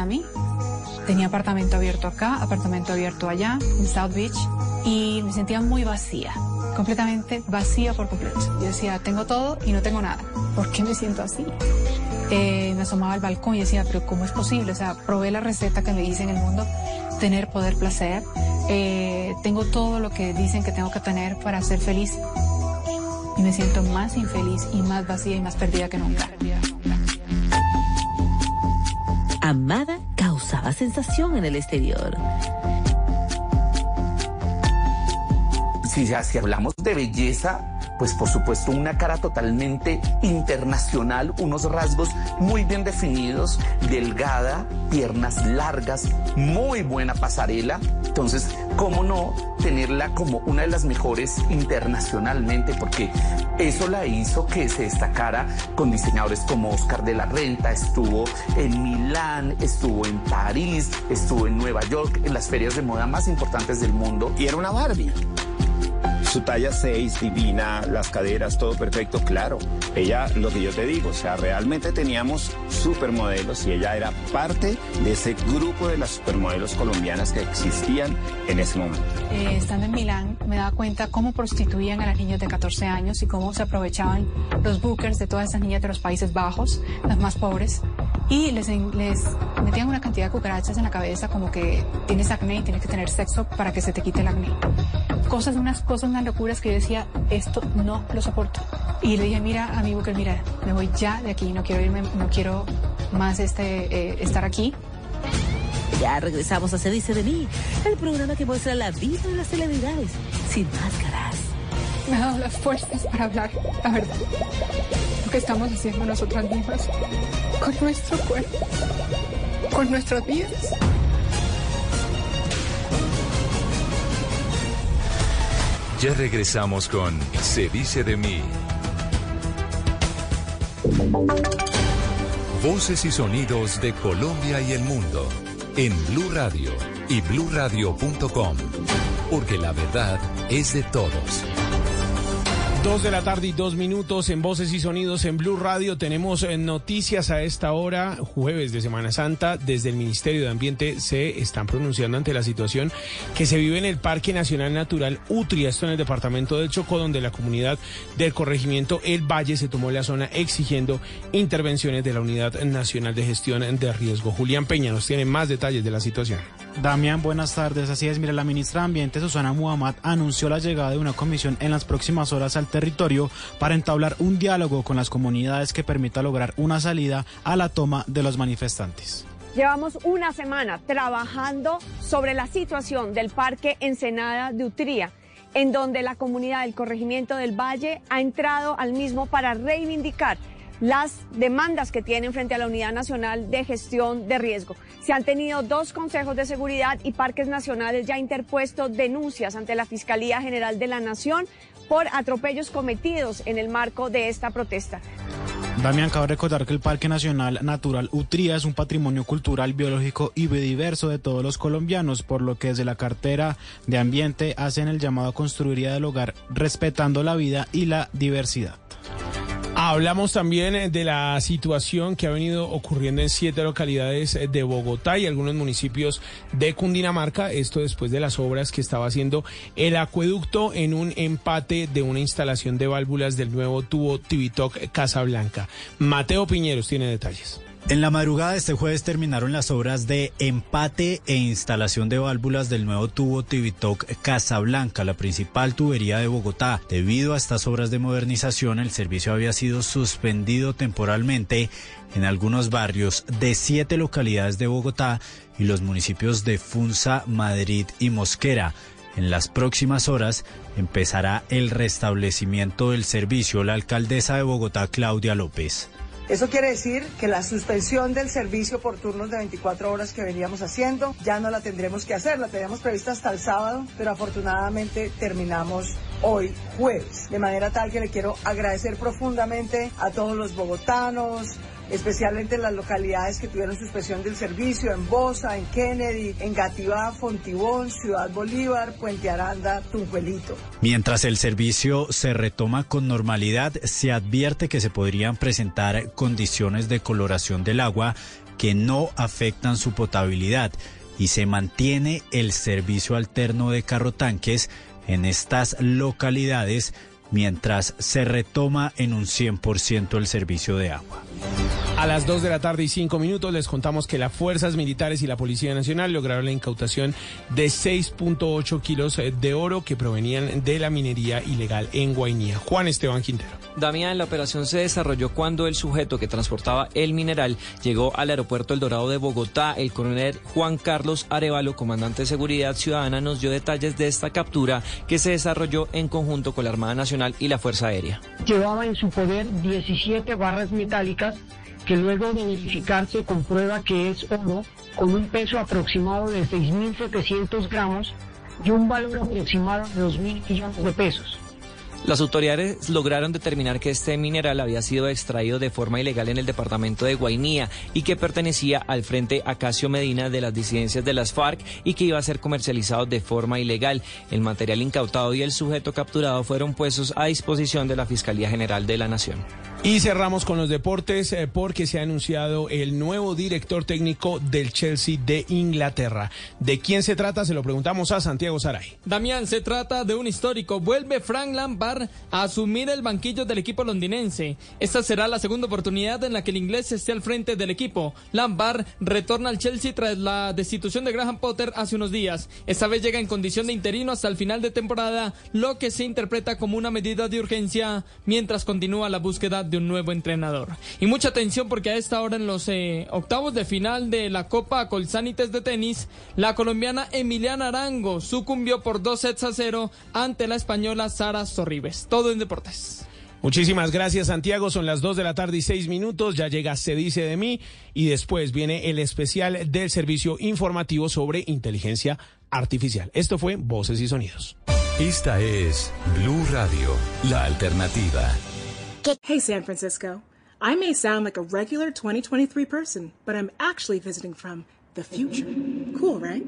Miami. Tenía apartamento abierto acá, apartamento abierto allá, en South Beach, y me sentía muy vacía, completamente vacía por completo. Yo decía, tengo todo y no tengo nada. ¿Por qué me siento así? Eh, me asomaba al balcón y decía, pero ¿cómo es posible? O sea, probé la receta que me dice en el mundo, tener poder, placer. Eh, tengo todo lo que dicen que tengo que tener para ser feliz. Y me siento más infeliz y más vacía y más perdida que nunca. Amada causaba sensación en el exterior. Si, si hablamos de belleza, pues por supuesto una cara totalmente internacional, unos rasgos muy bien definidos, delgada, piernas largas, muy buena pasarela. Entonces, ¿cómo no tenerla como una de las mejores internacionalmente? Porque eso la hizo que se destacara con diseñadores como Oscar de la Renta, estuvo en Milán, estuvo en París, estuvo en Nueva York, en las ferias de moda más importantes del mundo. Y era una Barbie su talla 6, divina, las caderas, todo perfecto, claro. Ella, lo que yo te digo, o sea, realmente teníamos supermodelos y ella era parte de ese grupo de las supermodelos colombianas que existían en ese momento. Eh, estando en Milán, me daba cuenta cómo prostituían a las niñas de 14 años y cómo se aprovechaban los bookers de todas esas niñas de los Países Bajos, las más pobres, y les, les metían una cantidad de cucarachas en la cabeza como que tienes acné y tienes que tener sexo para que se te quite el acné. Cosas, unas cosas, unas locuras que yo decía, esto no lo soporto. Y le dije, mira, amigo, que mira, me voy ya de aquí, no quiero irme, no quiero más este, eh, estar aquí. Ya regresamos a Se dice de mí, el programa que muestra la vida de las celebridades, sin máscaras. Me ha dado las fuerzas para hablar la verdad. Que estamos haciendo nosotras mismas con nuestro cuerpo, con nuestras vidas. Ya regresamos con Se dice de mí. Voces y sonidos de Colombia y el mundo en Blue Radio y bluradio.com, porque la verdad es de todos. Dos de la tarde y dos minutos en Voces y Sonidos en Blue Radio. Tenemos eh, noticias a esta hora, jueves de Semana Santa. Desde el Ministerio de Ambiente se están pronunciando ante la situación que se vive en el Parque Nacional Natural Utria, esto en el departamento del Chocó, donde la comunidad del corregimiento El Valle se tomó la zona exigiendo intervenciones de la Unidad Nacional de Gestión de Riesgo. Julián Peña nos tiene más detalles de la situación. Damián, buenas tardes. Así es, mire, la ministra de Ambiente, Susana Muhammad, anunció la llegada de una comisión en las próximas horas al territorio para entablar un diálogo con las comunidades que permita lograr una salida a la toma de los manifestantes. Llevamos una semana trabajando sobre la situación del Parque Ensenada de Utría, en donde la comunidad del corregimiento del Valle ha entrado al mismo para reivindicar las demandas que tienen frente a la Unidad Nacional de Gestión de Riesgo. Se han tenido dos consejos de seguridad y parques nacionales ya interpuesto denuncias ante la Fiscalía General de la Nación por atropellos cometidos en el marco de esta protesta. Damián, cabe recordar que el Parque Nacional Natural Utría es un patrimonio cultural, biológico y biodiverso de todos los colombianos, por lo que desde la cartera de Ambiente hacen el llamado a construir y a respetando la vida y la diversidad. Hablamos también eh, de la situación que ha venido ocurriendo en siete localidades eh, de Bogotá y algunos municipios de Cundinamarca, esto después de las obras que estaba haciendo el acueducto en un empate de una instalación de válvulas del nuevo tubo Tibitoc Casablanca. Mateo Piñeros tiene detalles. En la madrugada de este jueves terminaron las obras de empate e instalación de válvulas del nuevo tubo Tibitoc Casablanca, la principal tubería de Bogotá. Debido a estas obras de modernización, el servicio había sido suspendido temporalmente en algunos barrios de siete localidades de Bogotá y los municipios de Funza, Madrid y Mosquera. En las próximas horas empezará el restablecimiento del servicio. La alcaldesa de Bogotá, Claudia López. Eso quiere decir que la suspensión del servicio por turnos de 24 horas que veníamos haciendo ya no la tendremos que hacer, la teníamos prevista hasta el sábado, pero afortunadamente terminamos hoy jueves. De manera tal que le quiero agradecer profundamente a todos los bogotanos, especialmente en las localidades que tuvieron suspensión del servicio, en Bosa, en Kennedy, en Gativá, Fontibón, Ciudad Bolívar, Puente Aranda, Tunjuelito. Mientras el servicio se retoma con normalidad, se advierte que se podrían presentar condiciones de coloración del agua que no afectan su potabilidad y se mantiene el servicio alterno de carro tanques en estas localidades mientras se retoma en un 100% el servicio de agua. A las 2 de la tarde y 5 minutos les contamos que las fuerzas militares y la Policía Nacional lograron la incautación de 6.8 kilos de oro que provenían de la minería ilegal en Guainía. Juan Esteban Quintero. Damián, la operación se desarrolló cuando el sujeto que transportaba el mineral llegó al aeropuerto El Dorado de Bogotá. El coronel Juan Carlos Arevalo, comandante de Seguridad Ciudadana, nos dio detalles de esta captura que se desarrolló en conjunto con la Armada Nacional y la Fuerza Aérea. Llevaba en su poder 17 barras metálicas que luego de verificarse comprueba que es oro con un peso aproximado de 6.700 gramos y un valor aproximado de 2.000 millones de pesos. Las autoridades lograron determinar que este mineral había sido extraído de forma ilegal en el departamento de Guainía y que pertenecía al Frente Acacio Medina de las disidencias de las FARC y que iba a ser comercializado de forma ilegal. El material incautado y el sujeto capturado fueron puestos a disposición de la Fiscalía General de la Nación. Y cerramos con los deportes eh, porque se ha anunciado el nuevo director técnico del Chelsea de Inglaterra. ¿De quién se trata? Se lo preguntamos a Santiago Saray. Damián, se trata de un histórico. Vuelve Frank Lampard a asumir el banquillo del equipo londinense. Esta será la segunda oportunidad en la que el inglés esté al frente del equipo. Lampard retorna al Chelsea tras la destitución de Graham Potter hace unos días. Esta vez llega en condición de interino hasta el final de temporada, lo que se interpreta como una medida de urgencia mientras continúa la búsqueda de un nuevo entrenador. Y mucha atención porque a esta hora en los eh, octavos de final de la Copa Colsanites de tenis, la colombiana Emiliana Arango sucumbió por dos sets a cero ante la española Sara Sorribes. Todo en deportes. Muchísimas gracias, Santiago. Son las 2 de la tarde y 6 minutos. Ya llega Se Dice de mí y después viene el especial del servicio informativo sobre inteligencia artificial. Esto fue Voces y Sonidos. Esta es Blue Radio, la alternativa. Hey, San Francisco. I may sound like a regular 2023 person, but I'm actually visiting from the future. Cool, right?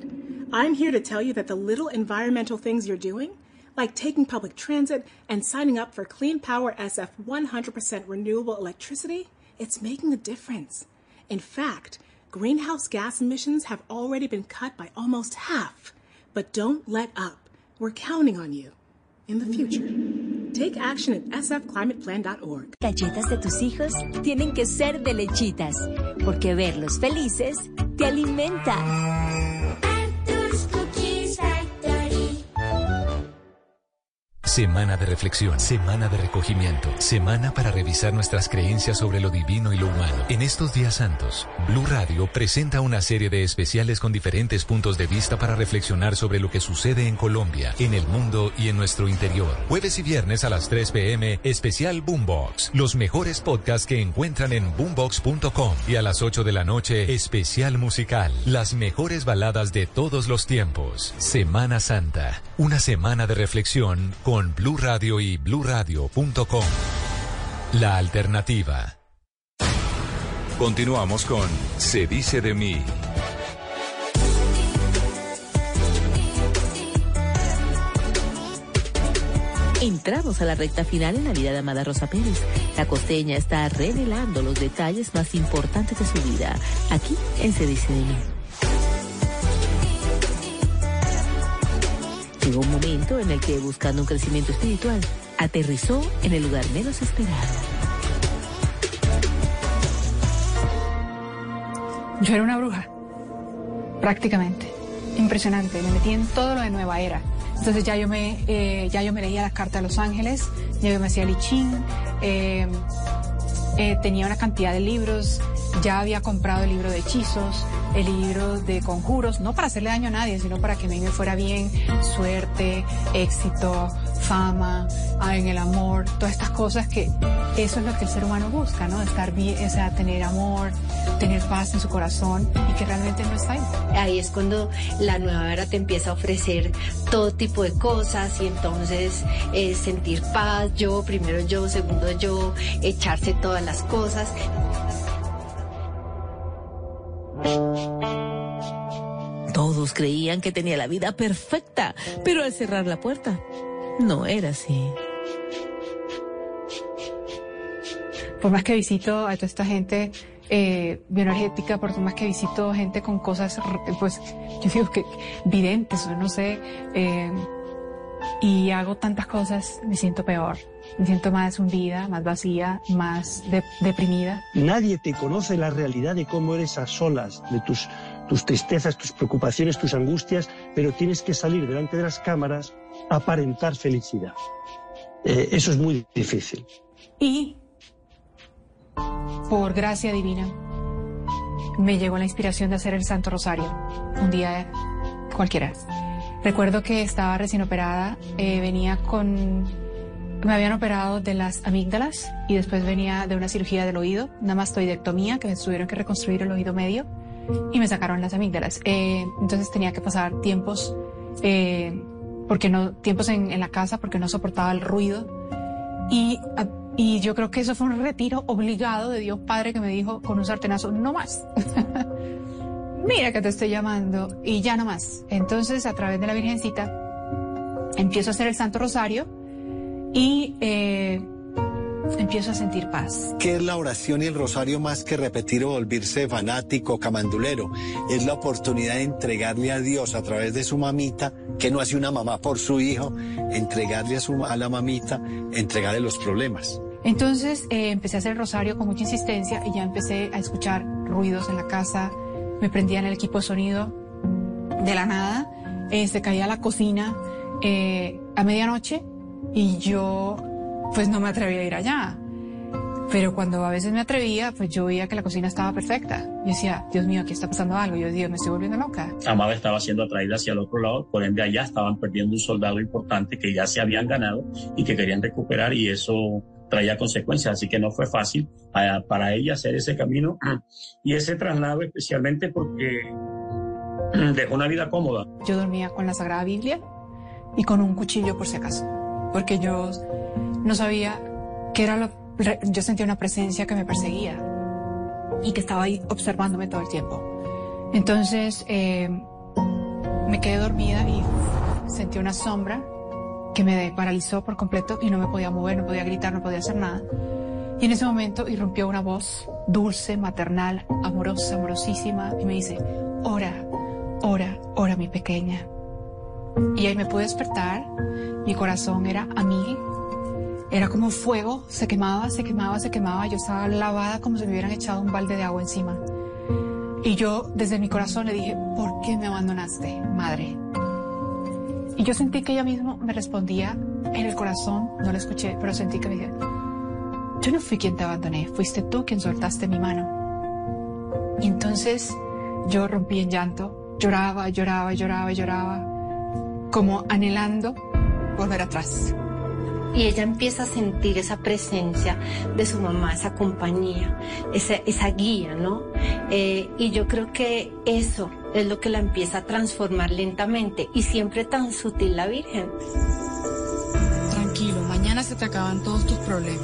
I'm here to tell you that the little environmental things you're doing, like taking public transit and signing up for Clean Power SF 100% renewable electricity, it's making a difference. In fact, greenhouse gas emissions have already been cut by almost half. But don't let up. We're counting on you in the future. Take action at sfclimateplan.org. Galletas de tus hijos tienen que ser de lechitas, porque verlos felices te alimenta. Semana de reflexión, semana de recogimiento, semana para revisar nuestras creencias sobre lo divino y lo humano. En estos días santos, Blue Radio presenta una serie de especiales con diferentes puntos de vista para reflexionar sobre lo que sucede en Colombia, en el mundo y en nuestro interior. Jueves y viernes a las 3 pm, especial Boombox. Los mejores podcasts que encuentran en boombox.com. Y a las 8 de la noche, especial musical. Las mejores baladas de todos los tiempos. Semana Santa. Una semana de reflexión con Blue Radio y bluradio.com. La alternativa. Continuamos con Se dice de mí. Entramos a la recta final en la vida de Amada Rosa Pérez. La costeña está revelando los detalles más importantes de su vida, aquí en Se dice de mí. Llegó un momento en el que, buscando un crecimiento espiritual, aterrizó en el lugar menos esperado. Yo era una bruja, prácticamente. Impresionante, me metí en todo lo de Nueva Era. Entonces ya yo me, eh, ya yo me leía las cartas de los ángeles, ya yo me hacía lichín, eh, eh, tenía una cantidad de libros, ya había comprado el libro de hechizos, el libro de conjuros, no para hacerle daño a nadie, sino para que a mí me fuera bien, suerte, éxito, fama, ah, en el amor, todas estas cosas que eso es lo que el ser humano busca, ¿no? Estar bien, o sea, tener amor, tener paz en su corazón y que realmente no está ahí. Ahí es cuando la nueva era te empieza a ofrecer todo tipo de cosas y entonces eh, sentir paz, yo, primero yo, segundo yo, echarse todas las cosas. Todos creían que tenía la vida perfecta, pero al cerrar la puerta, no era así. Por más que visito a toda esta gente, eh, bioenergética, por más que visito gente con cosas, pues yo digo que videntes, no sé, eh, y hago tantas cosas, me siento peor. Me siento más hundida, más vacía, más deprimida. Nadie te conoce la realidad de cómo eres a solas, de tus, tus tristezas, tus preocupaciones, tus angustias, pero tienes que salir delante de las cámaras a aparentar felicidad. Eh, eso es muy difícil. Y por gracia divina, me llegó la inspiración de hacer el Santo Rosario, un día cualquiera. Recuerdo que estaba recién operada, eh, venía con... Me habían operado de las amígdalas y después venía de una cirugía del oído, una mastoidectomía, que me tuvieron que reconstruir el oído medio y me sacaron las amígdalas. Eh, entonces tenía que pasar tiempos, eh, porque no, tiempos en, en, la casa porque no soportaba el ruido. Y y yo creo que eso fue un retiro obligado de Dios Padre que me dijo con un sartenazo, no más. Mira que te estoy llamando y ya no más. Entonces, a través de la Virgencita, empiezo a hacer el Santo Rosario y eh, empiezo a sentir paz. ¿Qué es la oración y el rosario más que repetir o volverse fanático, camandulero? Es la oportunidad de entregarle a Dios a través de su mamita, que no hace una mamá por su hijo, entregarle a, su, a la mamita, entregarle los problemas. Entonces eh, empecé a hacer el rosario con mucha insistencia y ya empecé a escuchar ruidos en la casa, me prendía en el equipo de sonido de la nada, eh, se caía la cocina eh, a medianoche y yo pues no me atrevía a ir allá. Pero cuando a veces me atrevía, pues yo veía que la cocina estaba perfecta. Yo decía, Dios mío, aquí está pasando algo. Yo decía, me estoy volviendo loca. Amada estaba siendo atraída hacia el otro lado, por ende allá estaban perdiendo un soldado importante que ya se habían ganado y que querían recuperar y eso traía consecuencias, así que no fue fácil para, ella hacer ese camino y ese traslado especialmente porque dejó una vida cómoda. Yo dormía con la Sagrada Biblia y con un cuchillo por si acaso, porque yo no sabía qué era lo... Yo sentía una presencia que me perseguía y que estaba ahí observándome todo el tiempo. Entonces eh, me quedé dormida y sentí una sombra que me paralizó por completo y no me podía mover, no podía gritar, no podía hacer nada. Y en ese momento irrumpió una voz dulce, maternal, amorosa, amorosísima y me dice, ora, ora, ora mi pequeña. Y ahí me pude despertar, mi corazón era a mil, era como fuego, se quemaba, se quemaba, se quemaba. Yo estaba lavada como si me hubieran echado un balde de agua encima. Y yo desde mi corazón le dije, ¿por qué me abandonaste, madre? Y yo sentí que ella misma me respondía en el corazón, no la escuché, pero sentí que me decía, yo no fui quien te abandoné, fuiste tú quien soltaste mi mano. Y entonces yo rompí en llanto, lloraba, lloraba, lloraba, lloraba, como anhelando volver atrás y ella empieza a sentir esa presencia de su mamá, esa compañía, esa, esa guía, ¿no? Eh, y yo creo que eso es lo que la empieza a transformar lentamente y siempre tan sutil la Virgen. Tranquilo, mañana se te acaban todos tus problemas.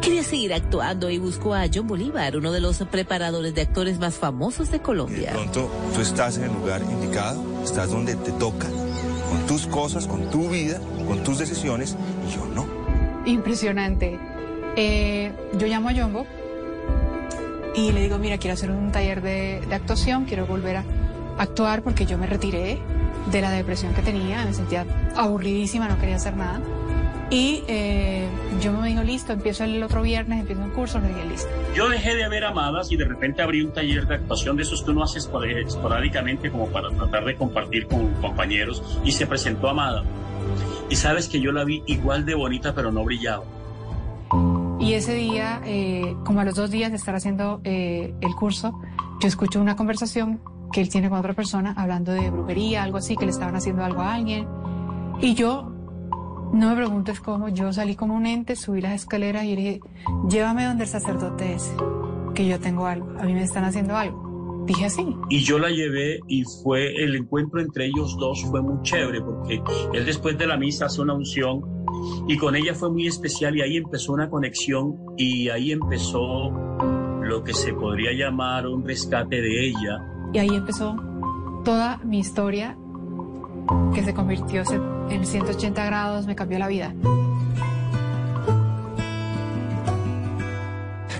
Quería seguir actuando y buscó a John Bolívar, uno de los preparadores de actores más famosos de Colombia. de pronto tú estás en el lugar indicado, estás donde te toca con tus cosas, con tu vida, con tus decisiones, y yo no. Impresionante. Eh, yo llamo a Yombo y le digo, mira, quiero hacer un taller de, de, actuación, quiero volver a actuar porque yo me retiré de la depresión que tenía, me sentía aburridísima, no quería hacer nada. Y eh, yo me digo, listo, empiezo el otro viernes, empiezo un curso, le dije, listo. Yo dejé de ver Amadas y de repente abrí un taller de actuación de esos que uno hace esporádicamente como para tratar de compartir con compañeros y se presentó Amada. Y sabes que yo la vi igual de bonita pero no brillaba. Y ese día, eh, como a los dos días de estar haciendo eh, el curso, yo escucho una conversación que él tiene con otra persona hablando de brujería, algo así, que le estaban haciendo algo a alguien. Y yo no me preguntes cómo, yo salí como un ente, subí las escaleras y dije, llévame donde el sacerdote es, que yo tengo algo, a mí me están haciendo algo. Dije así. Y yo la llevé y fue, el encuentro entre ellos dos fue muy chévere porque él después de la misa hace una unción y con ella fue muy especial y ahí empezó una conexión y ahí empezó lo que se podría llamar un rescate de ella. Y ahí empezó toda mi historia que se convirtió en 180 grados, me cambió la vida.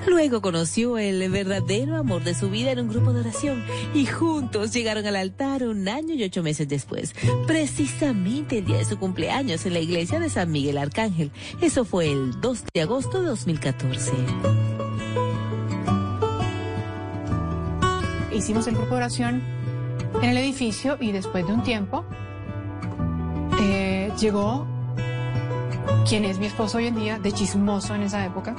Luego conoció el verdadero amor de su vida en un grupo de oración y juntos llegaron al altar un año y ocho meses después, precisamente el día de su cumpleaños en la iglesia de San Miguel Arcángel. Eso fue el 2 de agosto de 2014. Hicimos el grupo de oración en el edificio y después de un tiempo eh, llegó quien es mi esposo hoy en día, de chismoso en esa época,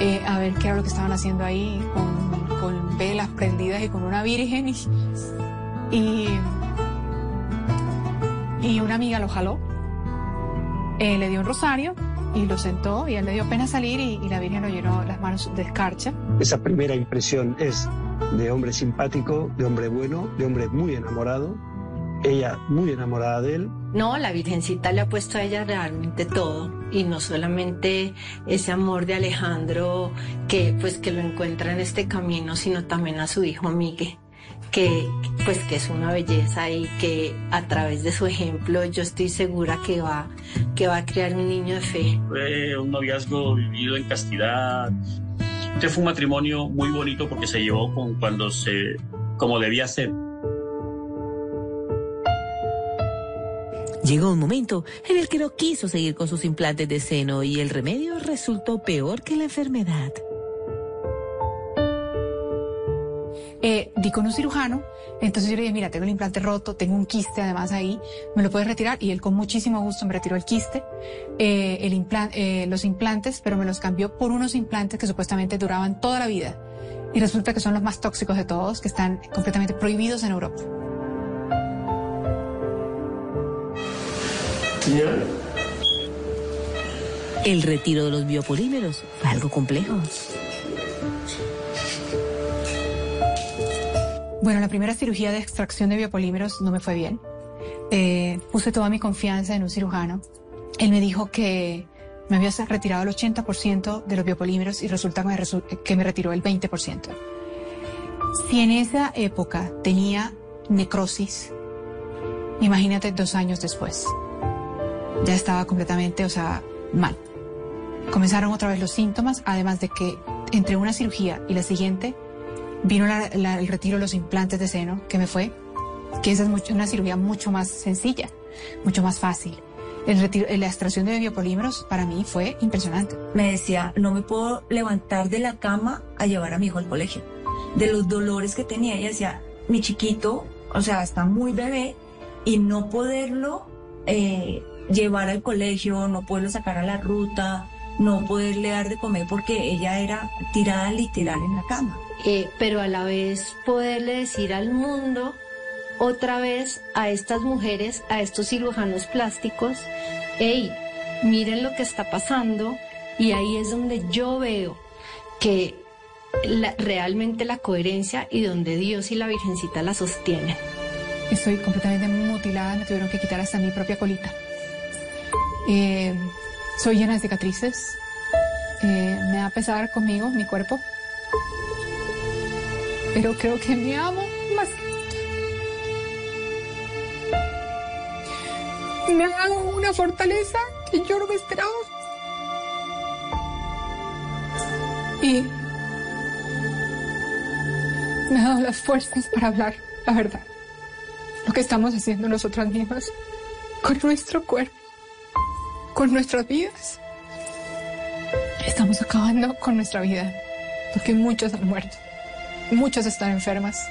eh, a ver qué era lo que estaban haciendo ahí con, velas prendidas y con una virgen. Y, y, y una amiga lo jaló, eh, le dio un rosario y lo sentó y él le dio pena salir y, y la virgen lo llenó las manos de escarcha. Esa primera impresión es de hombre simpático, de hombre bueno, de hombre muy enamorado, ella muy enamorada de él. No, la Virgencita le ha puesto a ella realmente todo y no solamente ese amor de Alejandro que pues que lo encuentra en este camino, sino también a su hijo Miguel que pues que es una belleza y que a través de su ejemplo yo estoy segura que va que va a crear un niño de fe. Fue un noviazgo vivido en castidad. Este fue un matrimonio muy bonito porque se llevó con cuando se como debía ser. Llegó un momento en el que no quiso seguir con sus implantes de seno y el remedio resultó peor que la enfermedad. Eh, di con un cirujano, entonces yo le dije, mira, tengo el implante roto, tengo un quiste además ahí, ¿me lo puedes retirar? Y él con muchísimo gusto me retiró el quiste, eh, el implan- eh, los implantes, pero me los cambió por unos implantes que supuestamente duraban toda la vida. Y resulta que son los más tóxicos de todos, que están completamente prohibidos en Europa. El retiro de los biopolímeros fue algo complejo. Bueno, la primera cirugía de extracción de biopolímeros no me fue bien. Eh, puse toda mi confianza en un cirujano. Él me dijo que me había retirado el 80% de los biopolímeros y resulta que me, que me retiró el 20%. Si en esa época tenía necrosis, imagínate dos años después. Ya estaba completamente, o sea, mal. Comenzaron otra vez los síntomas, además de que entre una cirugía y la siguiente vino la- la- el retiro de los implantes de seno, que me fue, que esa es mucho- una cirugía mucho más sencilla, mucho más fácil. El retiro, la extracción de biopolímeros para mí fue impresionante. Me decía, no me puedo levantar de la cama a llevar a mi hijo al colegio. De los dolores que tenía, ella decía, mi chiquito, o sea, está muy bebé y no poderlo eh, llevar al colegio, no poderlo sacar a la ruta, no poderle dar de comer porque ella era tirada literal en la cama. Eh, pero a la vez poderle decir al mundo otra vez a estas mujeres, a estos cirujanos plásticos, hey, miren lo que está pasando y ahí es donde yo veo que realmente la coherencia y donde Dios y la Virgencita la sostienen. Estoy completamente mutilada, me tuvieron que quitar hasta mi propia colita. Eh, soy llena de cicatrices. Eh, me da pesar conmigo, mi cuerpo. Pero creo que me amo más. Me ha dado una fortaleza que yo no me esperaba. Y me ha dado las fuerzas para hablar la verdad. Lo que estamos haciendo nosotras mismas con nuestro cuerpo, con nuestras vidas. Estamos acabando con nuestra vida, porque muchos han muerto, muchos están enfermas,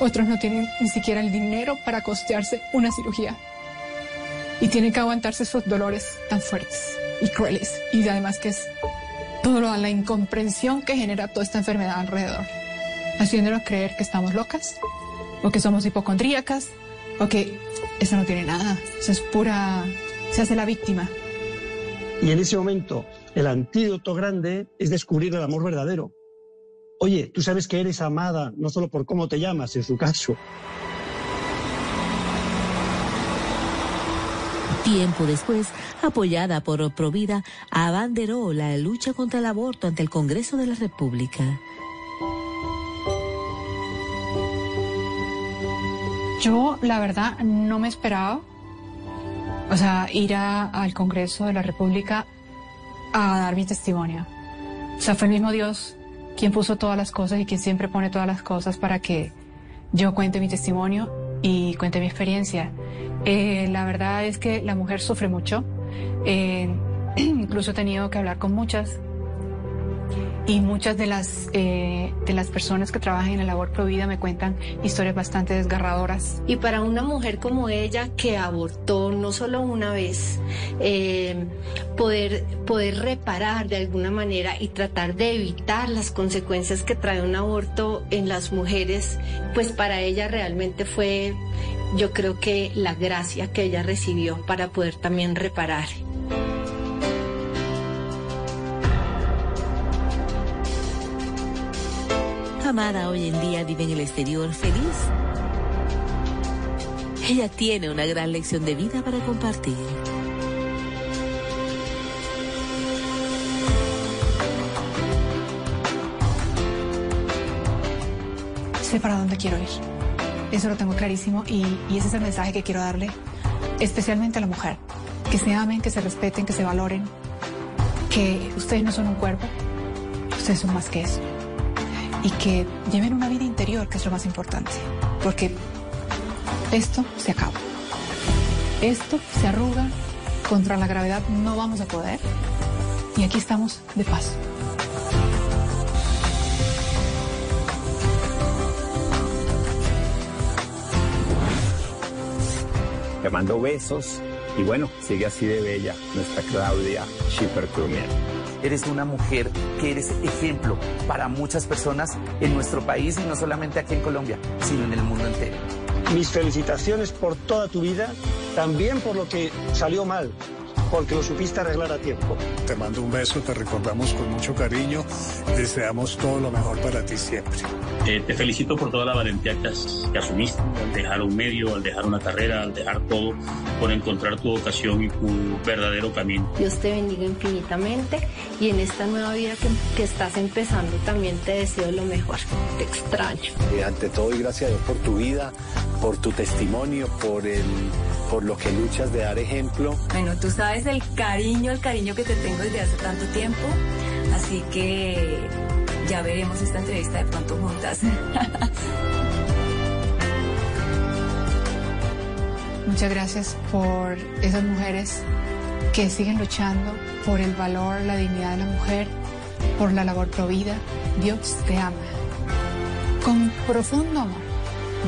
otros no tienen ni siquiera el dinero para costearse una cirugía. Y tienen que aguantarse esos dolores tan fuertes y crueles. Y además que es todo lo, la incomprensión que genera toda esta enfermedad alrededor, haciéndonos creer que estamos locas o que somos hipocondríacas o que eso no tiene nada, eso es pura, se hace la víctima. Y en ese momento, el antídoto grande es descubrir el amor verdadero. Oye, tú sabes que eres amada no solo por cómo te llamas, en su caso. Tiempo después, apoyada por Provida, abanderó la lucha contra el aborto ante el Congreso de la República. Yo, la verdad, no me esperaba, o sea, ir a- al Congreso de la República a dar mi testimonio. O sea, fue el mismo Dios quien puso todas las cosas y quien siempre pone todas las cosas para que yo cuente mi testimonio y cuente mi experiencia. Eh, la verdad es que la mujer sufre mucho. Eh, incluso he tenido que hablar con muchas y muchas de las, eh, de las personas que trabajan en la labor provida me cuentan historias bastante desgarradoras. Y para una mujer como ella que abortó no solo una vez, eh, poder, poder reparar de alguna manera y tratar de evitar las consecuencias que trae un aborto en las mujeres, pues para ella realmente fue, yo creo que la gracia que ella recibió para poder también reparar. Amada hoy en día vive en el exterior feliz. Ella tiene una gran lección de vida para compartir. Sé para dónde quiero ir. Eso lo tengo clarísimo y, ese es el mensaje que quiero darle, especialmente a la mujer. Que se amen, que se respeten, que se valoren, que ustedes no son un cuerpo, ustedes son más que eso y que lleven una vida interior, que es lo más importante. Porque esto se acaba. Esto se arruga, contra la gravedad no vamos a poder. Y aquí estamos de paso. Te mando besos y bueno, sigue así de bella nuestra Claudia Schipper Krumier. Eres una mujer que eres ejemplo para muchas personas en nuestro país y no solamente aquí en Colombia, sino en el mundo entero. Mis felicitaciones por toda tu vida, también por lo que salió mal, porque lo supiste arreglar a tiempo. Te mando un beso, te recordamos con mucho cariño, deseamos todo lo mejor para ti siempre. Eh, te felicito por toda la valentía que, has- que asumiste al dejar un medio, al dejar una carrera, al dejar todo, por encontrar tu vocación y tu verdadero camino. Dios te bendiga infinitamente y en esta nueva vida que, que estás empezando también te deseo lo mejor. Te extraño. Eh, ante todo, y gracias a Dios por tu vida, por tu testimonio, por, el, por lo que luchas de dar ejemplo. Bueno, tú sabes el cariño, el cariño que te tengo desde hace tanto tiempo, así que ya veremos esta entrevista de pronto juntas. Muchas gracias por esas mujeres que siguen luchando por el valor, la dignidad de la mujer, por la labor provida. Dios te ama. Con profundo amor.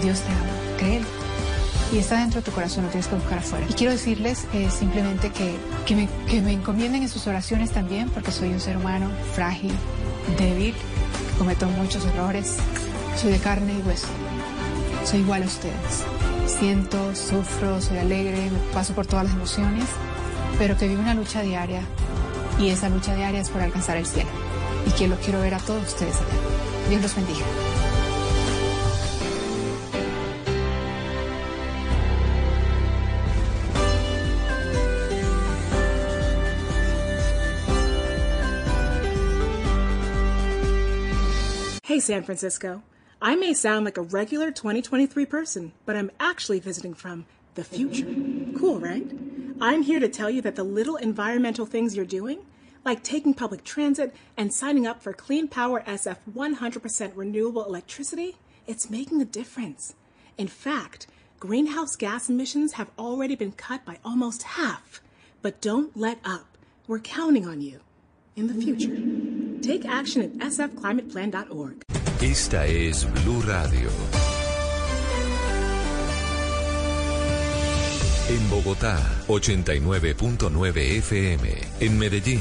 Dios te ama. Créelo. Y está dentro de tu corazón, no tienes que buscar afuera. Y quiero decirles eh, simplemente que, que, me, que me encomienden en sus oraciones también, porque soy un ser humano frágil, débil, cometo muchos errores. Soy de carne y hueso. Soy igual a ustedes. Siento, sufro, soy alegre, me paso por todas las emociones, pero que vivo una lucha diaria y esa lucha diaria es por alcanzar el cielo. Y que los quiero ver a todos ustedes. Dios los bendiga. Hey, San Francisco. I may sound like a regular 2023 person, but I'm actually visiting from the future. Cool, right? I'm here to tell you that the little environmental things you're doing, like taking public transit and signing up for Clean Power SF 100% renewable electricity, it's making a difference. In fact, greenhouse gas emissions have already been cut by almost half. But don't let up. We're counting on you in the future. Take action at sfclimateplan.org. Esta es Blue Radio. En Bogotá, 89.9 FM. En Medellín,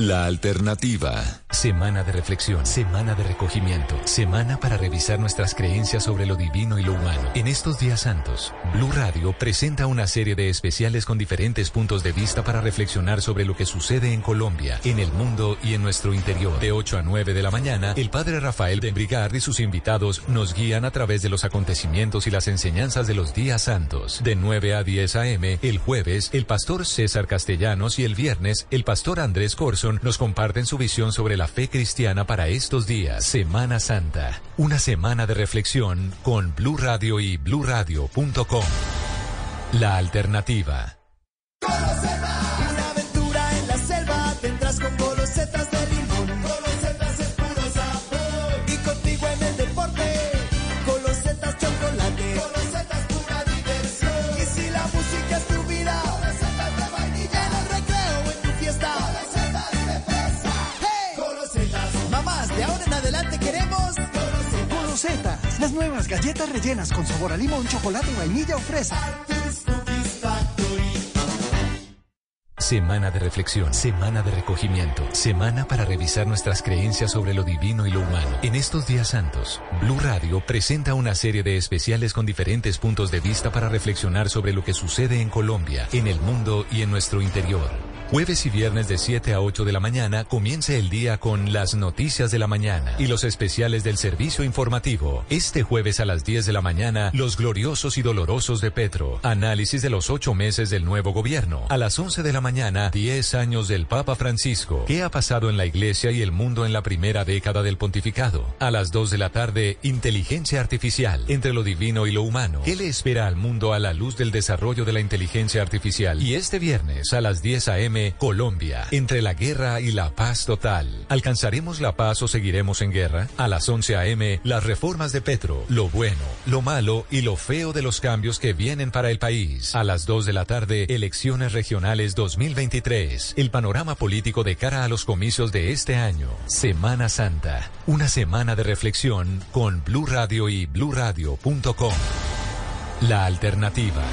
La alternativa. Semana de reflexión, semana de recogimiento, semana para revisar nuestras creencias sobre lo divino y lo humano. En estos días santos, Blue Radio presenta una serie de especiales con diferentes puntos de vista para reflexionar sobre lo que sucede en Colombia, en el mundo y en nuestro interior. De 8 a 9 de la mañana, el padre Rafael de Brigard y sus invitados nos guían a través de los acontecimientos y las enseñanzas de los días santos. De 9 a 10 a.m., el jueves, el pastor César Castellanos y el viernes, el pastor Andrés Nos comparten su visión sobre la fe cristiana para estos días. Semana Santa. Una semana de reflexión con Blue Radio y bluradio.com. La alternativa. Golosetas, las nuevas galletas rellenas con sabor a limón, chocolate, vainilla o fresa. Semana de reflexión, semana de recogimiento, semana para revisar nuestras creencias sobre lo divino y lo humano. En estos días santos, Blue Radio presenta una serie de especiales con diferentes puntos de vista para reflexionar sobre lo que sucede en Colombia, en el mundo y en nuestro interior. Jueves y viernes de 7 a 8 de la mañana comience el día con las noticias de la mañana y los especiales del servicio informativo. Este jueves a las 10 de la mañana, los gloriosos y dolorosos de Petro. Análisis de los ocho meses del nuevo gobierno. A las 11 de la mañana, 10 años del Papa Francisco. ¿Qué ha pasado en la iglesia y el mundo en la primera década del pontificado? A las 2 de la tarde, inteligencia artificial entre lo divino y lo humano. ¿Qué le espera al mundo a la luz del desarrollo de la inteligencia artificial? Y este viernes a las 10 a.m. Colombia, entre la guerra y la paz total. ¿Alcanzaremos la paz o seguiremos en guerra? A las 11 a.m., las reformas de Petro, lo bueno, lo malo y lo feo de los cambios que vienen para el país. A las 2 de la tarde, elecciones regionales 2023. El panorama político de cara a los comicios de este año. Semana Santa. Una semana de reflexión con Blue Radio y bluradio.com. La alternativa.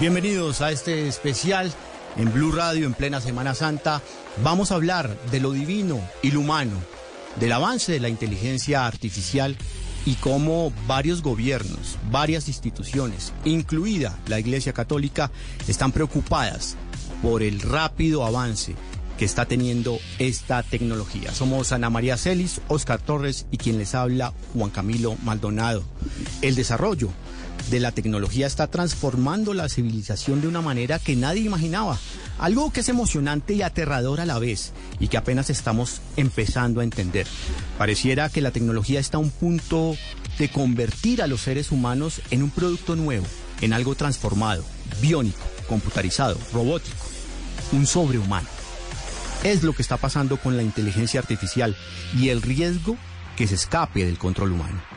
Bienvenidos a este especial en Blue Radio en plena Semana Santa. Vamos a hablar de lo divino y lo humano, del avance de la inteligencia artificial y cómo varios gobiernos, varias instituciones, incluida la Iglesia Católica, están preocupadas por el rápido avance que está teniendo esta tecnología. Somos Ana María Celis, Oscar Torres y quien les habla Juan Camilo Maldonado. El desarrollo de la tecnología está transformando la civilización de una manera que nadie imaginaba. Algo que es emocionante y aterrador a la vez y que apenas estamos empezando a entender. Pareciera que la tecnología está a un punto de convertir a los seres humanos en un producto nuevo, en algo transformado, biónico, computarizado, robótico, un sobrehumano. Es lo que está pasando con la inteligencia artificial y el riesgo que se escape del control humano.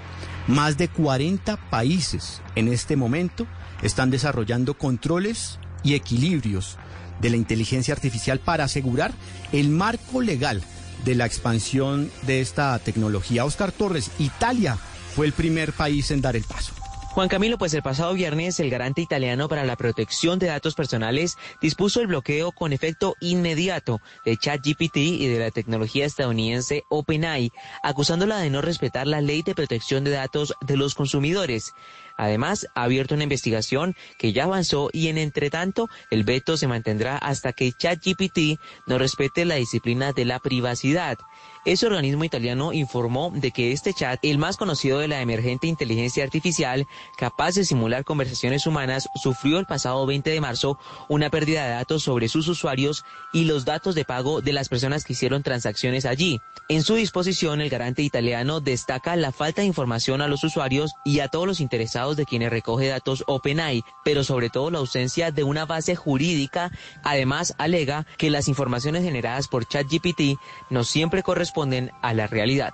Más de 40 países en este momento están desarrollando controles y equilibrios de la inteligencia artificial para asegurar el marco legal de la expansión de esta tecnología. Oscar Torres, Italia fue el primer país en dar el paso. Juan Camilo, pues el pasado viernes el garante italiano para la protección de datos personales dispuso el bloqueo con efecto inmediato de ChatGPT y de la tecnología estadounidense OpenAI, acusándola de no respetar la ley de protección de datos de los consumidores. Además, ha abierto una investigación que ya avanzó y en entretanto el veto se mantendrá hasta que ChatGPT no respete la disciplina de la privacidad. Ese organismo italiano informó de que este chat, el más conocido de la emergente inteligencia artificial, capaz de simular conversaciones humanas, sufrió el pasado 20 de marzo una pérdida de datos sobre sus usuarios y los datos de pago de las personas que hicieron transacciones allí. En su disposición, el garante italiano destaca la falta de información a los usuarios y a todos los interesados de quienes recoge datos OpenAI, pero sobre todo la ausencia de una base jurídica. Además, alega que las informaciones generadas por ChatGPT no siempre corresponden a la realidad.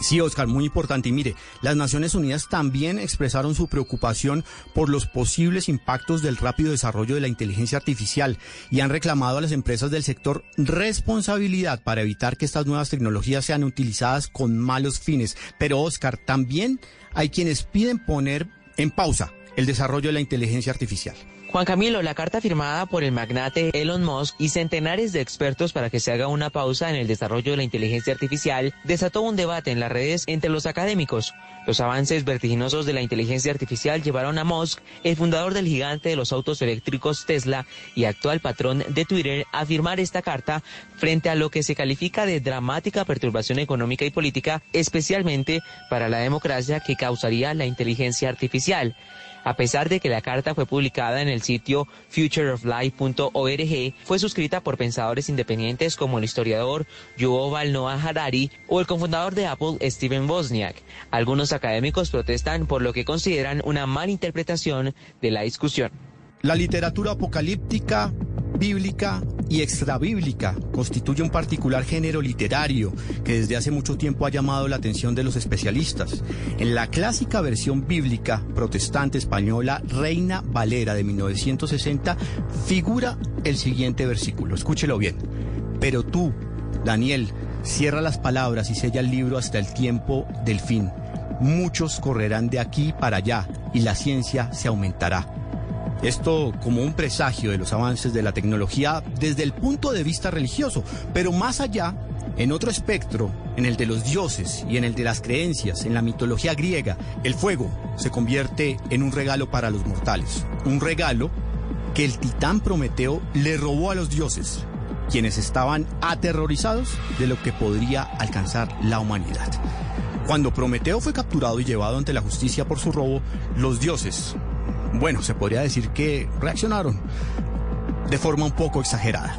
Sí, Oscar, muy importante. Y mire, las Naciones Unidas también expresaron su preocupación por los posibles impactos del rápido desarrollo de la inteligencia artificial y han reclamado a las empresas del sector responsabilidad para evitar que estas nuevas tecnologías sean utilizadas con malos fines. Pero, Oscar, también hay quienes piden poner en pausa el desarrollo de la inteligencia artificial. Juan Camilo, la carta firmada por el magnate Elon Musk y centenares de expertos para que se haga una pausa en el desarrollo de la inteligencia artificial desató un debate en las redes entre los académicos. Los avances vertiginosos de la inteligencia artificial llevaron a Musk, el fundador del gigante de los autos eléctricos Tesla y actual patrón de Twitter, a firmar esta carta frente a lo que se califica de dramática perturbación económica y política, especialmente para la democracia que causaría la inteligencia artificial. A pesar de que la carta fue publicada en el sitio futureoflife.org, fue suscrita por pensadores independientes como el historiador Yuval Noah Harari o el cofundador de Apple Steven Wozniak. Algunos académicos protestan por lo que consideran una mala interpretación de la discusión. La literatura apocalíptica, bíblica y extrabíblica constituye un particular género literario que desde hace mucho tiempo ha llamado la atención de los especialistas. En la clásica versión bíblica protestante española Reina Valera de 1960 figura el siguiente versículo. Escúchelo bien. Pero tú, Daniel, cierra las palabras y sella el libro hasta el tiempo del fin. Muchos correrán de aquí para allá y la ciencia se aumentará. Esto como un presagio de los avances de la tecnología desde el punto de vista religioso, pero más allá, en otro espectro, en el de los dioses y en el de las creencias, en la mitología griega, el fuego se convierte en un regalo para los mortales, un regalo que el titán Prometeo le robó a los dioses, quienes estaban aterrorizados de lo que podría alcanzar la humanidad. Cuando Prometeo fue capturado y llevado ante la justicia por su robo, los dioses, bueno, se podría decir que reaccionaron de forma un poco exagerada.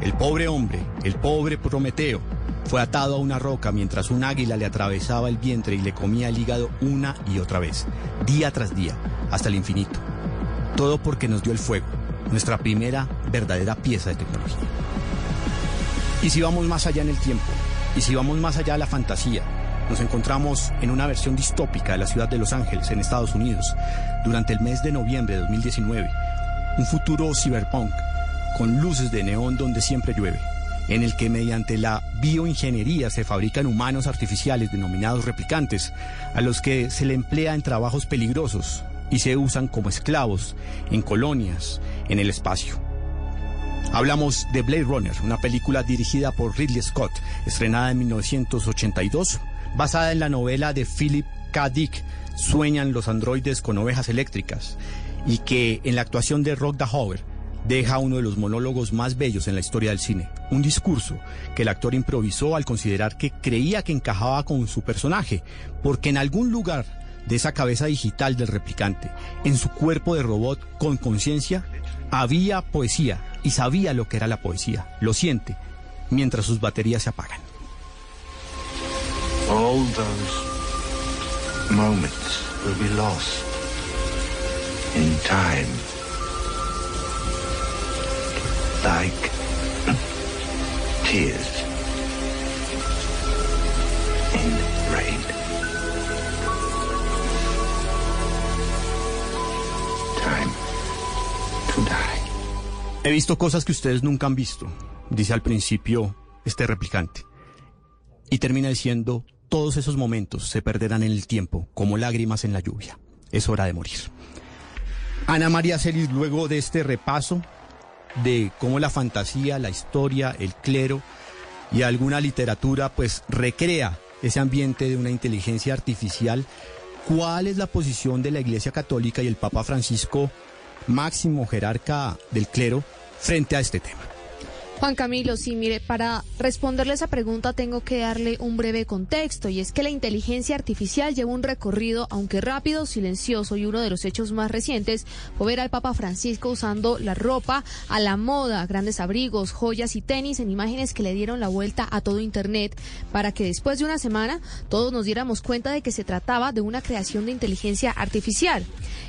El pobre hombre, el pobre Prometeo, fue atado a una roca mientras un águila le atravesaba el vientre y le comía el hígado una y otra vez, día tras día, hasta el infinito. Todo porque nos dio el fuego, nuestra primera verdadera pieza de tecnología. Y si vamos más allá en el tiempo, y si vamos más allá de la fantasía, nos encontramos en una versión distópica de la ciudad de Los Ángeles, en Estados Unidos, durante el mes de noviembre de 2019. Un futuro cyberpunk con luces de neón donde siempre llueve, en el que mediante la bioingeniería se fabrican humanos artificiales denominados replicantes, a los que se le emplea en trabajos peligrosos y se usan como esclavos en colonias, en el espacio. Hablamos de Blade Runner, una película dirigida por Ridley Scott, estrenada en 1982 basada en la novela de Philip K. Dick, Sueñan los androides con ovejas eléctricas, y que en la actuación de Rock Dahover deja uno de los monólogos más bellos en la historia del cine, un discurso que el actor improvisó al considerar que creía que encajaba con su personaje, porque en algún lugar de esa cabeza digital del replicante, en su cuerpo de robot con conciencia, había poesía y sabía lo que era la poesía, lo siente, mientras sus baterías se apagan. All those moments will be lost in time. Like tears He visto cosas que ustedes nunca han visto, dice al principio este replicante. Y termina diciendo, todos esos momentos se perderán en el tiempo, como lágrimas en la lluvia. Es hora de morir. Ana María Celis, luego de este repaso de cómo la fantasía, la historia, el clero y alguna literatura pues recrea ese ambiente de una inteligencia artificial, ¿cuál es la posición de la Iglesia Católica y el Papa Francisco, máximo jerarca del clero, frente a este tema? Juan Camilo, sí, mire, para responderle esa pregunta tengo que darle un breve contexto y es que la inteligencia artificial lleva un recorrido, aunque rápido, silencioso y uno de los hechos más recientes fue ver al Papa Francisco usando la ropa a la moda, grandes abrigos, joyas y tenis en imágenes que le dieron la vuelta a todo Internet para que después de una semana todos nos diéramos cuenta de que se trataba de una creación de inteligencia artificial.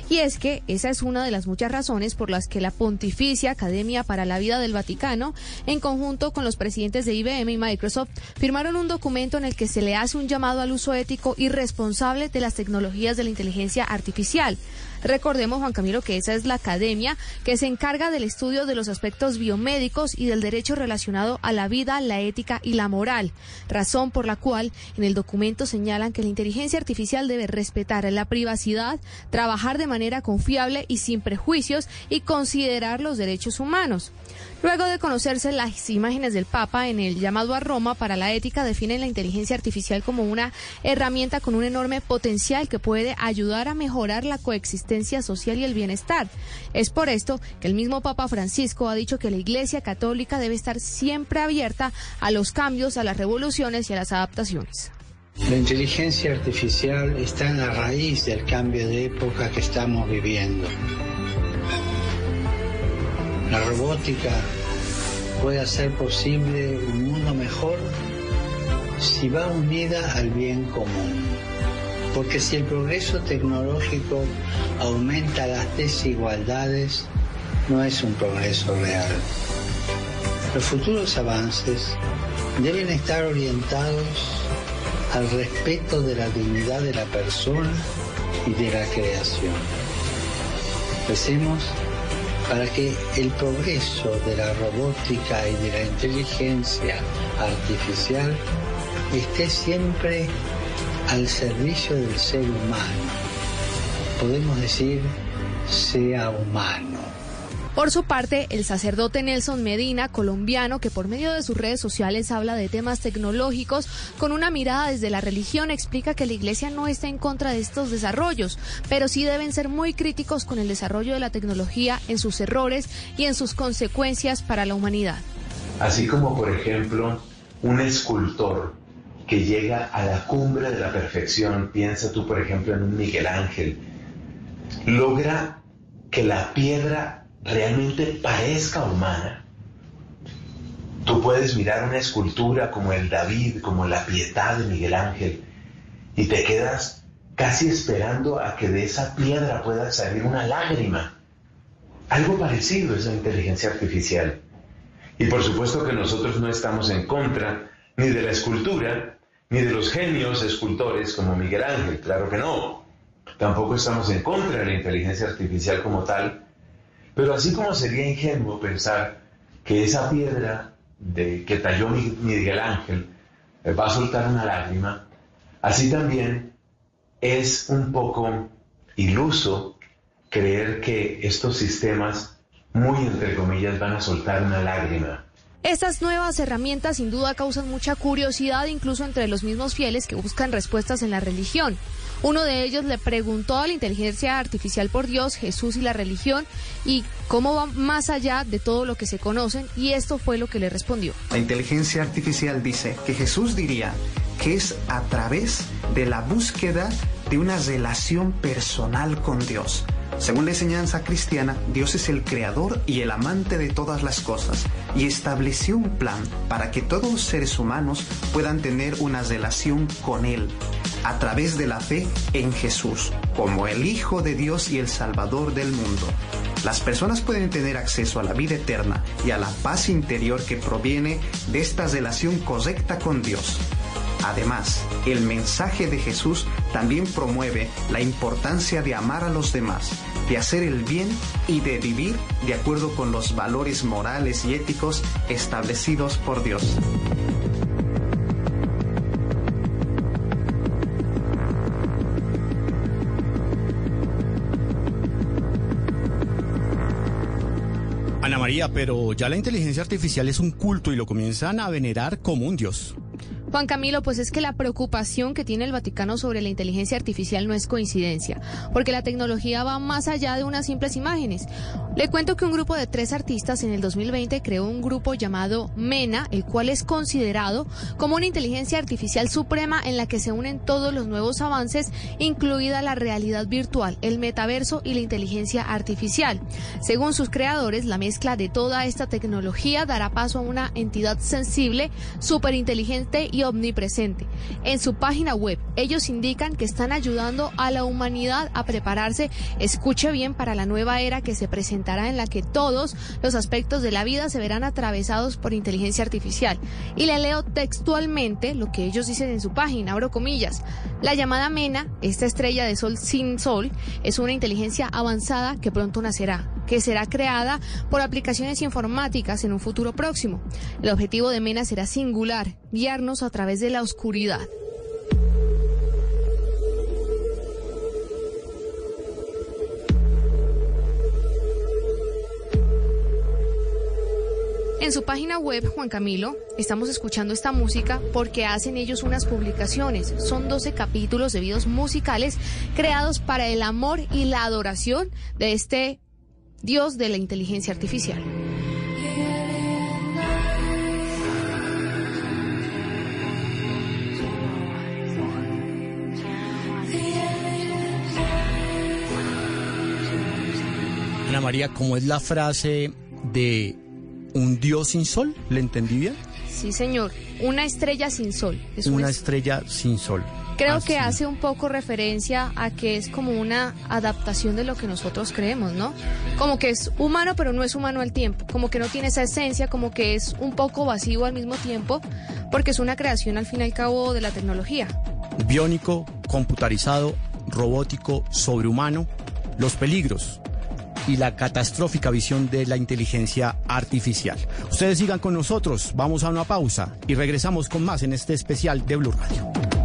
Y es que esa es una de las muchas razones por las que la Pontificia Academia para la Vida del Vaticano en conjunto con los presidentes de IBM y Microsoft, firmaron un documento en el que se le hace un llamado al uso ético y responsable de las tecnologías de la inteligencia artificial. Recordemos, Juan Camilo, que esa es la academia que se encarga del estudio de los aspectos biomédicos y del derecho relacionado a la vida, la ética y la moral, razón por la cual en el documento señalan que la inteligencia artificial debe respetar la privacidad, trabajar de manera confiable y sin prejuicios y considerar los derechos humanos. Luego de conocerse las imágenes del Papa en el llamado a Roma para la ética, definen la inteligencia artificial como una herramienta con un enorme potencial que puede ayudar a mejorar la coexistencia social y el bienestar. Es por esto que el mismo Papa Francisco ha dicho que la Iglesia Católica debe estar siempre abierta a los cambios, a las revoluciones y a las adaptaciones. La inteligencia artificial está en la raíz del cambio de época que estamos viviendo. La robótica puede hacer posible un mundo mejor si va unida al bien común. Porque si el progreso tecnológico aumenta las desigualdades, no es un progreso real. Los futuros avances deben estar orientados al respeto de la dignidad de la persona y de la creación. Recemos para que el progreso de la robótica y de la inteligencia artificial esté siempre al servicio del ser humano. Podemos decir, sea humano. Por su parte, el sacerdote Nelson Medina, colombiano, que por medio de sus redes sociales habla de temas tecnológicos con una mirada desde la religión, explica que la Iglesia no está en contra de estos desarrollos, pero sí deben ser muy críticos con el desarrollo de la tecnología en sus errores y en sus consecuencias para la humanidad. Así como, por ejemplo, un escultor que llega a la cumbre de la perfección, piensa tú, por ejemplo, en un Miguel Ángel, logra que la piedra realmente parezca humana. Tú puedes mirar una escultura como el David, como la Pietad de Miguel Ángel, y te quedas casi esperando a que de esa piedra pueda salir una lágrima. Algo parecido es la inteligencia artificial. Y por supuesto que nosotros no estamos en contra ni de la escultura, ni de los genios escultores como Miguel Ángel, claro que no. Tampoco estamos en contra de la inteligencia artificial como tal, pero así como sería ingenuo pensar que esa piedra de, que talló Miguel Ángel eh, va a soltar una lágrima, así también es un poco iluso creer que estos sistemas, muy entre comillas, van a soltar una lágrima. Estas nuevas herramientas sin duda causan mucha curiosidad incluso entre los mismos fieles que buscan respuestas en la religión. Uno de ellos le preguntó a la inteligencia artificial por Dios, Jesús y la religión y cómo va más allá de todo lo que se conocen y esto fue lo que le respondió. La inteligencia artificial dice que Jesús diría que es a través de la búsqueda de una relación personal con Dios. Según la enseñanza cristiana, Dios es el creador y el amante de todas las cosas y estableció un plan para que todos los seres humanos puedan tener una relación con Él a través de la fe en Jesús, como el Hijo de Dios y el Salvador del mundo. Las personas pueden tener acceso a la vida eterna y a la paz interior que proviene de esta relación correcta con Dios. Además, el mensaje de Jesús también promueve la importancia de amar a los demás, de hacer el bien y de vivir de acuerdo con los valores morales y éticos establecidos por Dios. Ana María, pero ya la inteligencia artificial es un culto y lo comienzan a venerar como un dios. Juan Camilo, pues es que la preocupación que tiene el Vaticano sobre la inteligencia artificial no es coincidencia, porque la tecnología va más allá de unas simples imágenes. Le cuento que un grupo de tres artistas en el 2020 creó un grupo llamado MENA, el cual es considerado como una inteligencia artificial suprema en la que se unen todos los nuevos avances, incluida la realidad virtual, el metaverso y la inteligencia artificial. Según sus creadores, la mezcla de toda esta tecnología dará paso a una entidad sensible, superinteligente y omnipresente. En su página web, ellos indican que están ayudando a la humanidad a prepararse, escuche bien, para la nueva era que se presentará en la que todos los aspectos de la vida se verán atravesados por inteligencia artificial. Y le leo textualmente lo que ellos dicen en su página, abro comillas. La llamada MENA, esta estrella de sol sin sol, es una inteligencia avanzada que pronto nacerá, que será creada por aplicaciones informáticas en un futuro próximo. El objetivo de MENA será singular, guiarnos a través de la oscuridad. En su página web, Juan Camilo, estamos escuchando esta música porque hacen ellos unas publicaciones. Son 12 capítulos de videos musicales creados para el amor y la adoración de este Dios de la inteligencia artificial. Ana María, ¿cómo es la frase de un Dios sin sol? ¿Le entendí bien? Sí, señor. Una estrella sin sol. Es una estrella sin sol. Creo que hace un poco referencia a que es como una adaptación de lo que nosotros creemos, ¿no? Como que es humano, pero no es humano al tiempo. Como que no tiene esa esencia, como que es un poco vacío al mismo tiempo, porque es una creación al fin y al cabo de la tecnología. Biónico, computarizado, robótico, sobrehumano. Los peligros y la catastrófica visión de la inteligencia artificial. Ustedes sigan con nosotros, vamos a una pausa y regresamos con más en este especial de Blue Radio.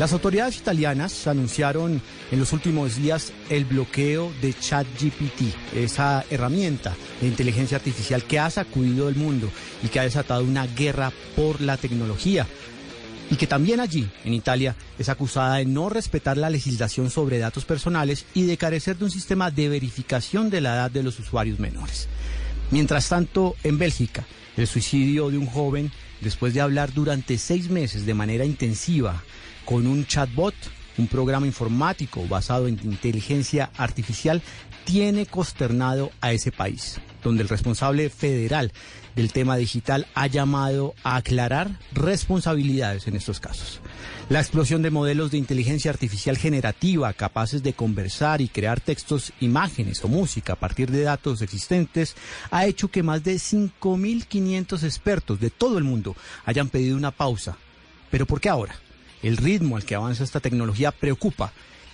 Las autoridades italianas anunciaron en los últimos días el bloqueo de ChatGPT, esa herramienta de inteligencia artificial que ha sacudido el mundo y que ha desatado una guerra por la tecnología. Y que también allí, en Italia, es acusada de no respetar la legislación sobre datos personales y de carecer de un sistema de verificación de la edad de los usuarios menores. Mientras tanto, en Bélgica, el suicidio de un joven, después de hablar durante seis meses de manera intensiva con un chatbot, un programa informático basado en inteligencia artificial, tiene consternado a ese país, donde el responsable federal del tema digital ha llamado a aclarar responsabilidades en estos casos. La explosión de modelos de inteligencia artificial generativa capaces de conversar y crear textos, imágenes o música a partir de datos existentes ha hecho que más de 5.500 expertos de todo el mundo hayan pedido una pausa. ¿Pero por qué ahora? El ritmo al que avanza esta tecnología preocupa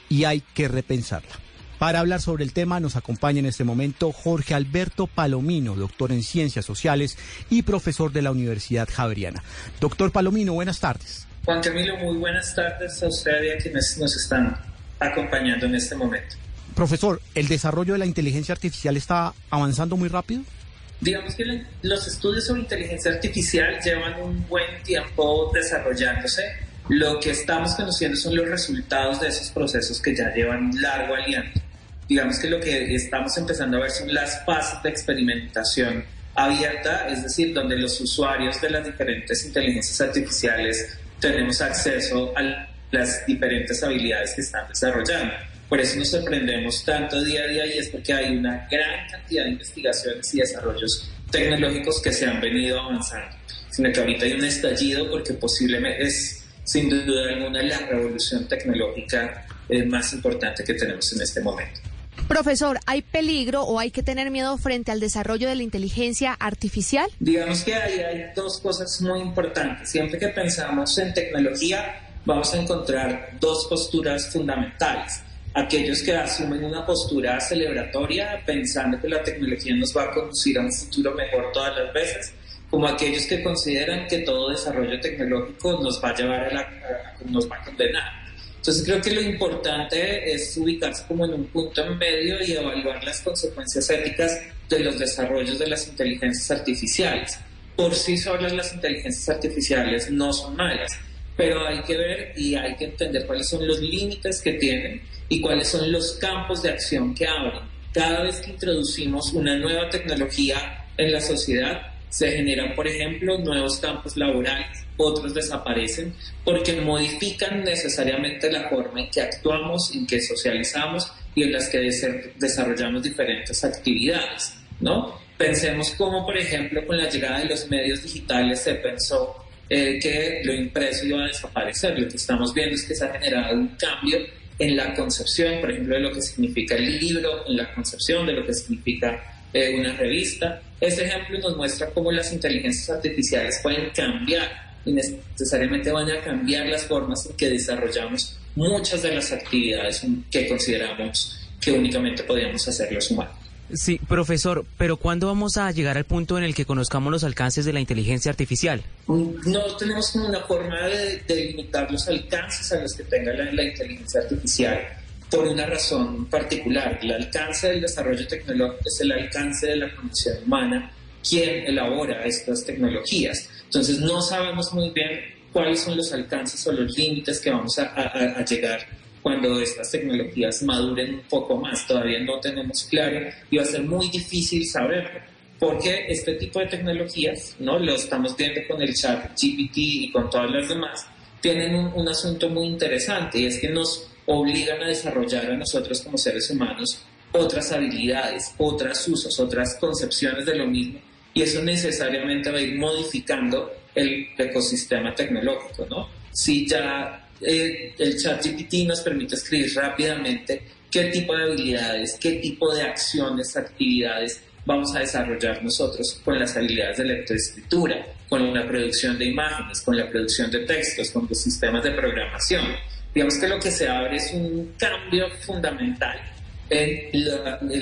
y hay que repensarla. Para hablar sobre el tema nos acompaña en este momento Jorge Alberto Palomino, doctor en Ciencias Sociales y profesor de la Universidad Javeriana. Doctor Palomino, buenas tardes. Juan Camilo, muy buenas tardes a usted y a quienes nos están acompañando en este momento. Profesor, ¿el desarrollo de la inteligencia artificial está avanzando muy rápido? Digamos que los estudios sobre inteligencia artificial llevan un buen tiempo desarrollándose lo que estamos conociendo son los resultados de esos procesos que ya llevan largo aliento. Digamos que lo que estamos empezando a ver son las fases de experimentación abierta, es decir, donde los usuarios de las diferentes inteligencias artificiales tenemos acceso a las diferentes habilidades que están desarrollando. Por eso nos sorprendemos tanto día a día y es porque hay una gran cantidad de investigaciones y desarrollos tecnológicos que se han venido avanzando, sino que ahorita hay un estallido porque posiblemente es sin duda alguna la revolución tecnológica más importante que tenemos en este momento. Profesor, ¿hay peligro o hay que tener miedo frente al desarrollo de la inteligencia artificial? Digamos que hay, hay dos cosas muy importantes. Siempre que pensamos en tecnología, vamos a encontrar dos posturas fundamentales. Aquellos que asumen una postura celebratoria pensando que la tecnología nos va a conducir a un futuro mejor todas las veces como aquellos que consideran que todo desarrollo tecnológico nos va a llevar a la, nos va a condenar. Entonces creo que lo importante es ubicarse como en un punto en medio y evaluar las consecuencias éticas de los desarrollos de las inteligencias artificiales. Por sí solas las inteligencias artificiales no son malas, pero hay que ver y hay que entender cuáles son los límites que tienen y cuáles son los campos de acción que abren. Cada vez que introducimos una nueva tecnología en la sociedad, se generan, por ejemplo, nuevos campos laborales, otros desaparecen porque modifican necesariamente la forma en que actuamos, en que socializamos y en las que desarrollamos diferentes actividades, ¿no? Pensemos cómo, por ejemplo, con la llegada de los medios digitales se pensó eh, que lo impreso iba a desaparecer. Lo que estamos viendo es que se ha generado un cambio en la concepción, por ejemplo, de lo que significa el libro, en la concepción de lo que significa eh, una revista. Este ejemplo nos muestra cómo las inteligencias artificiales pueden cambiar y necesariamente van a cambiar las formas en que desarrollamos muchas de las actividades que consideramos que únicamente podíamos hacer los humanos. Sí, profesor, pero ¿cuándo vamos a llegar al punto en el que conozcamos los alcances de la inteligencia artificial? No tenemos como una forma de, limitar los alcances a los que tenga la, inteligencia artificial por una razón particular. El alcance del desarrollo tecnológico es el alcance de la condición humana quien elabora estas tecnologías. Entonces no sabemos muy bien cuáles son los alcances o los límites que vamos a, a llegar cuando estas tecnologías maduren un poco más. Todavía no tenemos claro y va a ser muy difícil saberlo. Porque este tipo de tecnologías, ¿no? lo estamos viendo con el chat GPT y con todas las demás, tienen un, un asunto muy interesante y es que nos obligan a desarrollar a nosotros como seres humanos otras habilidades, otros usos, otras concepciones de lo mismo y eso necesariamente va a ir modificando el ecosistema tecnológico, ¿no? Si ya eh, el chat GPT nos permite escribir rápidamente qué tipo de habilidades, qué tipo de acciones, actividades vamos a desarrollar nosotros con las habilidades de lectoescritura, con la producción de imágenes, con la producción de textos, con los sistemas de programación. Digamos que lo que se abre es un cambio fundamental en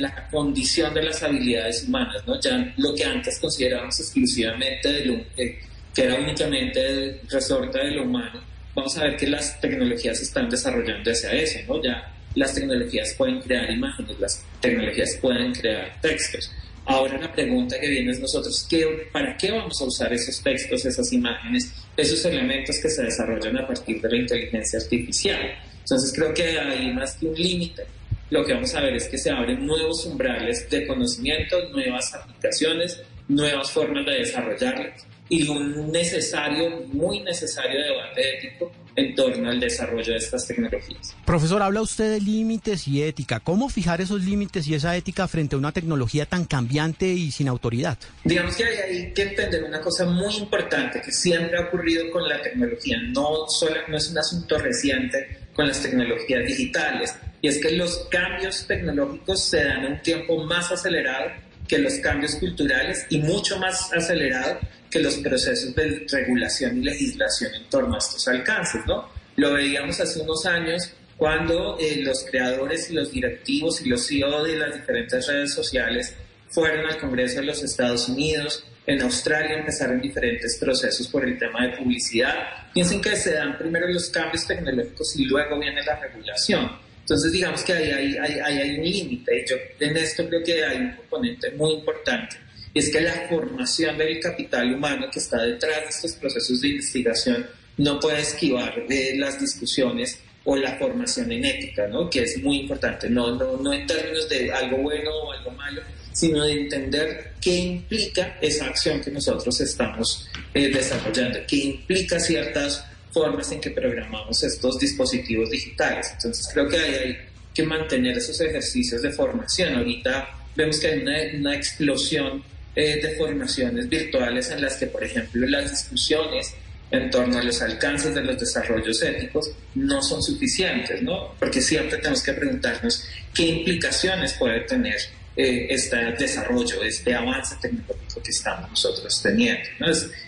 la, condición de las habilidades humanas, ¿no? Ya lo que antes considerábamos exclusivamente de lo, eh, que era únicamente resorte de lo humano, vamos a ver que las tecnologías se están desarrollando hacia eso, ¿no? Ya las tecnologías pueden crear imágenes, las tecnologías pueden crear textos. Ahora la pregunta que viene es nosotros, ¿qué, ¿para qué vamos a usar esos textos, esas imágenes, esos elementos que se desarrollan a partir de la inteligencia artificial? Entonces creo que hay más que un límite. Lo que vamos a ver es que se abren nuevos umbrales de conocimiento, nuevas aplicaciones, nuevas formas de desarrollarlas y un necesario, muy necesario debate ético en torno al desarrollo de estas tecnologías. Profesor, habla usted de límites y ética. ¿Cómo fijar esos límites y esa ética frente a una tecnología tan cambiante y sin autoridad? Digamos que hay, que entender una cosa muy importante que siempre ha ocurrido con la tecnología, no, solo, no es un asunto reciente con las tecnologías digitales, y es que los cambios tecnológicos se dan en un tiempo más acelerado que los cambios culturales y mucho más acelerado que los procesos de regulación y legislación en torno a estos alcances, ¿no? Lo veíamos hace unos años cuando eh, los creadores y los directivos y los CEO de las diferentes redes sociales fueron al Congreso de los Estados Unidos, en Australia empezaron diferentes procesos por el tema de publicidad. Piensen que se dan primero los cambios tecnológicos y luego viene la regulación. Entonces digamos que ahí hay, hay, hay un límite. Yo en esto creo que hay un componente muy importante es que la formación del capital humano que está detrás de estos procesos de investigación no puede esquivar de las discusiones o la formación en ética, ¿no? que es muy importante, no, no, no en términos de algo bueno o algo malo, sino de entender qué implica esa acción que nosotros estamos eh, desarrollando, qué implica ciertas formas en que programamos estos dispositivos digitales. Entonces creo que hay que mantener esos ejercicios de formación. Ahorita vemos que hay una, una explosión eh, de formaciones virtuales en las que, por ejemplo, las discusiones en torno a los alcances de los desarrollos éticos no son suficientes, ¿no? Porque siempre tenemos que preguntarnos qué implicaciones puede tener eh, este desarrollo, este avance tecnológico que estamos nosotros teniendo.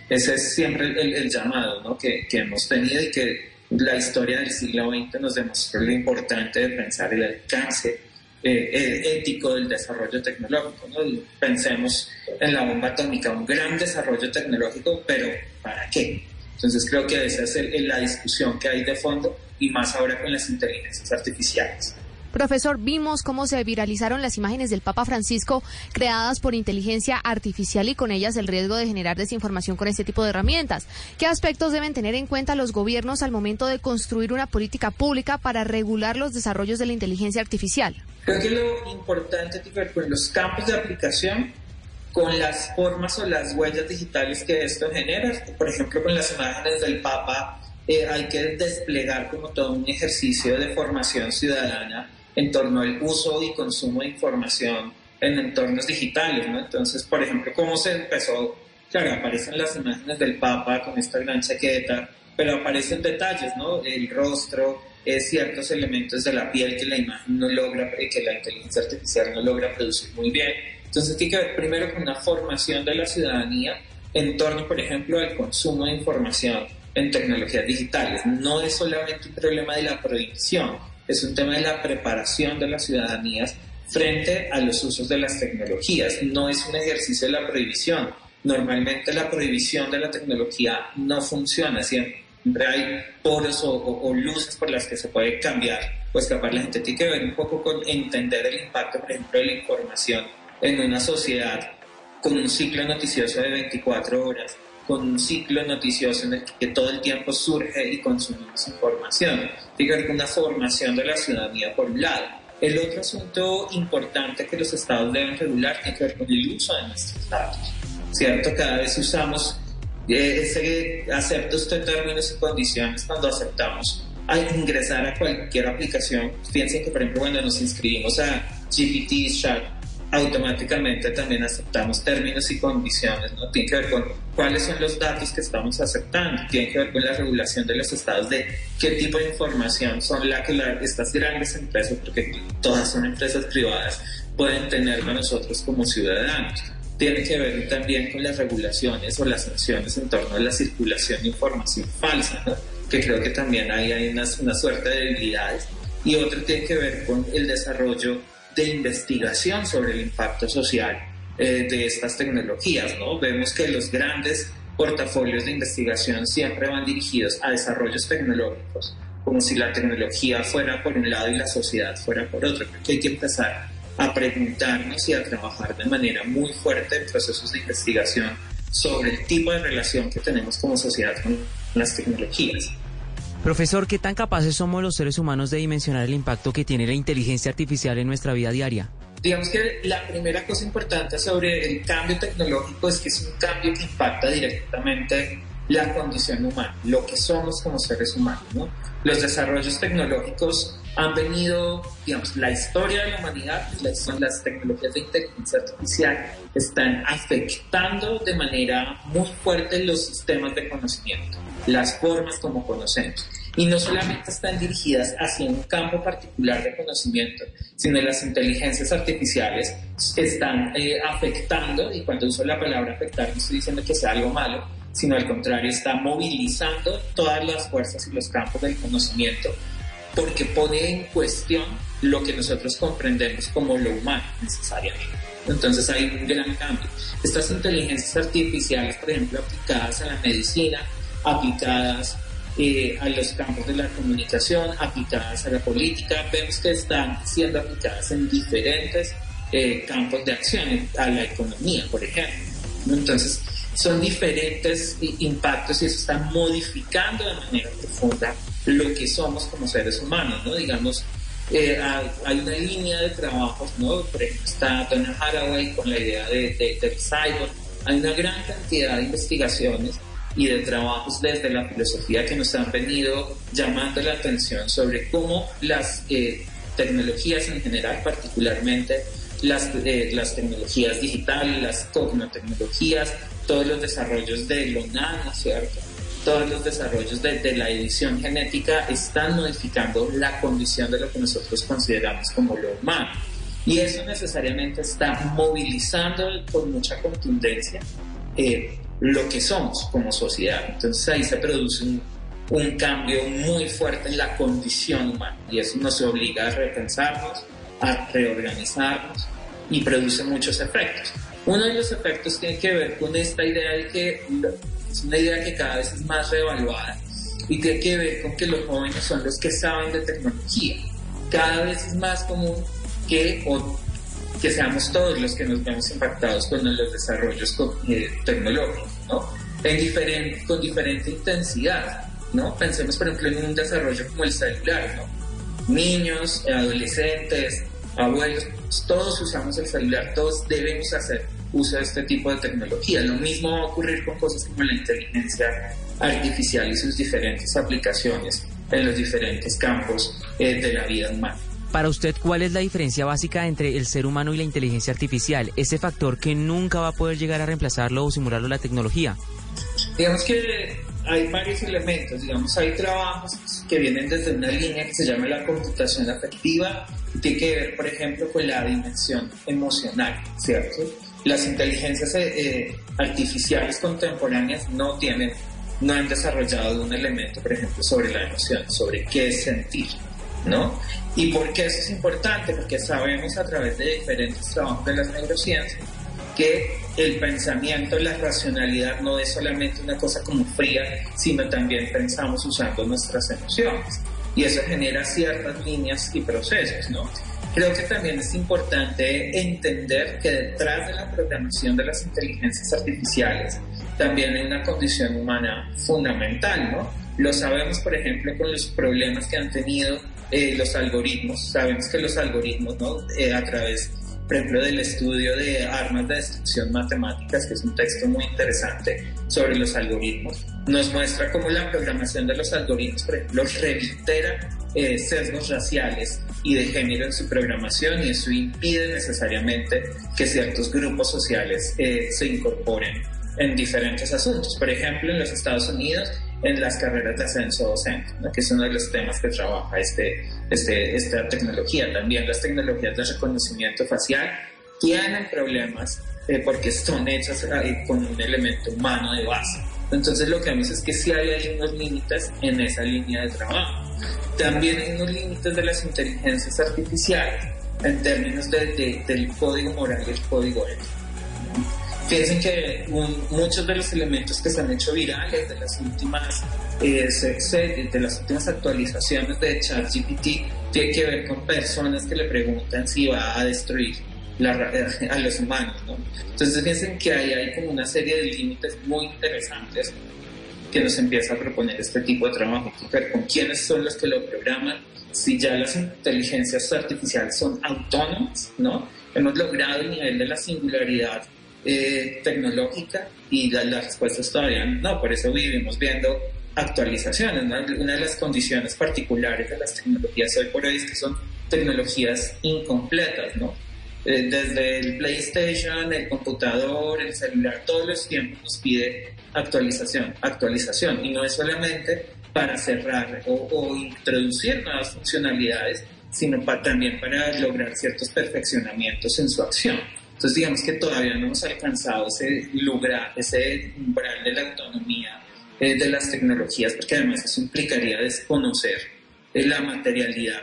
ese es siempre el, llamado ¿no? que, que, hemos tenido y que la historia del siglo XX nos demostró lo importante de pensar el alcance eh, ético del desarrollo tecnológico. ¿no? Pensemos en la bomba atómica, un gran desarrollo tecnológico, pero ¿para qué? Entonces creo que esa es la discusión que hay de fondo y más ahora con las inteligencias artificiales. Profesor, vimos cómo se viralizaron las imágenes del Papa Francisco creadas por inteligencia artificial y con ellas el riesgo de generar desinformación con este tipo de herramientas. ¿Qué aspectos deben tener en cuenta los gobiernos al momento de construir una política pública para regular los desarrollos de la inteligencia artificial? Creo que lo importante tiene que ver con los campos de aplicación, con las formas o las huellas digitales que esto genera. Por ejemplo, con las imágenes del Papa eh, hay que desplegar como todo un ejercicio de formación ciudadana en torno al uso y consumo de información en entornos digitales, ¿no? Entonces, por ejemplo, cómo se empezó, claro, aparecen las imágenes del Papa con esta gran chaqueta, pero aparecen detalles, ¿no? El rostro, eh, ciertos elementos de la piel que la imagen no logra, eh, que la inteligencia artificial no logra producir muy bien. Entonces, tiene que ver primero con una formación de la ciudadanía en torno, por ejemplo, al consumo de información en tecnologías digitales. No es solamente un problema de la prohibición, es un tema de la preparación de las ciudadanías frente a los usos de las tecnologías. No es un ejercicio de la prohibición. Normalmente la prohibición de la tecnología no funciona. Siempre hay poros o, luces por las que se puede cambiar o escapar. La gente tiene que ver un poco con entender el impacto, por ejemplo, de la información en una sociedad con un ciclo noticioso de 24 horas con un ciclo noticioso en el que todo el tiempo surge y consumimos información. Tiene que una formación de la ciudadanía por un lado. El otro asunto importante que los estados deben regular tiene que ver con el uso de nuestros datos. ¿Cierto? Cada vez usamos, eh, ese, acepta usted términos y condiciones cuando aceptamos ingresar a cualquier aplicación. Piensen que, por ejemplo, cuando nos inscribimos a GPT, Chat, automáticamente también aceptamos términos y condiciones, ¿no? Tiene que ver con cuáles son los datos que estamos aceptando, tiene que ver con la regulación de los estados de qué tipo de información son la que estas grandes empresas, porque todas son empresas privadas, pueden tener de nosotros como ciudadanos. Tiene que ver también con las regulaciones o las sanciones en torno a la circulación de información falsa, que creo que también hay, hay una, una suerte de debilidades. Y otro tiene que ver con el desarrollo de investigación sobre el impacto social eh, de estas tecnologías. ¿no? Vemos que los grandes portafolios de investigación siempre van dirigidos a desarrollos tecnológicos, como si la tecnología fuera por un lado y la sociedad fuera por otro. Creo que hay que empezar a preguntarnos y a trabajar de manera muy fuerte en procesos de investigación sobre el tipo de relación que tenemos como sociedad con las tecnologías. Profesor, ¿qué tan capaces somos los seres humanos de dimensionar el impacto que tiene la inteligencia artificial en nuestra vida diaria? Digamos que la primera cosa importante sobre el cambio tecnológico es que es un cambio que impacta directamente la condición humana, lo que somos como seres humanos. ¿no? Los desarrollos tecnológicos han venido, digamos, la historia de la humanidad, las, las tecnologías de inteligencia artificial están afectando de manera muy fuerte los sistemas de conocimiento, las formas como conocemos. Y no solamente están dirigidas hacia un campo particular de conocimiento, sino las inteligencias artificiales están eh, afectando, y cuando uso la palabra afectar no estoy diciendo que sea algo malo, sino al contrario, está movilizando todas las fuerzas y los campos del conocimiento, porque pone en cuestión lo que nosotros comprendemos como lo humano necesariamente. Entonces hay un gran cambio. Estas inteligencias artificiales, por ejemplo, aplicadas a la medicina, aplicadas eh, a los campos de la comunicación, aplicadas a la política, vemos que están siendo aplicadas en diferentes eh, campos de acción, a la economía, por ejemplo. Entonces, son diferentes impactos y eso está modificando de manera profunda lo que somos como seres humanos, ¿no? Digamos, eh, hay una línea de trabajos, ¿no? Por ejemplo, está Donna Haraway con la idea de, de, del cyborg. Hay una gran cantidad de investigaciones y de trabajos desde la filosofía que nos han venido llamando la atención sobre cómo las eh, tecnologías en general, particularmente las, eh, las tecnologías digitales, las tecnologías, todos los desarrollos de lo nano, ¿cierto? Todos los desarrollos de, de, la edición genética están modificando la condición de lo que nosotros consideramos como lo humano. Y eso necesariamente está movilizando con mucha contundencia eh, lo que somos como sociedad. Entonces ahí se produce un, un, cambio muy fuerte en la condición humana y eso nos obliga a repensarnos a reorganizarnos y produce muchos efectos. Uno de los efectos tiene que ver con esta idea de que es una idea que cada vez es más reevaluada y tiene que ver con que los jóvenes son los que saben de tecnología. Cada vez es más común que, o, que seamos todos los que nos vemos impactados con los desarrollos eh, tecnológicos, ¿no? En diferente, con diferente intensidad, ¿no? Pensemos, por ejemplo, en un desarrollo como el celular, ¿no? Niños, adolescentes, abuelos, todos usamos el celular, todos debemos hacer uso de este tipo de tecnología. Lo mismo va a ocurrir con cosas como la inteligencia artificial y sus diferentes aplicaciones en los diferentes campos eh, de la vida humana. Para usted, ¿cuál es la diferencia básica entre el ser humano y la inteligencia artificial? Ese factor que nunca va a poder llegar a reemplazarlo o simularlo la tecnología. Digamos que hay varios elementos, digamos, hay trabajos que vienen desde una línea que se llama la computación afectiva, tiene que ver, por ejemplo, con la dimensión emocional, ¿cierto? Las inteligencias eh, eh, artificiales contemporáneas no tienen, no han desarrollado un elemento, por ejemplo, sobre la emoción, sobre qué es sentir, ¿no? ¿Y por qué eso es importante? Porque sabemos a través de diferentes trabajos de las neurociencias que el pensamiento, la racionalidad no es solamente una cosa como fría, sino también pensamos usando nuestras emociones. Y eso genera ciertas líneas y procesos, ¿no? Creo que también es importante entender que detrás de la programación de las inteligencias artificiales también hay una condición humana fundamental, ¿no? Lo sabemos, por ejemplo, con los problemas que han tenido eh, los algoritmos. Sabemos que los algoritmos, ¿no? Eh, a través, por ejemplo, del estudio de armas de destrucción matemáticas, que es un texto muy interesante sobre los algoritmos, nos muestra cómo la programación de los algoritmos, por ejemplo, reitera eh, sesgos raciales y de género en su programación y eso impide necesariamente que ciertos grupos sociales se incorporen en diferentes asuntos. Por ejemplo, en los Estados Unidos en las carreras de ascenso docente, que es uno de los temas que trabaja este, este, esta tecnología. También las tecnologías de reconocimiento facial tienen problemas eh, porque son hechas eh, con un elemento humano de base. Entonces lo que vemos es que sí hay, unos límites en esa línea de trabajo. También hay unos límites de las inteligencias artificiales en términos de, del código moral y el código ético. Fíjense que muchos de los elementos que se han hecho virales de las últimas, eh, de las últimas actualizaciones de ChatGPT tiene que ver con personas que le preguntan si va a destruir a los humanos. ¿no? Entonces fíjense que ahí hay como una serie de límites muy interesantes que nos empieza a proponer este tipo de trabajo, con quiénes son los que lo programan, si ya las inteligencias artificiales son autónomas, ¿no? Hemos logrado el nivel de la singularidad eh, tecnológica y la, la, respuesta es todavía no, por eso vivimos viendo actualizaciones. Una de las condiciones particulares de las tecnologías hoy por hoy es que son tecnologías incompletas, ¿no? Eh, desde el PlayStation, el computador, el celular, todos los tiempos nos pide actualización, actualización, y no es solamente para cerrar o, introducir nuevas funcionalidades, sino también para lograr ciertos perfeccionamientos en su acción. Entonces digamos que todavía no hemos alcanzado ese lugar, ese umbral de la autonomía eh, de las tecnologías, porque además eso implicaría desconocer eh, la materialidad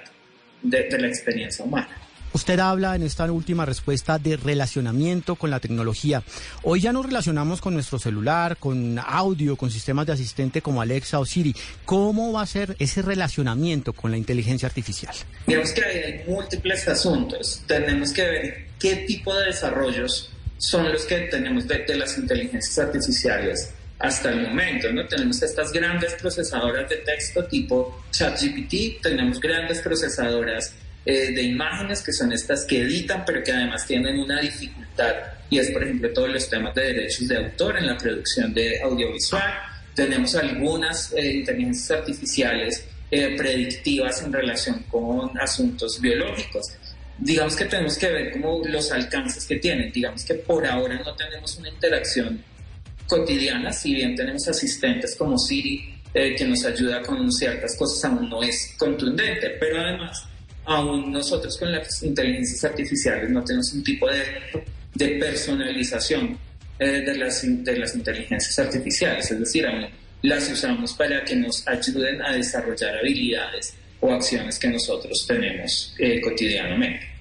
de, de la experiencia humana. Usted habla en esta última respuesta de relacionamiento con la tecnología. Hoy ya nos relacionamos con nuestro celular, con audio, con sistemas de asistente como Alexa o Siri. ¿Cómo va a ser ese relacionamiento con la inteligencia artificial? Digamos que hay múltiples asuntos. Tenemos que ver qué tipo de desarrollos son los que tenemos de, las inteligencias artificiales hasta el momento, ¿no? Tenemos estas grandes procesadoras de texto tipo ChatGPT, tenemos grandes procesadoras eh, de imágenes, que son estas que editan, pero que además tienen una dificultad, y es, por ejemplo, todos los temas de derechos de autor en la producción de audiovisual. Tenemos algunas eh, inteligencias artificiales eh, predictivas en relación con asuntos biológicos. Digamos que tenemos que ver como los alcances que tienen. Digamos que por ahora no tenemos una interacción cotidiana, si bien tenemos asistentes como Siri, que nos ayuda con ciertas cosas, aún no es contundente, pero además aún nosotros con las inteligencias artificiales no tenemos un tipo de, de personalización eh, de, las, de las inteligencias artificiales, es decir, aún las usamos para que nos ayuden a desarrollar habilidades o acciones que nosotros tenemos eh, cotidianamente.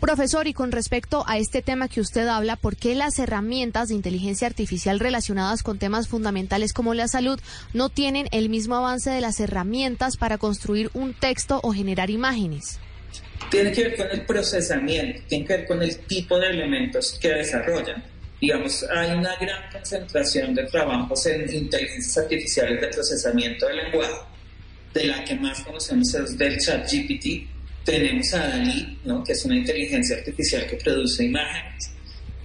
Profesor, y con respecto a este tema que usted habla, ¿por qué las herramientas de inteligencia artificial relacionadas con temas fundamentales como la salud no tienen el mismo avance de las herramientas para construir un texto o generar imágenes? Tiene que ver con el procesamiento, tiene que ver con el tipo de elementos que desarrollan. Digamos, hay una gran concentración de trabajos en inteligencias artificiales de procesamiento de lenguaje, de la que más conocemos es del chat GPT. Tenemos a DALI, ¿no? que es una inteligencia artificial que produce imágenes.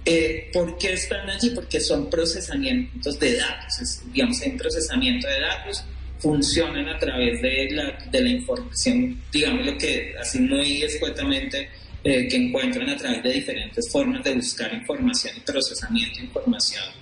Eh, ¿Por qué están allí? Porque son procesamientos de datos, es, digamos, un procesamiento de datos funcionan a través de la, de la información, digamos lo que así muy escuetamente, eh, que encuentran a través de diferentes formas de buscar información y procesamiento de información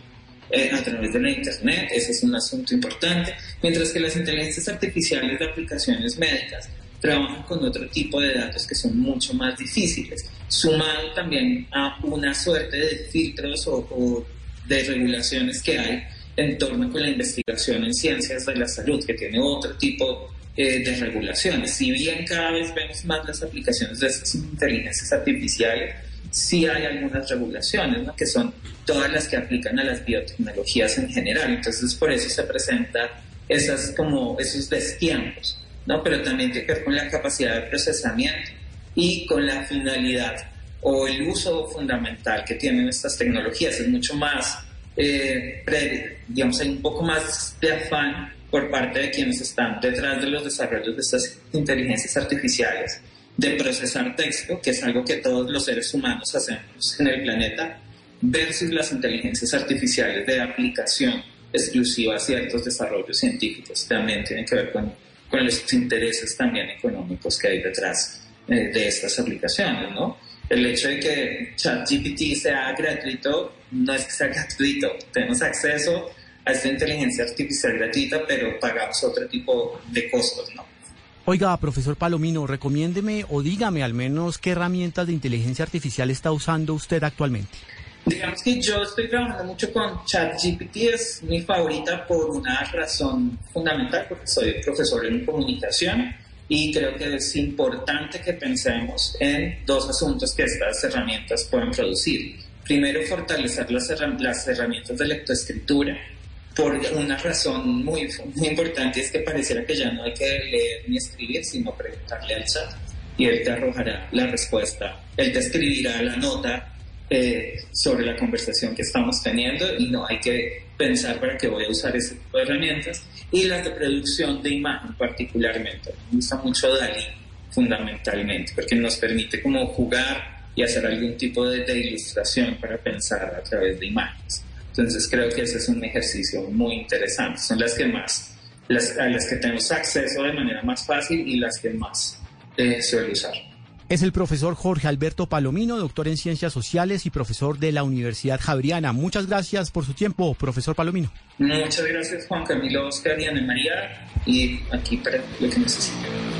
eh, a través de la Internet. Ese es un asunto importante. Mientras que las inteligencias artificiales de aplicaciones médicas trabajan con otro tipo de datos que son mucho más difíciles, sumado también a una suerte de filtros o, o de regulaciones que hay en torno con la investigación en ciencias de la salud, que tiene otro tipo eh, de regulaciones. Si bien cada vez vemos más las aplicaciones de estas inteligencias artificiales, sí hay algunas regulaciones, ¿no? que son todas las que aplican a las biotecnologías en general. Entonces, por eso se presentan esas, como esos destiempos, ¿no? pero también tiene que ver con la capacidad de procesamiento y con la finalidad o el uso fundamental que tienen estas tecnologías. Es mucho más eh, digamos, hay un poco más de afán por parte de quienes están detrás de los desarrollos de estas inteligencias artificiales de procesar texto, que es algo que todos los seres humanos hacemos en el planeta, versus las inteligencias artificiales de aplicación exclusiva a ciertos desarrollos científicos. También tienen que ver con, los intereses también económicos que hay detrás eh, de estas aplicaciones, ¿no? el hecho de que ChatGPT sea gratuito no es que sea gratuito. Tenemos acceso a esta inteligencia artificial gratuita, pero pagamos otro tipo de costos, ¿no? Oiga, profesor Palomino, recomiéndeme o dígame al menos qué herramientas de inteligencia artificial está usando usted actualmente. Digamos que yo estoy trabajando mucho con ChatGPT, es mi favorita por una razón fundamental, porque soy profesor en comunicación y creo que es importante que pensemos en dos asuntos que estas herramientas pueden producir. Primero, fortalecer las, las herramientas de lectoescritura por una razón muy, muy importante, es que pareciera que ya no hay que leer ni escribir, sino preguntarle al chat y él te arrojará la respuesta, él te escribirá la nota eh, sobre la conversación que estamos teniendo y no hay que pensar para qué voy a usar ese tipo de herramientas y las de producción de imagen particularmente. Me gusta mucho DALI fundamentalmente porque nos permite como jugar y hacer algún tipo de, ilustración para pensar a través de imágenes. Entonces creo que ese es un ejercicio muy interesante. Son las que más, las, a las que tenemos acceso de manera más fácil y las que más eh, suelo usar. Es el profesor Jorge Alberto Palomino, doctor en Ciencias Sociales y profesor de la Universidad Javeriana. Muchas gracias por su tiempo, profesor Palomino. Muchas gracias, Juan Camilo, Oscar y Ana María, y aquí para lo que necesiten.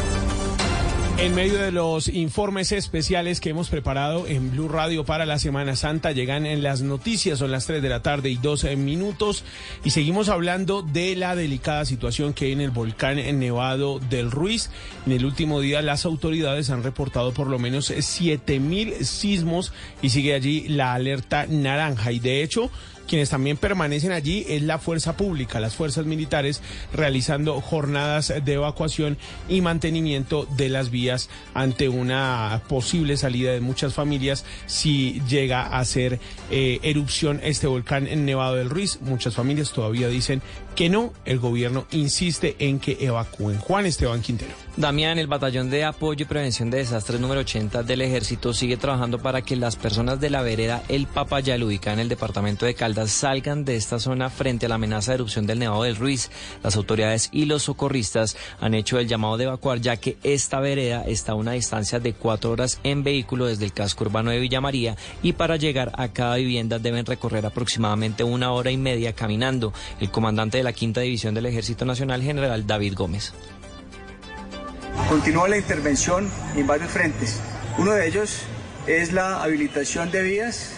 En medio de los informes especiales que hemos preparado en Blue Radio para la Semana Santa, llegan en las noticias, son las 3 de la tarde y 12 minutos, y seguimos hablando de la delicada situación que hay en el volcán Nevado del Ruiz. En el último día, las autoridades han reportado por lo menos 7 mil sismos y sigue allí la alerta naranja. Y de hecho, quienes también permanecen allí es la fuerza pública, las fuerzas militares realizando jornadas de evacuación y mantenimiento de las vías ante una posible salida de muchas familias si llega a ser eh, erupción este volcán en Nevado del Ruiz. Muchas familias todavía dicen que no, el gobierno insiste en que evacúen. Juan Esteban Quintero. Damián, el Batallón de Apoyo y Prevención de Desastres número 80 del Ejército sigue trabajando para que las personas de la vereda El Papayal, ubicada en el departamento de Caldas, salgan de esta zona frente a la amenaza de erupción del Nevado del Ruiz. Las autoridades y los socorristas han hecho el llamado de evacuar, ya que esta vereda está a una distancia de cuatro horas en vehículo desde el casco urbano de Villa María y para llegar a cada vivienda deben recorrer aproximadamente una hora y media caminando. El comandante de la Quinta División del Ejército Nacional, general David Gómez. Continúa la intervención en varios frentes. Uno de ellos es la habilitación de vías,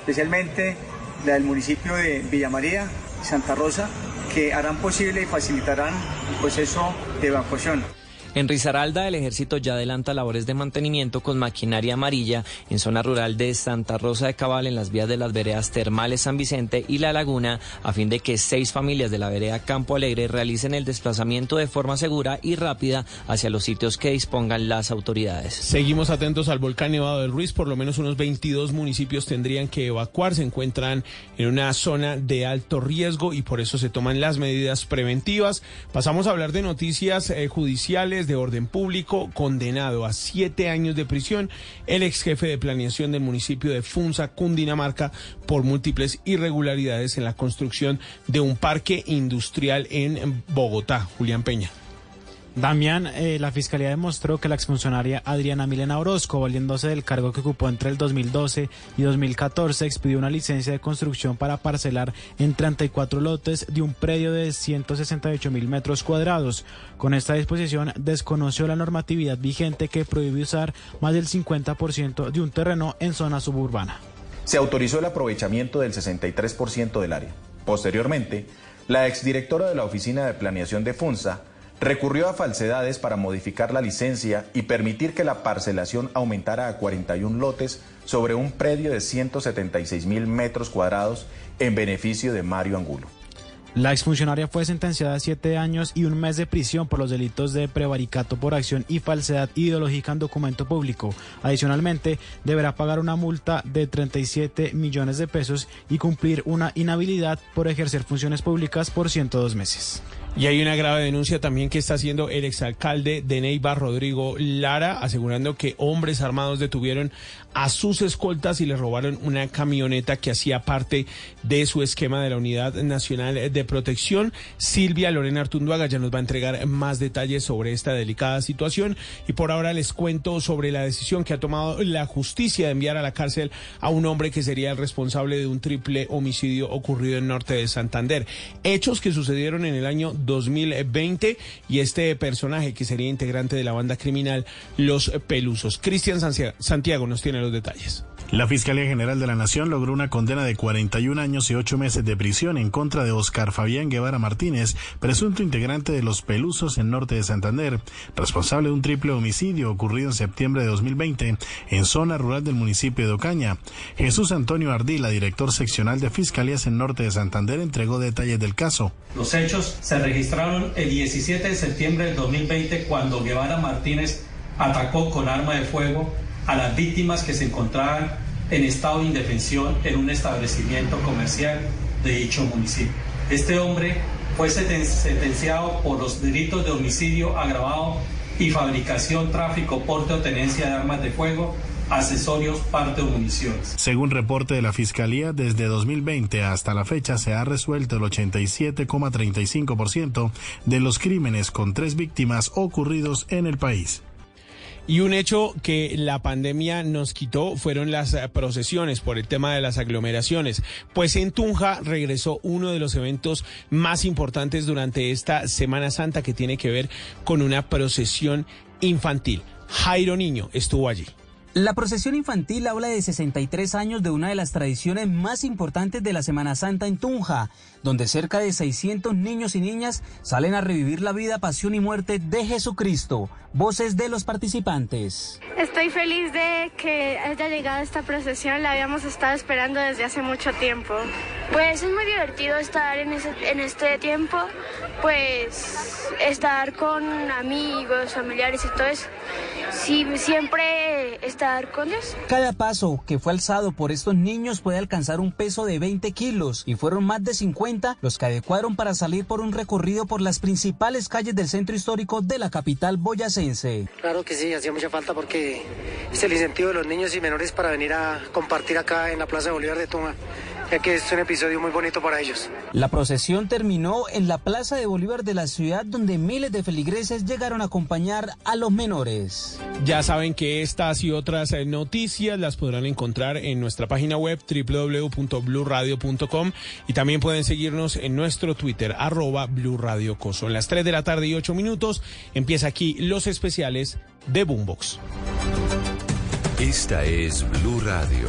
especialmente la del municipio de Villa María, Santa Rosa, que harán posible y facilitarán el proceso de evacuación. En Risaralda, el ejército ya adelanta labores de mantenimiento con maquinaria amarilla en zona rural de Santa Rosa de Cabal, en las vías de las veredas termales San Vicente y La Laguna, a fin de que seis familias de la vereda Campo Alegre realicen el desplazamiento de forma segura y rápida hacia los sitios que dispongan las autoridades. Seguimos atentos al volcán Nevado del Ruiz. Por lo menos unos 22 municipios tendrían que evacuar. Se encuentran en una zona de alto riesgo y por eso se toman las medidas preventivas. Pasamos a hablar de noticias eh, judiciales de orden público, condenado a siete años de prisión, el ex jefe de planeación del municipio de Funza, Cundinamarca, por múltiples irregularidades en la construcción de un parque industrial en Bogotá. Julián Peña. Damián, eh, la fiscalía demostró que la exfuncionaria Adriana Milena Orozco, valiéndose del cargo que ocupó entre el 2012 y 2014, expidió una licencia de construcción para parcelar en 34 lotes de un predio de 168 mil metros cuadrados. Con esta disposición desconoció la normatividad vigente que prohíbe usar más del 50% de un terreno en zona suburbana. Se autorizó el aprovechamiento del 63% del área. Posteriormente, la exdirectora de la Oficina de Planeación de FUNSA recurrió a falsedades para modificar la licencia y permitir que la parcelación aumentara a 41 lotes sobre un predio de 176 mil metros cuadrados en beneficio de Mario Angulo. La exfuncionaria fue sentenciada a siete años y un mes de prisión por los delitos de prevaricato por acción y falsedad ideológica en documento público. Adicionalmente, deberá pagar una multa de 37 millones de pesos y cumplir una inhabilidad por ejercer funciones públicas por 102 meses. Y hay una grave denuncia también que está haciendo el exalcalde de Neiva, Rodrigo Lara, asegurando que hombres armados detuvieron a sus escoltas y le robaron una camioneta que hacía parte de su esquema de la Unidad Nacional de Protección. Silvia Lorena Artunduaga ya nos va a entregar más detalles sobre esta delicada situación y por ahora les cuento sobre la decisión que ha tomado la justicia de enviar a la cárcel a un hombre que sería el responsable de un triple homicidio ocurrido en norte de Santander. Hechos que sucedieron en el año 2020 y este personaje que sería integrante de la banda criminal Los Pelusos. Cristian Santiago nos tiene los detalles. La Fiscalía General de la Nación logró una condena de 41 años y 8 meses de prisión en contra de Oscar Fabián Guevara Martínez, presunto integrante de los Pelusos en norte de Santander, responsable de un triple homicidio ocurrido en septiembre de 2020 en zona rural del municipio de Ocaña. Jesús Antonio Ardila, director seccional de Fiscalías en norte de Santander, entregó detalles del caso. Los hechos se registraron el 17 de septiembre del 2020 cuando Guevara Martínez atacó con arma de fuego a las víctimas que se encontraban en estado de indefensión en un establecimiento comercial de dicho municipio. Este hombre fue sentenciado por los delitos de homicidio agravado y fabricación, tráfico, porte o tenencia de armas de fuego, accesorios, parte o municiones. Según reporte de la Fiscalía, desde 2020 hasta la fecha se ha resuelto el 87,35% de los crímenes con tres víctimas ocurridos en el país. Y un hecho que la pandemia nos quitó fueron las eh, procesiones por el tema de las aglomeraciones. Pues en Tunja regresó uno de los eventos más importantes durante esta Semana Santa que tiene que ver con una procesión infantil. Jairo Niño estuvo allí. La procesión infantil habla de 63 años de una de las tradiciones más importantes de la Semana Santa en Tunja, donde cerca de 600 niños y niñas salen a revivir la vida, pasión y muerte de Jesucristo. Voces de los participantes. Estoy feliz de que haya llegado esta procesión, la habíamos estado esperando desde hace mucho tiempo. Pues es muy divertido estar en, en este tiempo, pues estar con amigos, familiares y todo eso. Sí, siempre estar con Dios. Cada paso que fue alzado por estos niños puede alcanzar un peso de 20 kilos y fueron más de 50 los que adecuaron para salir por un recorrido por las principales calles del centro histórico de la capital boyacense. Claro que sí, hacía mucha falta porque es el incentivo de los niños y menores para venir a compartir acá en la Plaza Bolívar de Tunja ya que es un episodio muy bonito para ellos. La procesión terminó en la Plaza de Bolívar de la ciudad donde miles de feligreses llegaron a acompañar a los menores. Ya saben que estas y otras eh, noticias las podrán encontrar en nuestra página web www.bluradio.com y también pueden seguirnos en nuestro Twitter arroba Blue Radio Coso. En las 3 de la tarde y 8 minutos empieza aquí los especiales de Boombox. Esta es Blue Radio.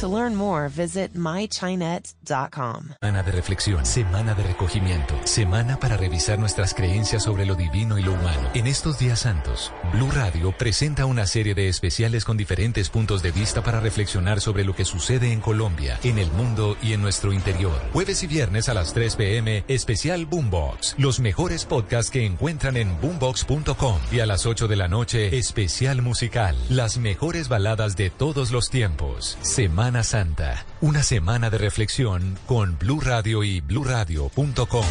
To learn more, visit mychinet.com. Semana de reflexión, semana de recogimiento, semana para revisar nuestras creencias sobre lo divino y lo humano. En estos días santos, Blue Radio presenta una serie de especiales con diferentes puntos de vista para reflexionar sobre lo que sucede en Colombia, en el mundo y en nuestro interior. Jueves y viernes a las 3 pm, especial Boombox. Los mejores podcasts que encuentran en boombox.com. Y a las 8 de la noche, especial musical. Las mejores baladas de todos los tiempos. Semana Semana Santa, una semana de reflexión con Blue Radio y bluradio.com.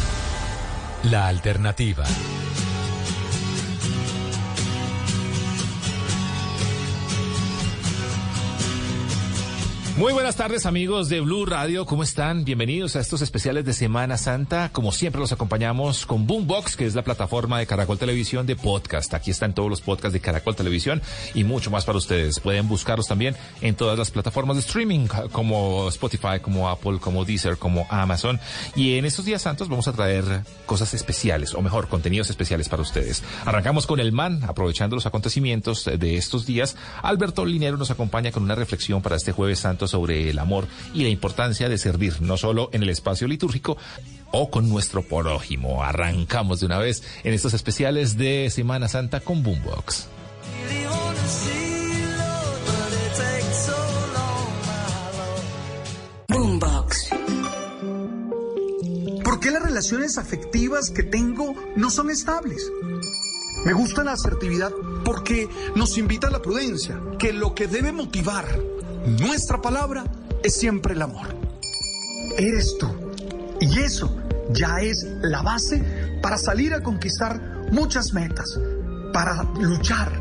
La alternativa. Muy buenas tardes amigos de Blue Radio, ¿cómo están? Bienvenidos a estos especiales de Semana Santa. Como siempre los acompañamos con Boombox, que es la plataforma de Caracol Televisión de podcast. Aquí están todos los podcasts de Caracol Televisión y mucho más para ustedes. Pueden buscarlos también en todas las plataformas de streaming como Spotify, como Apple, como Deezer, como Amazon. Y en estos días santos vamos a traer cosas especiales, o mejor, contenidos especiales para ustedes. Arrancamos con el man, aprovechando los acontecimientos de estos días. Alberto Linero nos acompaña con una reflexión para este jueves santo sobre el amor y la importancia de servir, no solo en el espacio litúrgico, o con nuestro prójimo. Arrancamos de una vez en estos especiales de Semana Santa con Boombox. Boombox. ¿Por qué las relaciones afectivas que tengo no son estables? Me gusta la asertividad porque nos invita a la prudencia, que lo que debe motivar nuestra palabra es siempre el amor. Eres tú. Y eso ya es la base para salir a conquistar muchas metas, para luchar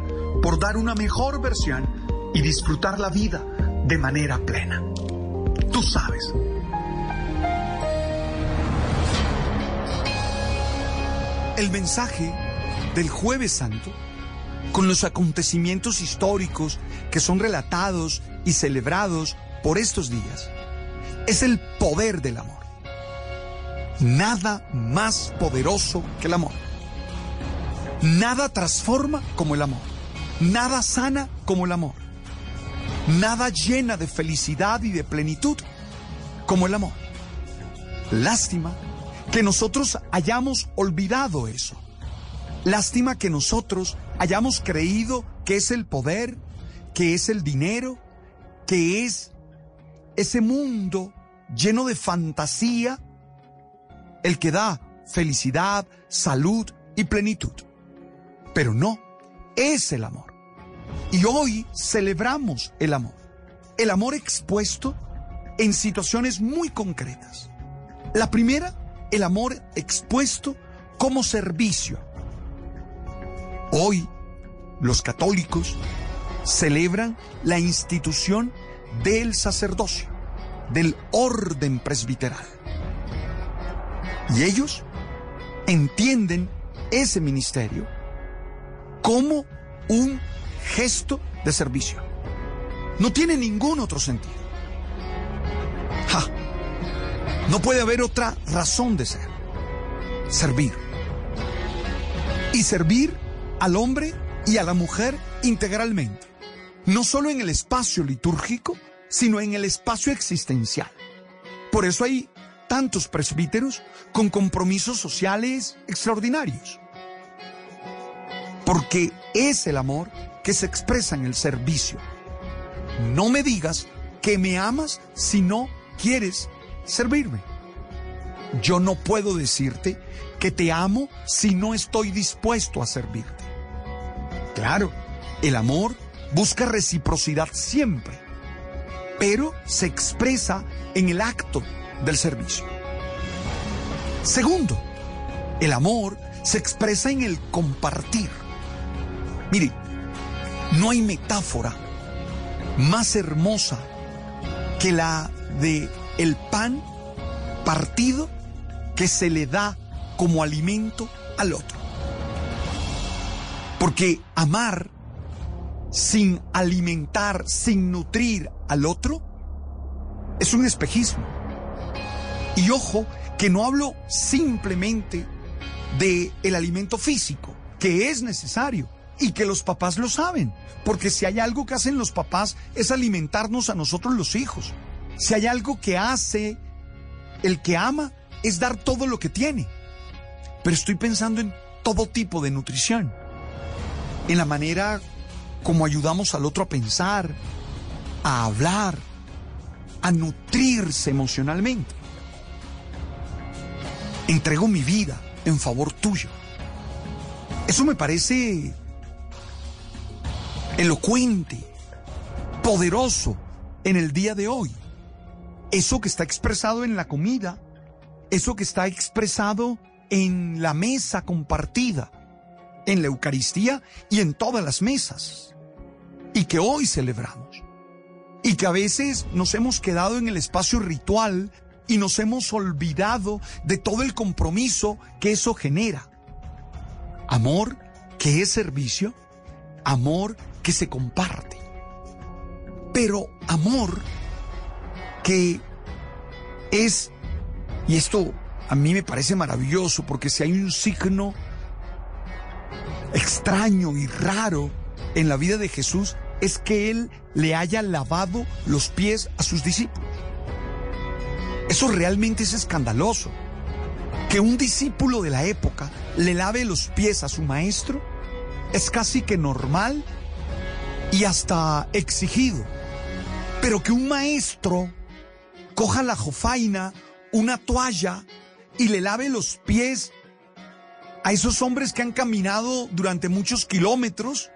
por dar una mejor versión y disfrutar la vida de manera plena. Tú sabes. El mensaje del jueves santo, con los acontecimientos históricos que son relatados y celebrados por estos días, es el poder del amor. Nada más poderoso que el amor. Nada transforma como el amor. Nada sana como el amor. Nada llena de felicidad y de plenitud como el amor. Lástima que nosotros hayamos olvidado eso. Lástima que nosotros hayamos creído que es el poder, que es el dinero, que es ese mundo lleno de fantasía el que da felicidad, salud y plenitud. Pero no, es el amor. Y hoy celebramos el amor. El amor expuesto en situaciones muy concretas. La primera, el amor expuesto como servicio. Hoy, los católicos celebran la institución del sacerdocio, del orden presbiteral. Y ellos entienden ese ministerio como un gesto de servicio. No tiene ningún otro sentido. Ja, no puede haber otra razón de ser. Servir. Y servir al hombre y a la mujer integralmente. No solo en el espacio litúrgico, sino en el espacio existencial. Por eso hay tantos presbíteros con compromisos sociales extraordinarios. Porque es el amor que se expresa en el servicio. No me digas que me amas si no quieres servirme. Yo no puedo decirte que te amo si no estoy dispuesto a servirte. Claro, el amor busca reciprocidad siempre, pero se expresa en el acto del servicio. Segundo, el amor se expresa en el compartir. Mire, no hay metáfora más hermosa que la de el pan partido que se le da como alimento al otro. Porque amar sin alimentar, sin nutrir al otro, es un espejismo. Y ojo, que no hablo simplemente de el alimento físico, que es necesario y que los papás lo saben, porque si hay algo que hacen los papás es alimentarnos a nosotros los hijos. Si hay algo que hace el que ama es dar todo lo que tiene. Pero estoy pensando en todo tipo de nutrición, en la manera como ayudamos al otro a pensar, a hablar, a nutrirse emocionalmente. Entrego mi vida en favor tuyo. Eso me parece elocuente, poderoso en el día de hoy. Eso que está expresado en la comida, eso que está expresado en la mesa compartida, en la Eucaristía y en todas las mesas, y que hoy celebramos, y que a veces nos hemos quedado en el espacio ritual y nos hemos olvidado de todo el compromiso que eso genera. Amor que es servicio, amor que se comparte, pero amor que es, y esto a mí me parece maravilloso, porque si hay un signo extraño y raro en la vida de Jesús, es que Él le haya lavado los pies a sus discípulos. Eso realmente es escandaloso. Que un discípulo de la época le lave los pies a su maestro es casi que normal y hasta exigido. Pero que un maestro coja la jofaina, una toalla y le lave los pies a esos hombres que han caminado durante muchos kilómetros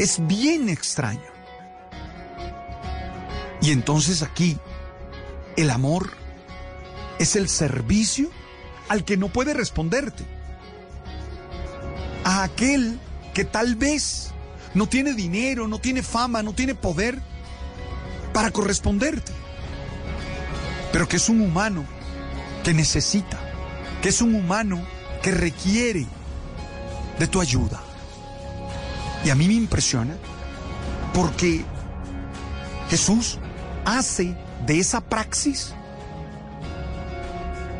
es bien extraño. Y entonces aquí el amor es el servicio al que no puede responderte. A aquel que tal vez no tiene dinero, no tiene fama, no tiene poder para corresponderte. Pero que es un humano que necesita, que es un humano que requiere de tu ayuda. Y a mí me impresiona porque Jesús hace de esa praxis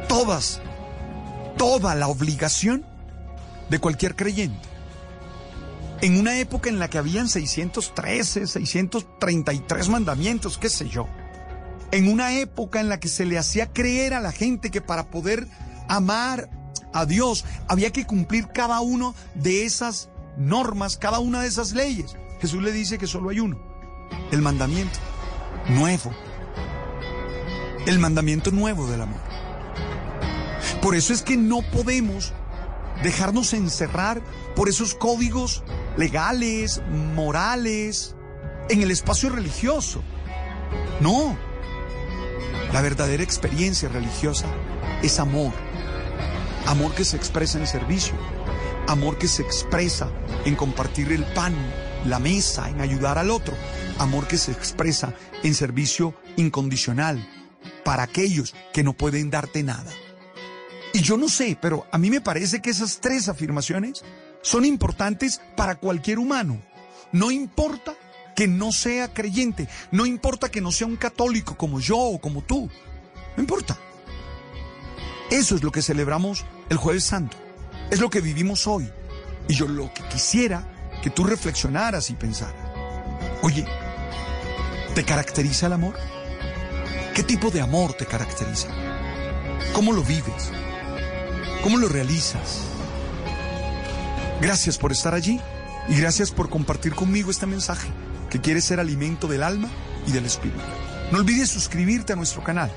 todas, toda la obligación de cualquier creyente. en una época en la que habían 613, 633 mandamientos, qué sé yo, en una época en la que se le hacía creer a la gente que para poder amar a Dios había que cumplir cada uno de esas normas, cada una de esas leyes. Jesús le dice que solo hay uno, el mandamiento nuevo, el mandamiento nuevo del amor. Por eso es que no podemos dejarnos encerrar por esos códigos legales, morales, en el espacio religioso. No. La verdadera experiencia religiosa es amor. Amor que se expresa en servicio. Amor que se expresa en compartir el pan, la mesa, en ayudar al otro. Amor que se expresa en servicio incondicional para aquellos que no pueden darte nada. Y yo no sé, pero a mí me parece que esas tres afirmaciones son importantes para cualquier humano. No importa que no sea creyente, no importa que no sea un católico como yo o como tú, no importa. Eso es lo que celebramos el jueves santo, es lo que vivimos hoy. Y yo lo que quisiera que tú reflexionaras y pensaras, oye, ¿te caracteriza el amor? ¿Qué tipo de amor te caracteriza? ¿Cómo lo vives? ¿Cómo lo realizas? Gracias por estar allí y gracias por compartir conmigo este mensaje que quiere ser alimento del alma y del espíritu. No olvides suscribirte a nuestro canal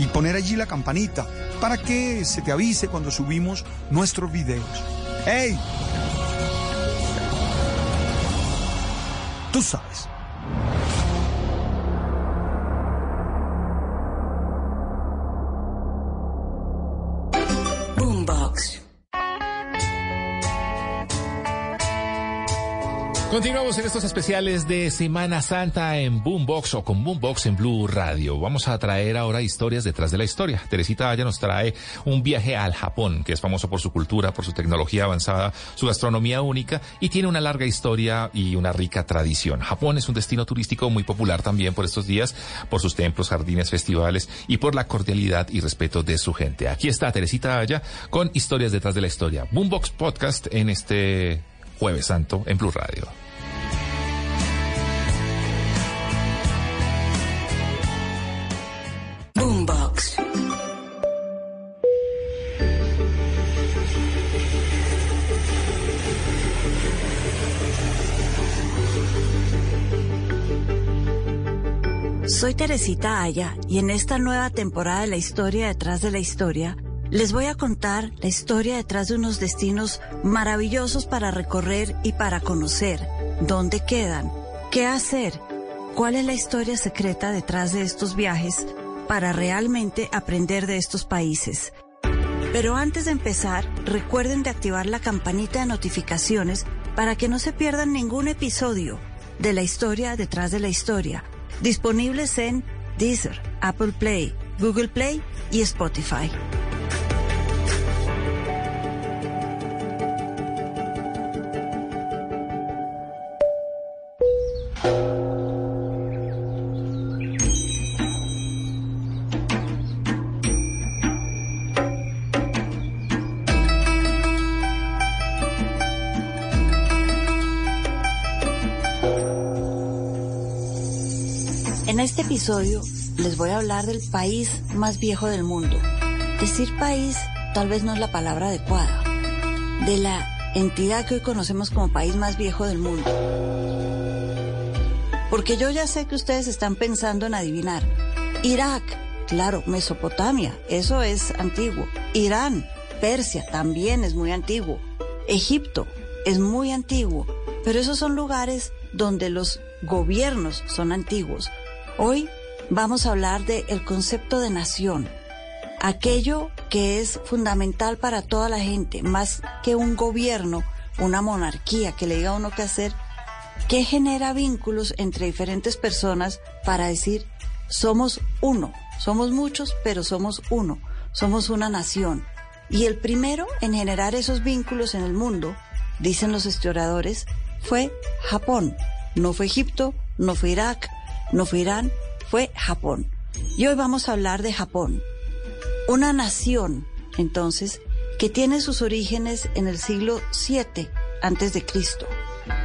y poner allí la campanita para que se te avise cuando subimos nuestros videos. ¡Hey! Tú sabes. Continuamos en estos especiales de Semana Santa en Boombox o con Boombox en Blue Radio. Vamos a traer ahora historias detrás de la historia. Teresita ya nos trae un viaje al Japón, que es famoso por su cultura, por su tecnología avanzada, su gastronomía única y tiene una larga historia y una rica tradición. Japón es un destino turístico muy popular también por estos días, por sus templos, jardines, festivales y por la cordialidad y respeto de su gente. Aquí está Teresita Aya con historias detrás de la historia. Boombox Podcast en este Jueves Santo en Blue Radio. Boombox. Soy Teresita Aya y en esta nueva temporada de la historia detrás de la historia les voy a contar la historia detrás de unos destinos maravillosos para recorrer y para conocer. ¿Dónde quedan? ¿Qué hacer? ¿Cuál es la historia secreta detrás de estos viajes para realmente aprender de estos países? Pero antes de empezar, recuerden de activar la campanita de notificaciones para que no se pierdan ningún episodio de la historia detrás de la historia, disponibles en Deezer, Apple Play, Google Play y Spotify. Les voy a hablar del país más viejo del mundo. Decir país tal vez no es la palabra adecuada. De la entidad que hoy conocemos como país más viejo del mundo. Porque yo ya sé que ustedes están pensando en adivinar. Irak, claro, Mesopotamia, eso es antiguo. Irán, Persia, también es muy antiguo. Egipto, es muy antiguo. Pero esos son lugares donde los gobiernos son antiguos. Hoy vamos a hablar del el concepto de nación, aquello que es fundamental para toda la gente, más que un gobierno, una monarquía que le diga a uno qué hacer, que genera vínculos entre diferentes personas para decir, somos uno, somos muchos, pero somos uno, somos una nación. Y el primero en generar esos vínculos en el mundo, dicen los historiadores, fue Japón. No fue Egipto, no fue Irak, no fue Irán, fue Japón. Y hoy vamos a hablar de Japón. Una nación, entonces, que tiene sus orígenes en el siglo VII antes de Cristo.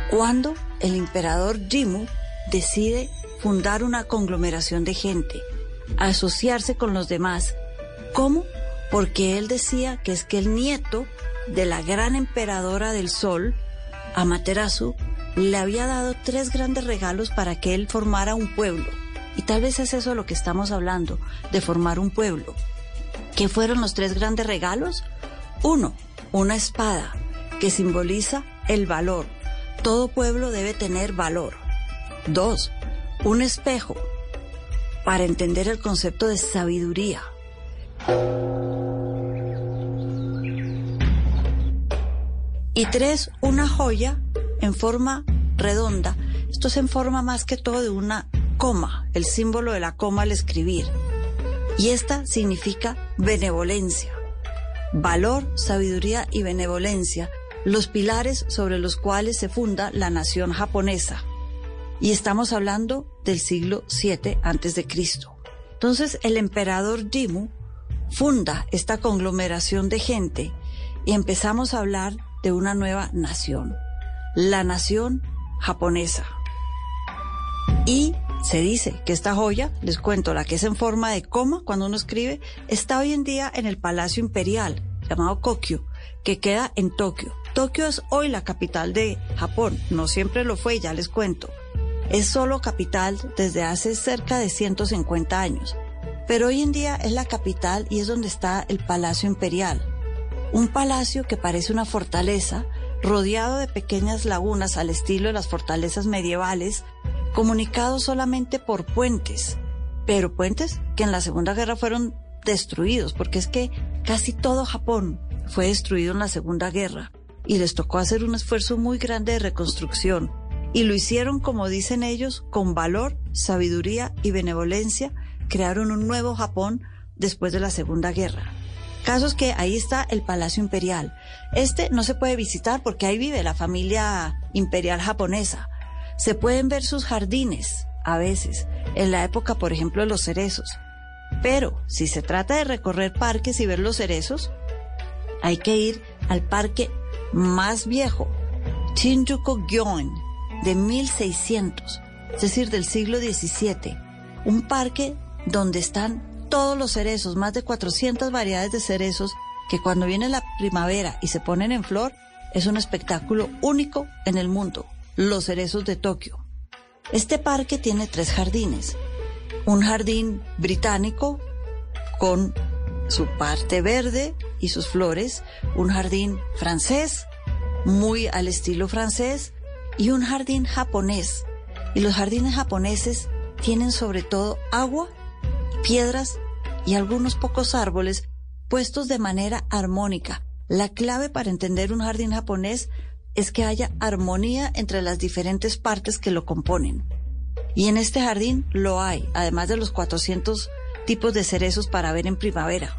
cuando el emperador Jimmu decide fundar una conglomeración de gente, asociarse con los demás. ¿Cómo? Porque él decía que es que el nieto de la gran emperadora del sol, Amaterasu, le había dado tres grandes regalos para que él formara un pueblo. Y tal vez es eso lo que estamos hablando, de formar un pueblo. ¿Qué fueron los tres grandes regalos? Uno, una espada, que simboliza el valor. Todo pueblo debe tener valor. Dos, un espejo, para entender el concepto de sabiduría. Y tres, una joya en forma redonda. Esto es en forma más que todo de una coma, el símbolo de la coma al escribir. Y esta significa benevolencia. Valor, sabiduría y benevolencia, los pilares sobre los cuales se funda la nación japonesa. Y estamos hablando del siglo VII antes de Cristo. Entonces el emperador Jimmu funda esta conglomeración de gente y empezamos a hablar de una nueva nación, la nación japonesa. Y se dice que esta joya, les cuento, la que es en forma de coma cuando uno escribe, está hoy en día en el Palacio Imperial, llamado Kokyo, que queda en Tokio. Tokio es hoy la capital de Japón, no siempre lo fue, ya les cuento. Es solo capital desde hace cerca de 150 años, pero hoy en día es la capital y es donde está el Palacio Imperial. Un palacio que parece una fortaleza, rodeado de pequeñas lagunas al estilo de las fortalezas medievales, comunicados solamente por puentes, pero puentes que en la Segunda Guerra fueron destruidos, porque es que casi todo Japón fue destruido en la Segunda Guerra y les tocó hacer un esfuerzo muy grande de reconstrucción. Y lo hicieron, como dicen ellos, con valor, sabiduría y benevolencia, crearon un nuevo Japón después de la Segunda Guerra. Casos que ahí está el Palacio Imperial. Este no se puede visitar porque ahí vive la familia imperial japonesa. Se pueden ver sus jardines, a veces, en la época, por ejemplo, de los cerezos. Pero si se trata de recorrer parques y ver los cerezos, hay que ir al parque más viejo, Shinjuku Gyoen, de 1600, es decir, del siglo XVII. Un parque donde están todos los cerezos, más de 400 variedades de cerezos, que cuando viene la primavera y se ponen en flor, es un espectáculo único en el mundo, los cerezos de Tokio. Este parque tiene tres jardines. Un jardín británico con su parte verde y sus flores, un jardín francés, muy al estilo francés, y un jardín japonés. Y los jardines japoneses tienen sobre todo agua, piedras y algunos pocos árboles puestos de manera armónica. La clave para entender un jardín japonés es que haya armonía entre las diferentes partes que lo componen. Y en este jardín lo hay, además de los 400 tipos de cerezos para ver en primavera.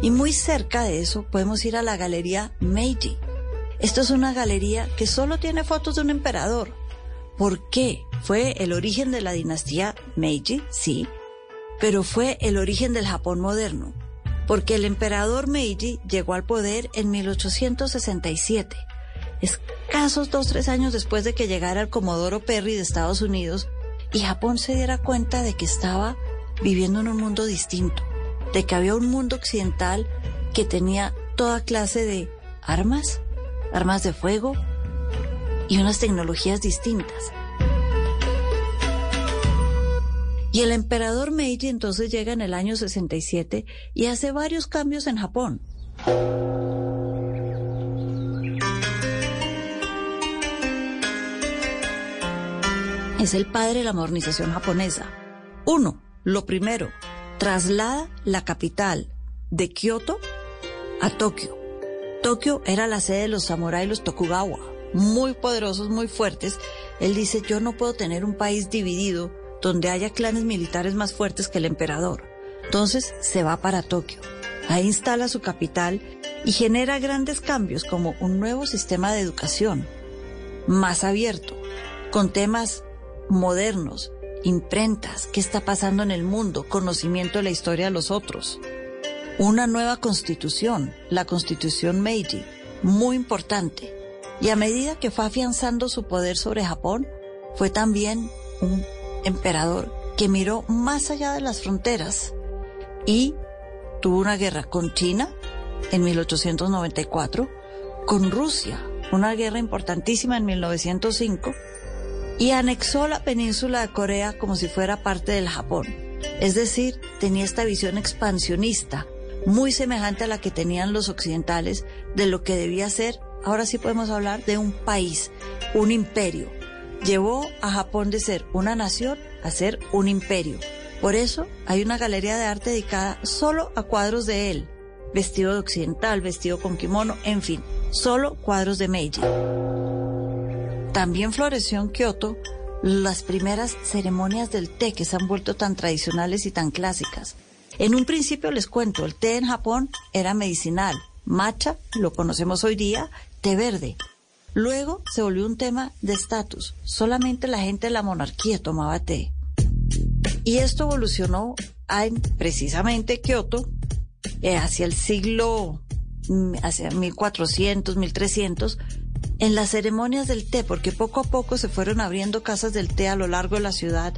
Y muy cerca de eso podemos ir a la galería Meiji. Esto es una galería que solo tiene fotos de un emperador. ¿Por qué? Fue el origen de la dinastía Meiji, sí, pero fue el origen del Japón moderno, porque el emperador Meiji llegó al poder en 1867, escasos dos tres años después de que llegara el Comodoro Perry de Estados Unidos y Japón se diera cuenta de que estaba viviendo en un mundo distinto, de que había un mundo occidental que tenía toda clase de armas, armas de fuego y unas tecnologías distintas. Y el emperador Meiji entonces llega en el año 67 y hace varios cambios en Japón. Es el padre de la modernización japonesa. Uno, lo primero, traslada la capital de Kioto a Tokio. Tokio era la sede de los samuráis los Tokugawa, muy poderosos, muy fuertes. Él dice, yo no puedo tener un país dividido donde haya clanes militares más fuertes que el emperador. Entonces se va para Tokio. Ahí instala su capital y genera grandes cambios como un nuevo sistema de educación, más abierto, con temas modernos, imprentas, qué está pasando en el mundo, conocimiento de la historia de los otros. Una nueva constitución, la constitución Meiji, muy importante. Y a medida que fue afianzando su poder sobre Japón, fue también un emperador que miró más allá de las fronteras y tuvo una guerra con China en 1894, con Rusia, una guerra importantísima en 1905, y anexó la península de Corea como si fuera parte del Japón. Es decir, tenía esta visión expansionista, muy semejante a la que tenían los occidentales de lo que debía ser, ahora sí podemos hablar de un país, un imperio. Llevó a Japón de ser una nación a ser un imperio. Por eso hay una galería de arte dedicada solo a cuadros de él, vestido de occidental, vestido con kimono, en fin, solo cuadros de Meiji. También floreció en Kioto las primeras ceremonias del té que se han vuelto tan tradicionales y tan clásicas. En un principio les cuento, el té en Japón era medicinal, matcha, lo conocemos hoy día, té verde. Luego se volvió un tema de estatus, solamente la gente de la monarquía tomaba té. Y esto evolucionó en precisamente Kioto eh, hacia el siglo, mm, hacia 1400, 1300, en las ceremonias del té, porque poco a poco se fueron abriendo casas del té a lo largo de la ciudad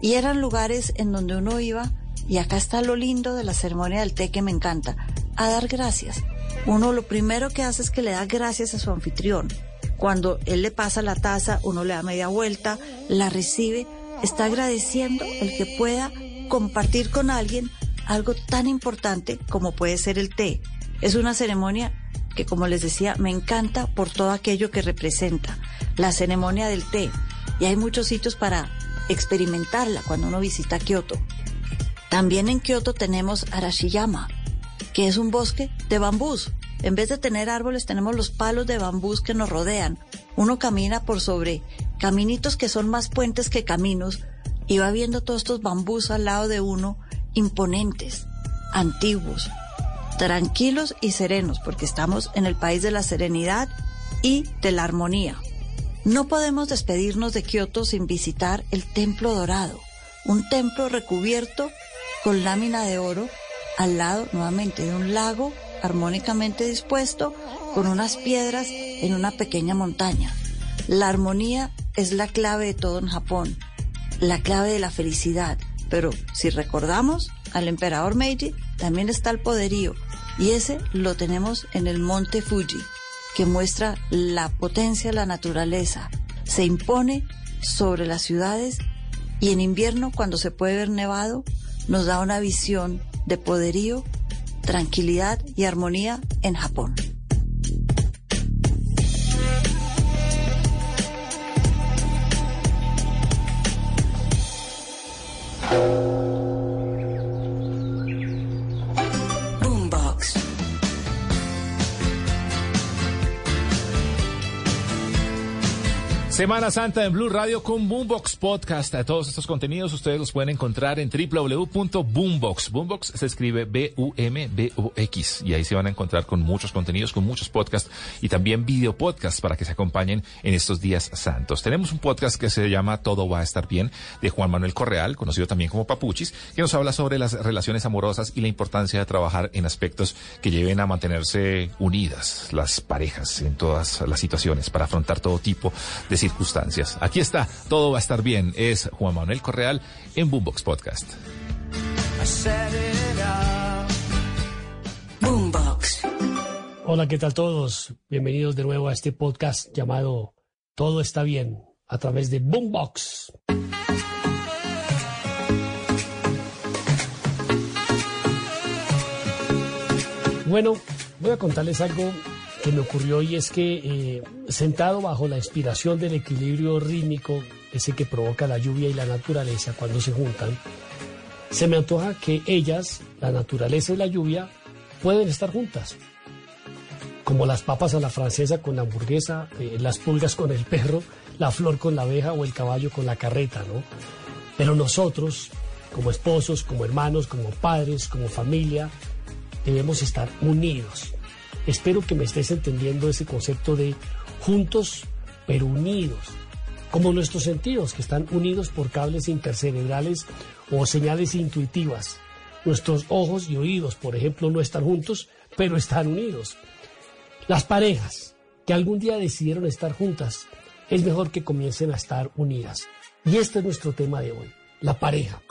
y eran lugares en donde uno iba, y acá está lo lindo de la ceremonia del té que me encanta, a dar gracias. Uno lo primero que hace es que le da gracias a su anfitrión. Cuando él le pasa la taza, uno le da media vuelta, la recibe, está agradeciendo el que pueda compartir con alguien algo tan importante como puede ser el té. Es una ceremonia que como les decía, me encanta por todo aquello que representa, la ceremonia del té. Y hay muchos sitios para experimentarla cuando uno visita Kioto. También en Kioto tenemos Arashiyama, que es un bosque de bambús. En vez de tener árboles, tenemos los palos de bambús que nos rodean. Uno camina por sobre caminitos que son más puentes que caminos y va viendo todos estos bambús al lado de uno, imponentes, antiguos, tranquilos y serenos, porque estamos en el país de la serenidad y de la armonía. No podemos despedirnos de Kioto sin visitar el Templo Dorado, un templo recubierto con lámina de oro al lado nuevamente de un lago armónicamente dispuesto con unas piedras en una pequeña montaña. La armonía es la clave de todo en Japón, la clave de la felicidad. Pero si recordamos al emperador Meiji, también está el poderío, y ese lo tenemos en el monte Fuji, que muestra la potencia de la naturaleza. Se impone sobre las ciudades y en invierno, cuando se puede ver nevado, nos da una visión de poderío, tranquilidad y armonía en Japón. Semana Santa en Blue Radio con Boombox Podcast. Todos estos contenidos ustedes los pueden encontrar en www.boombox. Boombox se escribe B-U-M-B-O-X y ahí se van a encontrar con muchos contenidos, con muchos podcasts y también video podcasts para que se acompañen en estos días santos. Tenemos un podcast que se llama Todo va a estar bien de Juan Manuel Correal, conocido también como Papuchis, que nos habla sobre las relaciones amorosas y la importancia de trabajar en aspectos que lleven a mantenerse unidas las parejas en todas las situaciones para afrontar todo tipo de circunstancias. Aquí está, todo va a estar bien. Es Juan Manuel Correal en Boombox Podcast. Boombox. Hola, ¿qué tal todos? Bienvenidos de nuevo a este podcast llamado Todo está bien a través de Boombox. Bueno, voy a contarles algo que me ocurrió y es que eh, sentado bajo la inspiración del equilibrio rítmico, ese que provoca la lluvia y la naturaleza cuando se juntan, se me antoja que ellas, la naturaleza y la lluvia, pueden estar juntas. Como las papas a la francesa con la hamburguesa, eh, las pulgas con el perro, la flor con la abeja o el caballo con la carreta, ¿no? Pero nosotros, como esposos, como hermanos, como padres, como familia, debemos estar unidos Espero que me estés entendiendo ese concepto de juntos pero unidos, como nuestros sentidos que están unidos por cables intercerebrales o señales intuitivas. Nuestros ojos y oídos, por ejemplo, no están juntos, pero están unidos. Las parejas que algún día decidieron estar juntas, es mejor que comiencen a estar unidas. Y este es nuestro tema de hoy, la pareja.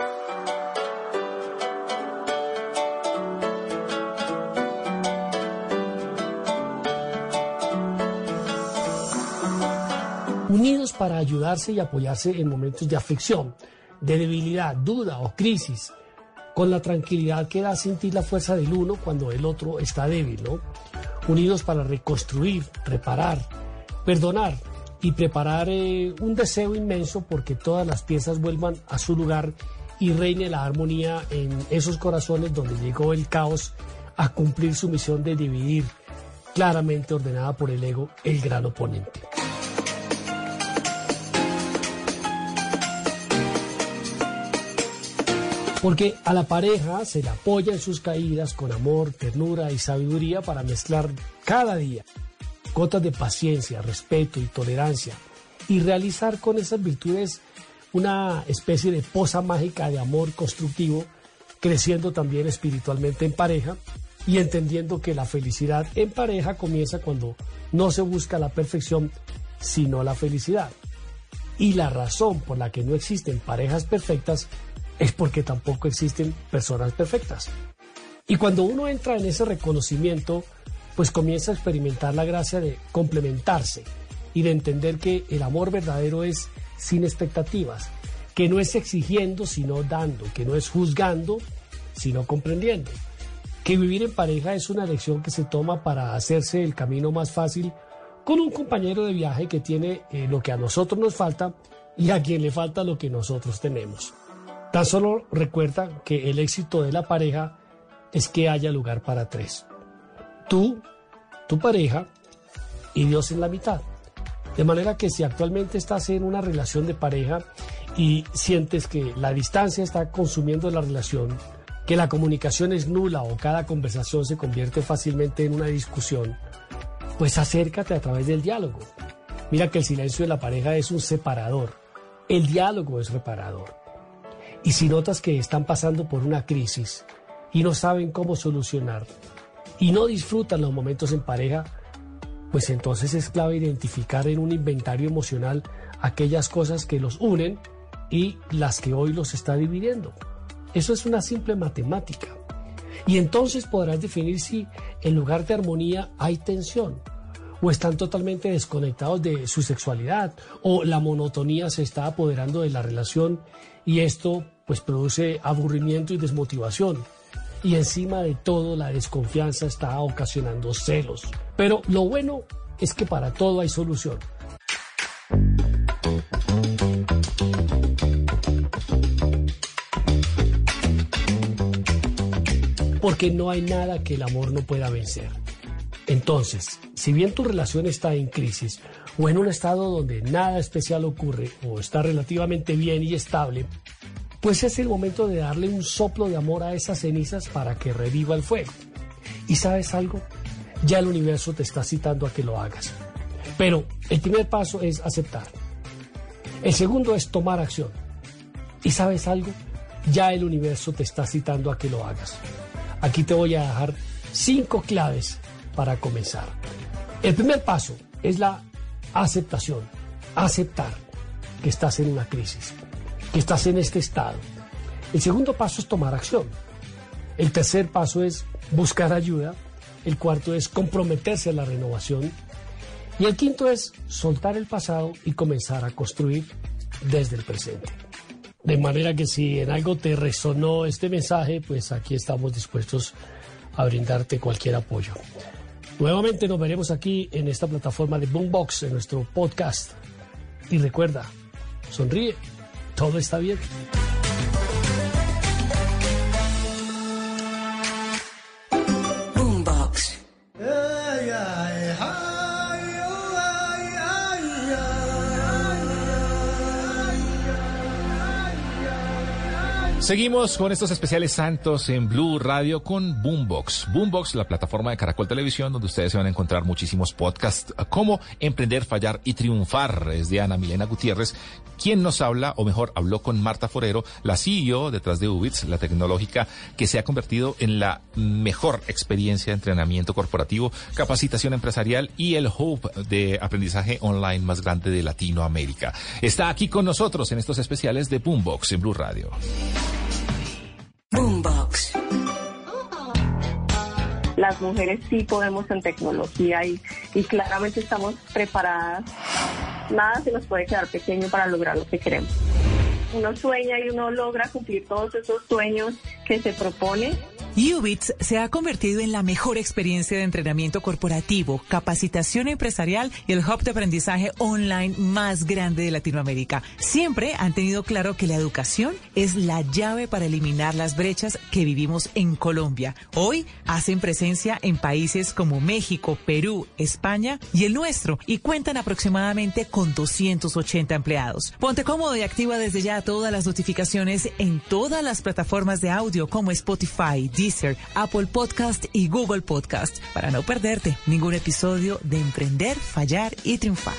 Unidos para ayudarse y apoyarse en momentos de aflicción, de debilidad, duda o crisis, con la tranquilidad que da sentir la fuerza del uno cuando el otro está débil. Unidos para reconstruir, reparar, perdonar y preparar eh, un deseo inmenso porque todas las piezas vuelvan a su lugar y reine la armonía en esos corazones donde llegó el caos a cumplir su misión de dividir, claramente ordenada por el ego, el gran oponente. Porque a la pareja se le apoya en sus caídas con amor, ternura y sabiduría para mezclar cada día gotas de paciencia, respeto y tolerancia y realizar con esas virtudes una especie de posa mágica de amor constructivo, creciendo también espiritualmente en pareja y entendiendo que la felicidad en pareja comienza cuando no se busca la perfección, sino la felicidad. Y la razón por la que no existen parejas perfectas es porque tampoco existen personas perfectas. Y cuando uno entra en ese reconocimiento, pues comienza a experimentar la gracia de complementarse y de entender que el amor verdadero es sin expectativas, que no es exigiendo sino dando, que no es juzgando sino comprendiendo, que vivir en pareja es una elección que se toma para hacerse el camino más fácil con un compañero de viaje que tiene eh, lo que a nosotros nos falta y a quien le falta lo que nosotros tenemos. Tan solo recuerda que el éxito de la pareja es que haya lugar para tres. Tú, tu pareja y Dios en la mitad. De manera que si actualmente estás en una relación de pareja y sientes que la distancia está consumiendo la relación, que la comunicación es nula o cada conversación se convierte fácilmente en una discusión, pues acércate a través del diálogo. Mira que el silencio de la pareja es un separador. El diálogo es reparador. Y si notas que están pasando por una crisis y no saben cómo solucionar y no disfrutan los momentos en pareja, pues entonces es clave identificar en un inventario emocional aquellas cosas que los unen y las que hoy los está dividiendo. Eso es una simple matemática. Y entonces podrás definir si en lugar de armonía hay tensión, o están totalmente desconectados de su sexualidad, o la monotonía se está apoderando de la relación y esto pues produce aburrimiento y desmotivación. Y encima de todo la desconfianza está ocasionando celos. Pero lo bueno es que para todo hay solución. Porque no hay nada que el amor no pueda vencer. Entonces, si bien tu relación está en crisis o en un estado donde nada especial ocurre o está relativamente bien y estable, pues es el momento de darle un soplo de amor a esas cenizas para que reviva el fuego. ¿Y sabes algo? Ya el universo te está citando a que lo hagas. Pero el primer paso es aceptar. El segundo es tomar acción. ¿Y sabes algo? Ya el universo te está citando a que lo hagas. Aquí te voy a dejar cinco claves para comenzar. El primer paso es la aceptación. Aceptar que estás en una crisis que estás en este estado. El segundo paso es tomar acción. El tercer paso es buscar ayuda. El cuarto es comprometerse a la renovación. Y el quinto es soltar el pasado y comenzar a construir desde el presente. De manera que si en algo te resonó este mensaje, pues aquí estamos dispuestos a brindarte cualquier apoyo. Nuevamente nos veremos aquí en esta plataforma de Boombox, en nuestro podcast. Y recuerda, sonríe todo está bien. Seguimos con estos especiales santos en Blue Radio con Boombox. Boombox, la plataforma de Caracol Televisión, donde ustedes se van a encontrar muchísimos podcasts como Emprender, Fallar y Triunfar. Es de Ana Milena Gutiérrez, quien nos habla, o mejor, habló con Marta Forero, la CEO detrás de Ubits, la tecnológica que se ha convertido en la mejor experiencia de entrenamiento corporativo, capacitación empresarial y el hub de aprendizaje online más grande de Latinoamérica. Está aquí con nosotros en estos especiales de Boombox en Blue Radio. Boombox. Las mujeres sí podemos en tecnología y, y claramente estamos preparadas. Nada se nos puede quedar pequeño para lograr lo que queremos. Uno sueña y uno logra cumplir todos esos sueños que se propone Ubits se ha convertido en la mejor experiencia de entrenamiento corporativo, capacitación empresarial y el hub de aprendizaje online más grande de Latinoamérica. Siempre han tenido claro que la educación es la llave para eliminar las brechas que vivimos en Colombia. Hoy hacen presencia en países como México, Perú, España y el nuestro y cuentan aproximadamente con 280 empleados. Ponte cómodo y activa desde ya todas las notificaciones en todas las plataformas de audio como Spotify, Apple Podcast y Google Podcast para no perderte ningún episodio de Emprender, Fallar y Triunfar.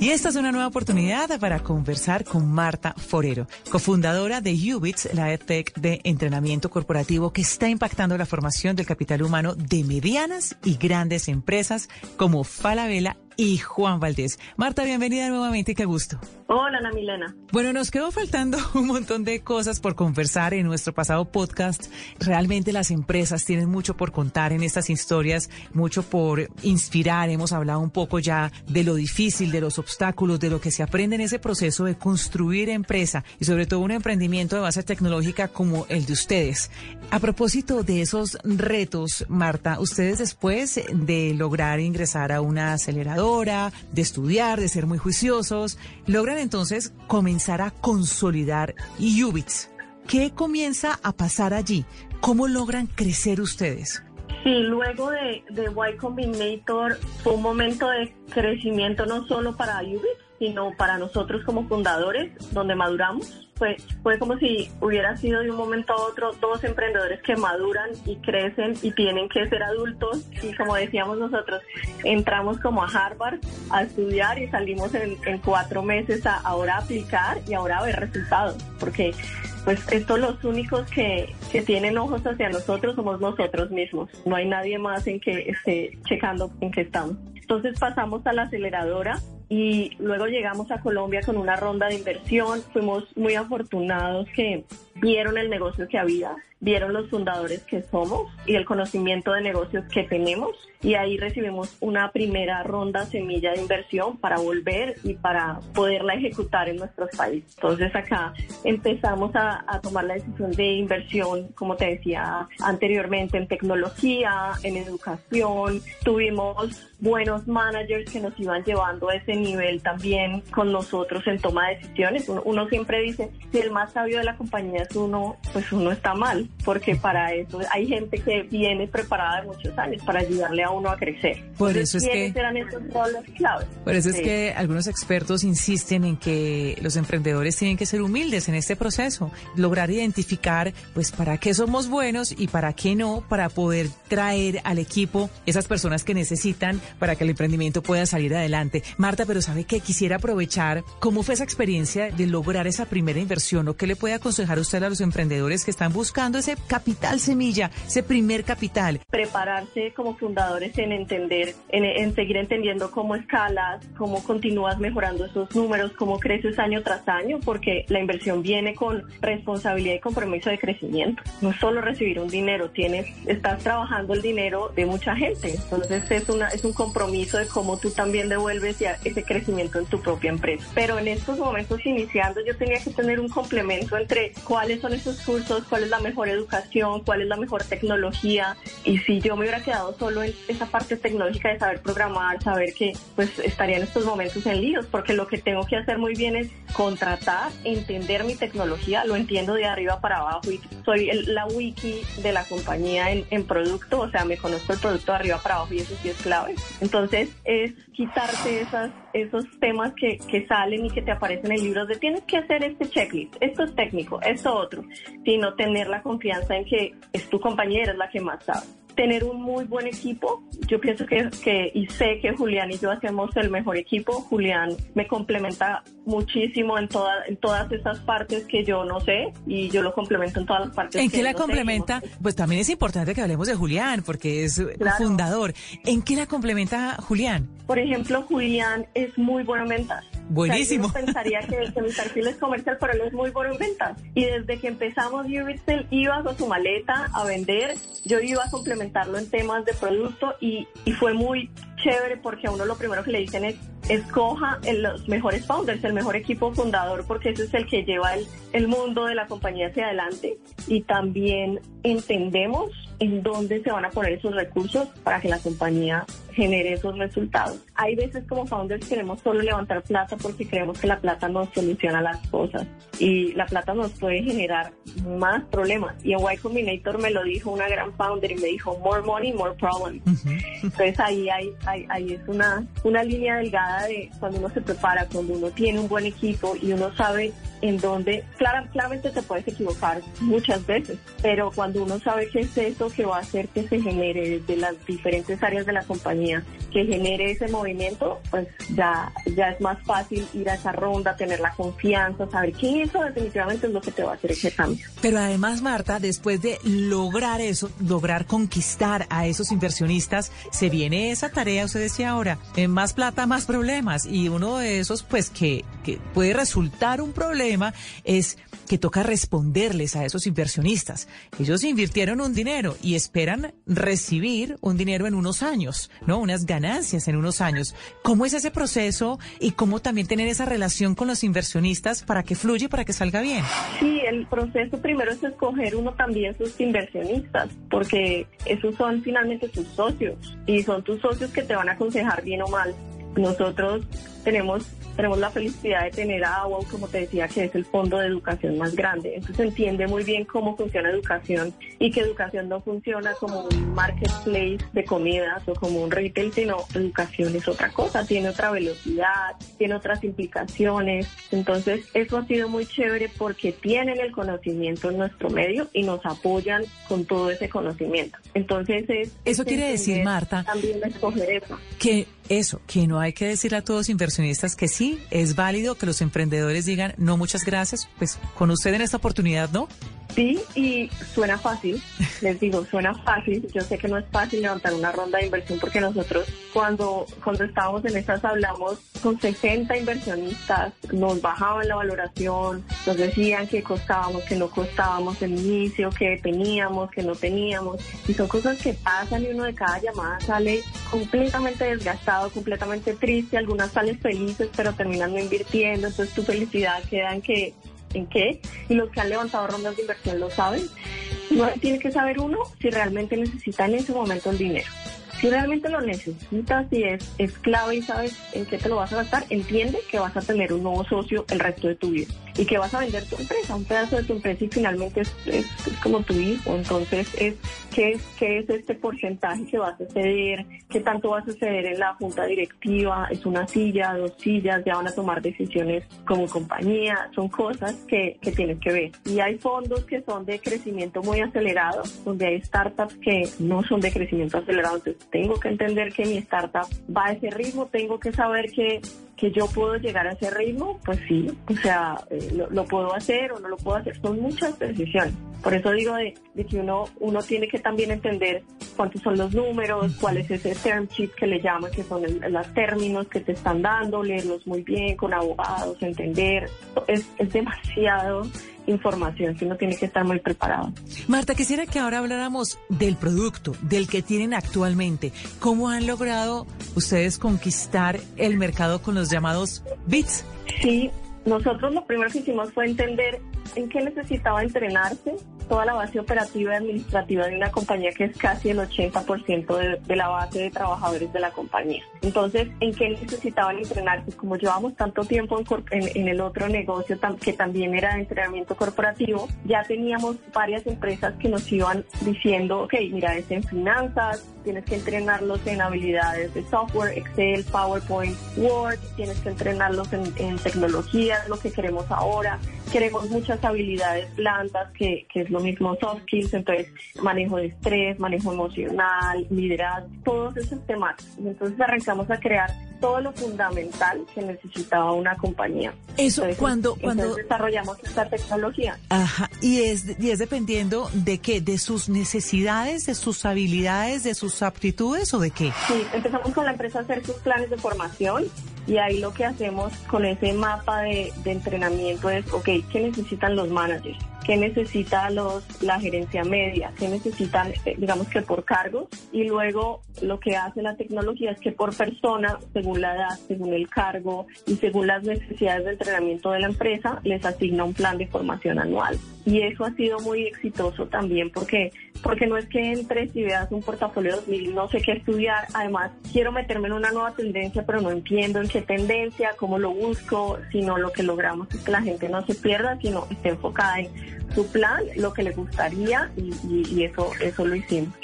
Y esta es una nueva oportunidad para conversar con Marta Forero, cofundadora de Ubits, la EdTech de entrenamiento corporativo que está impactando la formación del capital humano de medianas y grandes empresas como Falabella y Juan Valdés. Marta, bienvenida nuevamente, qué gusto. Hola, Ana Milena. Bueno, nos quedó faltando un montón de cosas por conversar en nuestro pasado podcast. Realmente las empresas tienen mucho por contar en estas historias, mucho por inspirar. Hemos hablado un poco ya de lo difícil, de los obstáculos, de lo que se aprende en ese proceso de construir empresa y sobre todo un emprendimiento de base tecnológica como el de ustedes. A propósito de esos retos, Marta, ustedes después de lograr ingresar a una aceleradora, de estudiar, de ser muy juiciosos, logran entonces comenzar a consolidar Ubits. ¿Qué comienza a pasar allí? ¿Cómo logran crecer ustedes? Sí, luego de, de Y Combinator fue un momento de crecimiento no solo para Ubits, sino para nosotros como fundadores, donde maduramos. Fue, fue como si hubiera sido de un momento a otro dos emprendedores que maduran y crecen y tienen que ser adultos. Y como decíamos nosotros, entramos como a Harvard a estudiar y salimos en, cuatro meses a ahora aplicar y ahora ver resultados. Porque pues estos los únicos que, que, tienen ojos hacia nosotros somos nosotros mismos. No hay nadie más en que esté checando en qué estamos. Entonces pasamos a la aceleradora y luego llegamos a Colombia con una ronda de inversión. Fuimos muy afortunados que vieron el negocio que había, vieron los fundadores que somos y el conocimiento de negocios que tenemos y ahí recibimos una primera ronda semilla de inversión para volver y para poderla ejecutar en nuestros países. Entonces acá empezamos a, a tomar la decisión de inversión, como te decía anteriormente, en tecnología, en educación. Tuvimos buenos managers que nos iban llevando a ese nivel también con nosotros en toma de decisiones. Uno, uno siempre dice, si el más sabio de la compañía uno, pues uno está mal, porque para eso hay gente que viene preparada de muchos años para ayudarle a uno a crecer. Por eso es que eran esos roles claves. Por eso es que algunos expertos insisten en que los emprendedores tienen que ser humildes en este proceso, lograr identificar pues para qué somos buenos y para qué no, para poder traer al equipo esas personas que necesitan para que el emprendimiento pueda salir adelante. Marta, pero sabe que quisiera aprovechar cómo fue esa experiencia de lograr esa primera inversión o qué le puede aconsejar usted a los emprendedores que están buscando ese capital semilla, ese primer capital? Prepararse como fundadores en entender, en, seguir entendiendo cómo escalas, cómo continúas mejorando esos números, cómo creces año tras año, porque la inversión viene con responsabilidad y compromiso de crecimiento. No solo recibir un dinero, tienes, estás trabajando el dinero de mucha gente. Entonces es una, es un compromiso de cómo tú también devuelves ya ese crecimiento en tu propia empresa. Pero en estos momentos iniciando yo tenía que tener un complemento entre cuál cuáles son esos cursos, cuál es la mejor educación, cuál es la mejor tecnología. Y si yo me hubiera quedado solo en esa parte tecnológica de saber programar, saber que pues estaría en estos momentos en líos, porque lo que tengo que hacer muy bien es contratar, entender mi tecnología, lo entiendo de arriba para abajo y soy la wiki de la compañía en, en, producto, o sea, me conozco el producto de arriba para abajo y eso sí es clave. Entonces es quitarte esas, esos temas que, que salen y que te aparecen en libros de tienes que hacer este checklist, esto es técnico, esto otro, sino tener la confianza en que es tu compañera, la que más sabe tener un muy buen equipo. Yo pienso que, que, y sé que Julián y yo hacemos el mejor equipo. Julián me complementa muchísimo en, toda, en todas esas partes que yo no sé y yo lo complemento en todas las partes. ¿En que qué la complementa? Pues también es importante que hablemos de Julián porque es fundador. ¿En qué la complementa Julián? Por ejemplo, Julián es muy bueno en ventas. Buenísimo. O sea, yo pensaría que, que, mi perfil es comercial, pero él es muy bueno en ventas. Y desde que empezamos él iba con su maleta a vender, yo iba a complementarlo en temas de producto y, y fue muy chévere porque a uno lo primero que le dicen es escoja los mejores founders, el mejor equipo fundador, porque ese es el que lleva el, el mundo de la compañía hacia adelante. Y también entendemos en dónde se van a poner esos recursos para que la compañía genere esos resultados. Hay veces como founders queremos solo levantar plata porque creemos que la plata nos soluciona las cosas y la plata nos puede generar más problemas. Y en Y Combinator me lo dijo una gran founder y me dijo, more money, more problems. Entonces ahí, hay, ahí, es una, una línea delgada de cuando uno se prepara, cuando uno tiene un buen equipo y uno sabe en dónde, claramente te puedes equivocar muchas veces, pero cuando uno sabe qué es eso que va a hacer que se genere desde las diferentes áreas de la compañía, que genere ese movimiento, pues ya, ya es más fácil ir a esa ronda, tener la confianza, saber que eso definitivamente es lo que te va a hacer ese cambio. Pero además, Marta, después de lograr eso, lograr conquistar a esos inversionistas, se viene esa tarea, usted decía ahora, en más plata, más problemas, y uno de esos, pues que, que puede resultar un problema es que toca responderles a esos inversionistas. Ellos invirtieron un dinero y esperan recibir un dinero en unos años, ¿no? Unas ganancias en unos años. ¿Cómo es ese proceso y cómo también tener esa relación con los inversionistas para que fluya y para que salga bien? Sí, el proceso primero es escoger uno también sus inversionistas, porque esos son finalmente tus socios y son tus socios que te van a aconsejar bien o mal. Nosotros tenemos tenemos la felicidad de tener a AWO, como te decía, que es el fondo de educación más grande. Entonces entiende muy bien cómo funciona educación y que educación no funciona como un marketplace de comidas o como un retail, sino educación es otra cosa, tiene otra velocidad, tiene otras implicaciones. Entonces eso ha sido muy chévere porque tienen el conocimiento en nuestro medio y nos apoyan con todo ese conocimiento. Entonces es... Eso quiere decir, Marta, también escoger eso. que eso, que no hay que decir a todos inversionistas que sí, es válido que los emprendedores digan, no, muchas gracias, pues con usted en esta oportunidad, ¿no? Sí, y suena fácil, les digo, suena fácil. Yo sé que no es fácil levantar una ronda de inversión porque nosotros cuando, cuando estábamos en estas hablamos con 60 inversionistas, nos bajaban la valoración, nos decían que costábamos, que no costábamos el inicio, que teníamos, que no teníamos. Y son cosas que pasan y uno de cada llamada sale completamente desgastado, completamente triste, algunas salen felices pero terminan no invirtiendo, entonces tu felicidad queda en que en qué y los que han levantado rondas de inversión lo saben. Tiene que saber uno si realmente necesita en ese momento el dinero. Si realmente lo necesitas y es, es clave y sabes en qué te lo vas a gastar, entiende que vas a tener un nuevo socio el resto de tu vida y que vas a vender tu empresa, un pedazo de tu empresa y finalmente es, es, como tu hijo. Entonces, es ¿qué, es ¿qué es este porcentaje que vas a ceder? ¿Qué tanto vas a ceder en la junta directiva? ¿Es una silla, dos sillas? ¿Ya van a tomar decisiones como compañía? Son cosas que, que tienes que ver. Y hay fondos que son de crecimiento muy acelerado, donde hay startups que no son de crecimiento acelerado. Entonces, tengo que entender que mi startup va a ese ritmo, tengo que saber que, que yo puedo llegar a ese ritmo, pues sí, o sea, eh, lo, lo, puedo hacer o no lo puedo hacer, son muchas decisiones. Por eso digo de, de, que uno, uno tiene que también entender cuántos son los números, cuál es ese term sheet que le llaman, que son el, los términos que te están dando, leerlos muy bien con abogados, entender, es, es demasiado información, que uno tiene que estar muy preparado. Marta, quisiera que ahora habláramos del producto, del que tienen actualmente. ¿Cómo han logrado ustedes conquistar el mercado con los llamados bits? Sí, nosotros lo primero que hicimos fue entender en qué necesitaba entrenarse toda la base operativa y administrativa de una compañía que es casi el 80% de, de la base de trabajadores de la compañía. Entonces, ¿en qué necesitaban entrenar? Pues como llevamos tanto tiempo en, en, el otro negocio que también era de entrenamiento corporativo, ya teníamos varias empresas que nos iban diciendo, ok, mira, es en finanzas, tienes que entrenarlos en habilidades de software, Excel, PowerPoint, Word, tienes que entrenarlos en, en tecnología, lo que queremos ahora. Queremos muchas habilidades blandas, que, que es lo mismo soft skills, entonces manejo de estrés, manejo emocional, liderazgo, todos esos temas. Entonces arrancamos a crear todo lo fundamental que necesitaba una compañía. Eso, cuando, cuando desarrollamos esta tecnología. Ajá, y es, y es dependiendo de qué, de sus necesidades, de sus habilidades, de sus aptitudes o de qué. Sí, empezamos con la empresa a hacer sus planes de formación y ahí lo que hacemos con ese mapa de, entrenamiento es, ok, ¿qué necesitan los managers? Qué necesita los, la gerencia media, qué necesitan, eh, digamos que por cargos, y luego lo que hace la tecnología es que por persona, según la edad, según el cargo y según las necesidades de entrenamiento de la empresa, les asigna un plan de formación anual. Y eso ha sido muy exitoso también porque, porque no es que entres y veas un portafolio 2000 no sé qué estudiar, además quiero meterme en una nueva tendencia, pero no entiendo en qué tendencia, cómo lo busco, sino lo que logramos es que la gente no se pierda, sino esté enfocada en su plan, lo que le gustaría y, eso, eso lo hicimos.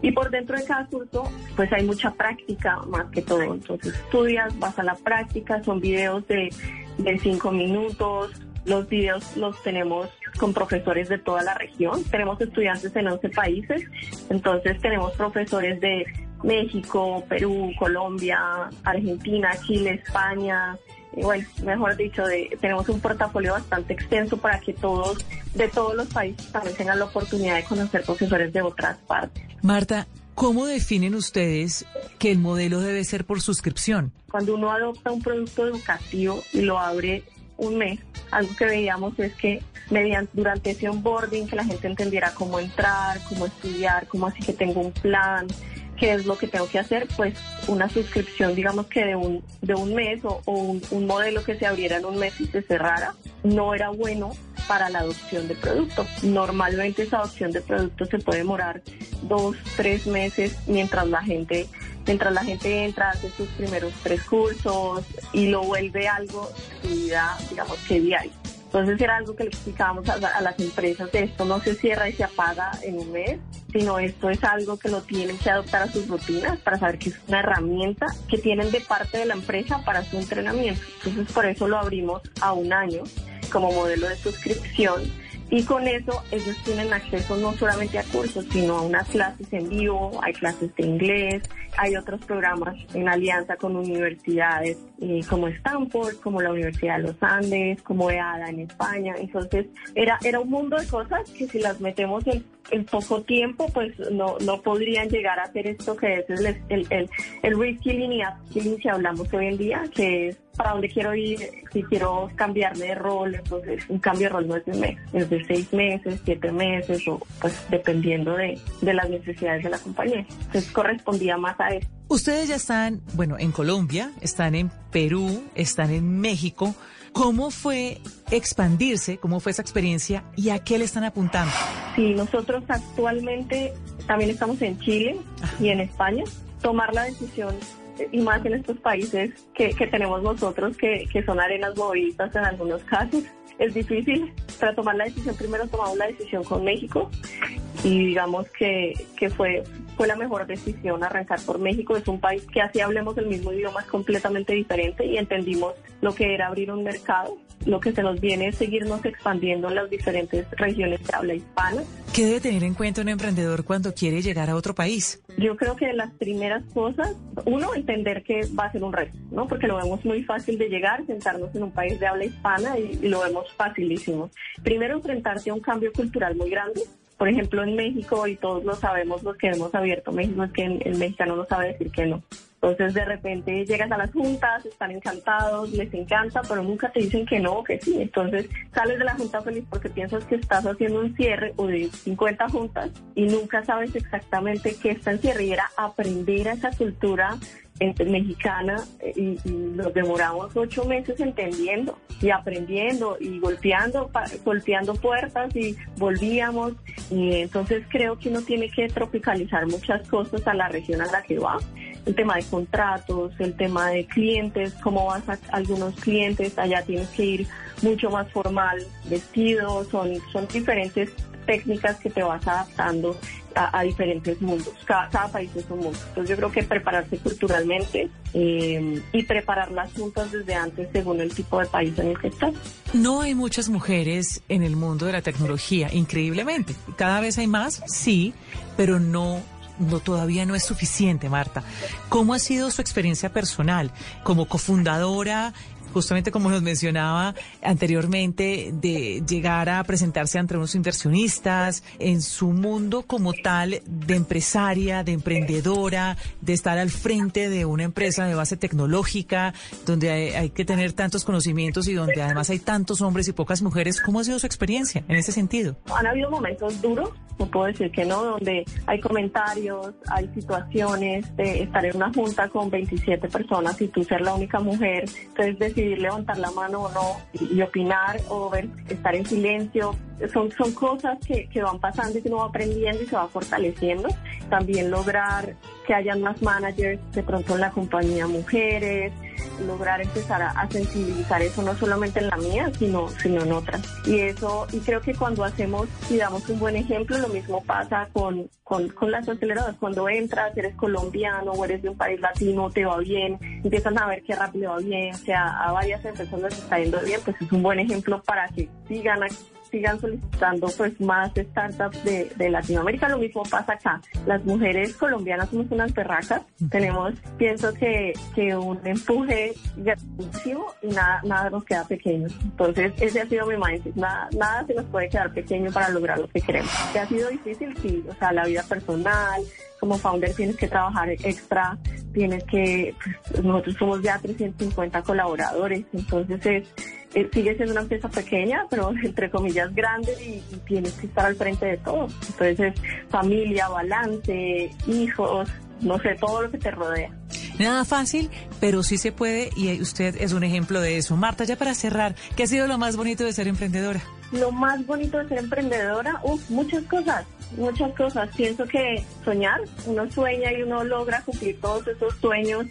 Y por dentro de cada curso, pues hay mucha práctica más que todo. Entonces estudias, vas a la práctica, son videos de, de cinco minutos. Los videos los tenemos con profesores de toda la región. Tenemos estudiantes en 11 países. Entonces tenemos profesores de México, Perú, Colombia, Argentina, Chile, España, bueno, mejor dicho, de, tenemos un portafolio bastante extenso para que todos, de todos los países, también tengan la oportunidad de conocer profesores de otras partes. Marta, ¿cómo definen ustedes que el modelo debe ser por suscripción? Cuando uno adopta un producto educativo y lo abre un mes, algo que veíamos es que mediante durante ese onboarding que la gente entendiera cómo entrar, cómo estudiar, cómo así que tengo un plan, qué es lo que tengo que hacer, pues una suscripción, digamos que de un, de un mes o, un, modelo que se abriera en un mes y se cerrara, no era bueno para la adopción de producto. Normalmente esa adopción de producto se puede demorar dos, tres meses mientras la gente mientras la gente entra, hace sus primeros tres cursos y lo vuelve algo de su vida, digamos que diario. Entonces era algo que le explicábamos a, las empresas, esto no se cierra y se apaga en un mes, sino esto es algo que lo tienen que adoptar a sus rutinas para saber que es una herramienta que tienen de parte de la empresa para su entrenamiento. Entonces por eso lo abrimos a un año como modelo de suscripción y con eso ellos tienen acceso no solamente a cursos, sino a unas clases en vivo, hay clases de inglés, hay otros programas en alianza con universidades eh, como Stanford, como la Universidad de los Andes, como EADA en España. Entonces era, era un mundo de cosas que si las metemos en, en poco tiempo, pues no, no podrían llegar a hacer esto que es el, el, el, el y upskilling que hablamos hoy en día, que es para dónde quiero ir, si quiero cambiarme de rol, entonces un cambio de rol no es de mes, es de seis meses, siete meses, o pues dependiendo de, de las necesidades de la compañía. Entonces correspondía más a eso. Ustedes ya están, bueno, en Colombia, están en Perú, están en México. ¿Cómo fue expandirse? ¿Cómo fue esa experiencia? ¿Y a qué le están apuntando? Sí, nosotros actualmente también estamos en Chile y en España. Tomar la decisión y más en estos países que, que tenemos nosotros, que, que son arenas movidas en algunos casos, es difícil. Para tomar la decisión, primero tomamos la decisión con México y digamos que, que fue, fue la mejor decisión arrancar por México. Es un país que así hablemos el mismo idioma es completamente diferente y entendimos lo que era abrir un mercado. Lo que se nos viene es seguirnos expandiendo en las diferentes regiones de habla hispana. ¿Qué debe tener en cuenta un emprendedor cuando quiere llegar a otro país? Yo creo que las primeras cosas, uno, entender que va a ser un reto, ¿no? Porque lo vemos muy fácil de llegar, sentarnos en un país de habla hispana y, y lo vemos facilísimo. Primero, enfrentarse a un cambio cultural muy grande por ejemplo, en México, y todos lo sabemos, los que hemos abierto México, es que el, mexicano no sabe decir que no. Entonces, de repente llegas a las juntas, están encantados, les encanta, pero nunca te dicen que no que sí. Entonces, sales de la junta feliz porque piensas que estás haciendo un cierre o de 50 juntas y nunca sabes exactamente qué está en cierre. Y era aprender a esa cultura mexicana y, y, nos demoramos ocho meses entendiendo y aprendiendo y golpeando, golpeando puertas y volvíamos. Y entonces creo que uno tiene que tropicalizar muchas cosas a la región a la que va el tema de contratos, el tema de clientes, cómo vas a algunos clientes, allá tienes que ir mucho más formal, vestido, son, son diferentes técnicas que te vas adaptando a, diferentes mundos. Cada, país es un mundo. Entonces yo creo que prepararse culturalmente eh, y preparar las juntas desde antes según el tipo de país en el que estás. No hay muchas mujeres en el mundo de la tecnología, increíblemente. Cada vez hay más, sí, pero no no todavía no es suficiente, Marta. ¿Cómo ha sido su experiencia personal como cofundadora justamente como nos mencionaba anteriormente, de llegar a presentarse ante unos inversionistas en su mundo como tal de empresaria, de emprendedora, de estar al frente de una empresa de base tecnológica, donde hay, que tener tantos conocimientos y donde además hay tantos hombres y pocas mujeres. ¿Cómo ha sido su experiencia en ese sentido? Han habido momentos duros, no puedo decir que no, donde hay comentarios, hay situaciones de estar en una junta con 27 personas y tú ser la única mujer, entonces decidir levantar la mano o no y, opinar o ver, estar en silencio. Son, son cosas que, que van pasando y que uno va aprendiendo y se va fortaleciendo. También lograr que hayan más managers de pronto en la compañía mujeres, lograr empezar a, sensibilizar eso no solamente en la mía, sino, sino en otras. Y eso, y creo que cuando hacemos y damos un buen ejemplo, lo mismo pasa con, con, las aceleradoras. Cuando entras, eres colombiano o eres de un país latino, te va bien, empiezan a ver qué rápido va bien, o sea, a varias empresas les está yendo bien, pues es un buen ejemplo para que sigan sigan solicitando pues más startups de, de, Latinoamérica. Lo mismo pasa acá. Las mujeres colombianas somos unas perracas. Tenemos, pienso que, que un empuje grandísimo y nada, nada nos queda pequeño. Entonces, ese ha sido mi mindset. Nada, nada se nos puede quedar pequeño para lograr lo que queremos. Que ha sido difícil, sí. O sea, la vida personal, como founder tienes que trabajar extra, tienes que, pues, nosotros somos ya 350 colaboradores, entonces es eh, sigue siendo una empresa pequeña, pero entre comillas grande y, tienes que estar al frente de todo. Entonces es familia, balance, hijos, no sé, todo lo que te rodea. Nada fácil, pero sí se puede y usted es un ejemplo de eso. Marta, ya para cerrar, ¿qué ha sido lo más bonito de ser emprendedora? Lo más bonito de ser emprendedora, muchas cosas, muchas cosas. Pienso que soñar, uno sueña y uno logra cumplir todos esos sueños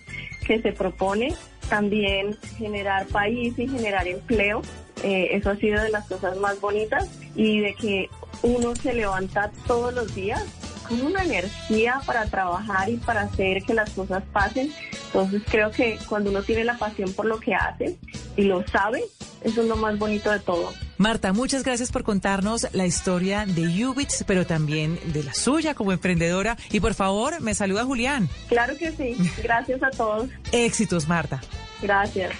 que se propone también generar país y generar empleo. Eh, eso ha sido de las cosas más bonitas y de que uno se levanta todos los días con una energía para trabajar y para hacer que las cosas pasen. Entonces creo que cuando uno tiene la pasión por lo que hace y lo sabe, eso es lo más bonito de todo. Marta, muchas gracias por contarnos la historia de Ubits, pero también de la suya como emprendedora. Y por favor, me saluda Julián. Claro que sí. Gracias a todos. Éxitos, Marta. Gracias.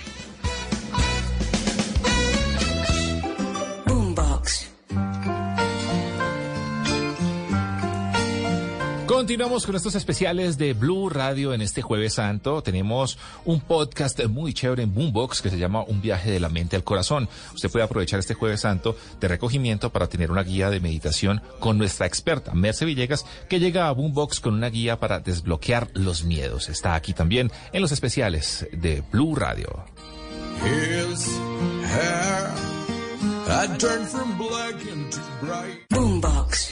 Continuamos con estos especiales de Blue Radio en este jueves santo. Tenemos un podcast muy chévere en Boombox que se llama Un viaje de la mente al corazón. Usted puede aprovechar este jueves santo de recogimiento para tener una guía de meditación con nuestra experta, Merce Villegas, que llega a Boombox con una guía para desbloquear los miedos. Está aquí también en los especiales de Blue Radio. Boombox.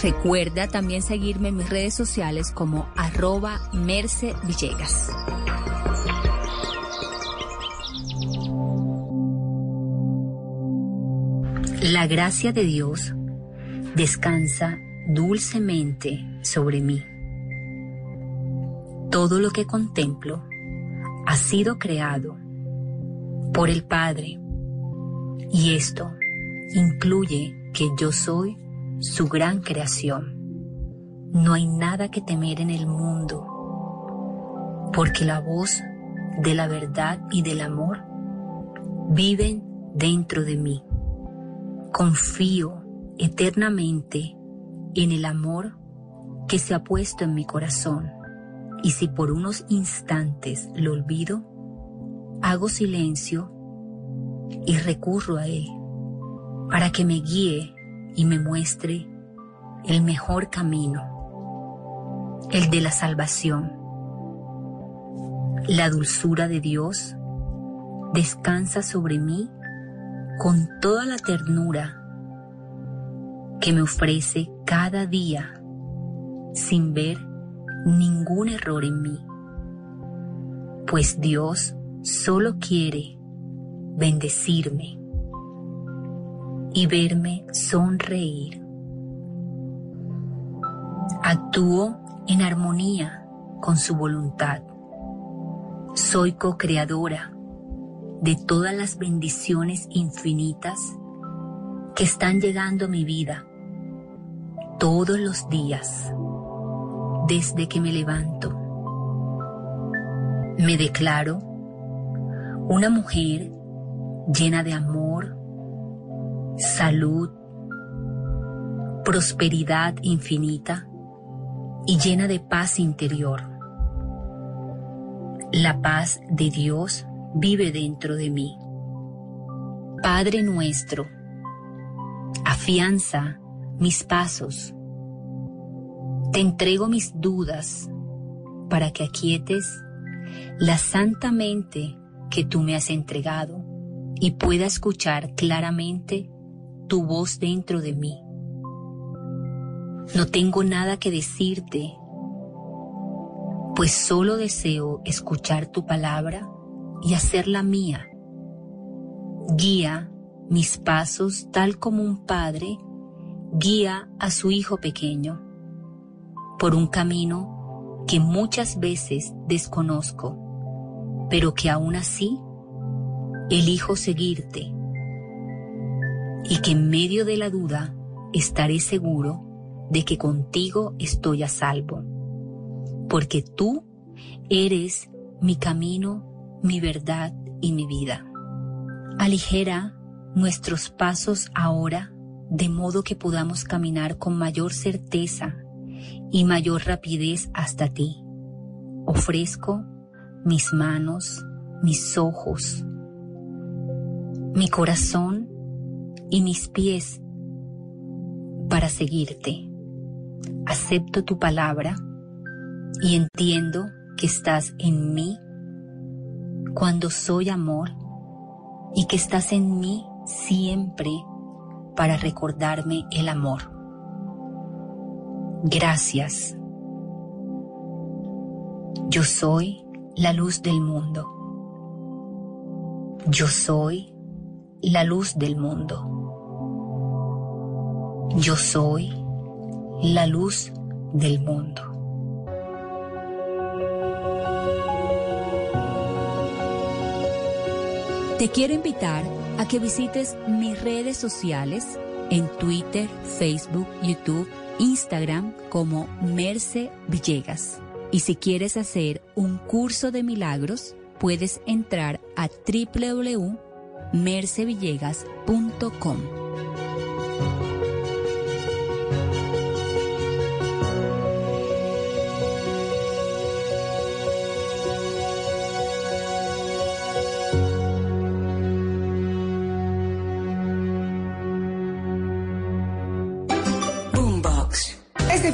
Recuerda también seguirme en mis redes sociales como arroba Merce Villegas. La gracia de Dios descansa dulcemente sobre mí. Todo lo que contemplo ha sido creado por el Padre y esto incluye que yo soy su gran creación. No hay nada que temer en el mundo, porque la voz de la verdad y del amor viven dentro de mí. Confío eternamente en el amor que se ha puesto en mi corazón y si por unos instantes lo olvido, hago silencio y recurro a Él para que me guíe y me muestre el mejor camino, el de la salvación. La dulzura de Dios descansa sobre mí con toda la ternura que me ofrece cada día sin ver ningún error en mí, pues Dios solo quiere bendecirme y verme sonreír. Actúo en armonía con su voluntad. Soy co-creadora de todas las bendiciones infinitas que están llegando a mi vida todos los días desde que me levanto. Me declaro una mujer llena de amor, salud, prosperidad infinita y llena de paz interior. La paz de Dios vive dentro de mí. Padre nuestro, afianza mis pasos. Te entrego mis dudas para que aquietes la santa mente que tú me has entregado y pueda escuchar claramente tu voz dentro de mí. No tengo nada que decirte, pues solo deseo escuchar tu palabra y hacerla mía. Guía mis pasos tal como un padre guía a su hijo pequeño por un camino que muchas veces desconozco, pero que aún así elijo seguirte y que en medio de la duda estaré seguro de que contigo estoy a salvo, porque tú eres mi camino, mi verdad y mi vida. Aligera nuestros pasos ahora de modo que podamos caminar con mayor certeza y mayor rapidez hasta ti. Ofrezco mis manos, mis ojos, mi corazón y mis pies para seguirte. Acepto tu palabra y entiendo que estás en mí cuando soy amor y que estás en mí siempre para recordarme el amor. Gracias. Yo soy la luz del mundo. Yo soy la luz del mundo. Yo soy la luz del mundo. Te quiero invitar a que visites mis redes sociales en Twitter, Facebook, YouTube, Instagram como Merce Villegas. Y si quieres hacer un curso de milagros, puedes entrar a www.mercevillegas.com.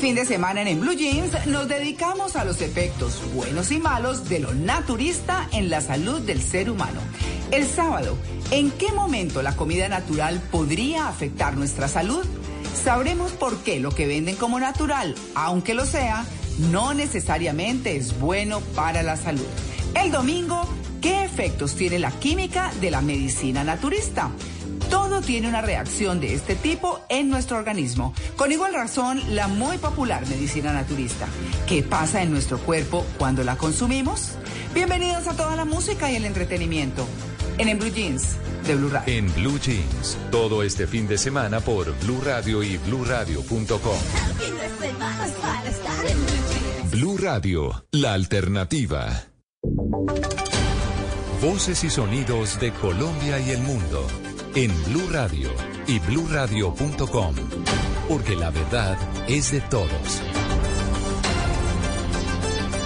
fin de semana en, en Blue Jeans nos dedicamos a los efectos buenos y malos de lo naturista en la salud del ser humano. El sábado, ¿en qué momento la comida natural podría afectar nuestra salud? Sabremos por qué lo que venden como natural, aunque lo sea, no necesariamente es bueno para la salud. El domingo, ¿qué efectos tiene la química de la medicina naturista? Todo tiene una reacción de este tipo en nuestro organismo. Con igual razón, la muy popular medicina naturista. ¿Qué pasa en nuestro cuerpo cuando la consumimos? Bienvenidos a toda la música y el entretenimiento. En, en Blue Jeans de Blue Radio. En Blue Jeans, todo este fin de semana por Blue Radio y BlueRadio.com. Blue Radio, la alternativa. Voces y sonidos de Colombia y el mundo en Blue Radio y bluradio.com, porque la verdad es de todos.